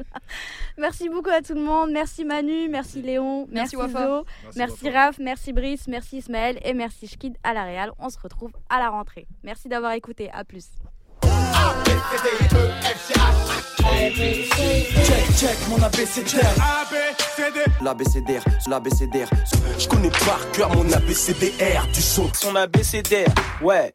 Merci beaucoup à tout le monde. Merci Manu, merci Léon, merci, merci Wafa. merci, Raph, merci Brice, merci Ismaël et merci Shkid à la Réal. On se retrouve à la rentrée. Merci d'avoir écouté. À plus. Check, check, mon ABCDR L'ABCDR, l'ABCDR Je connais par cœur mon ABCDR du son Son ABCDR, ouais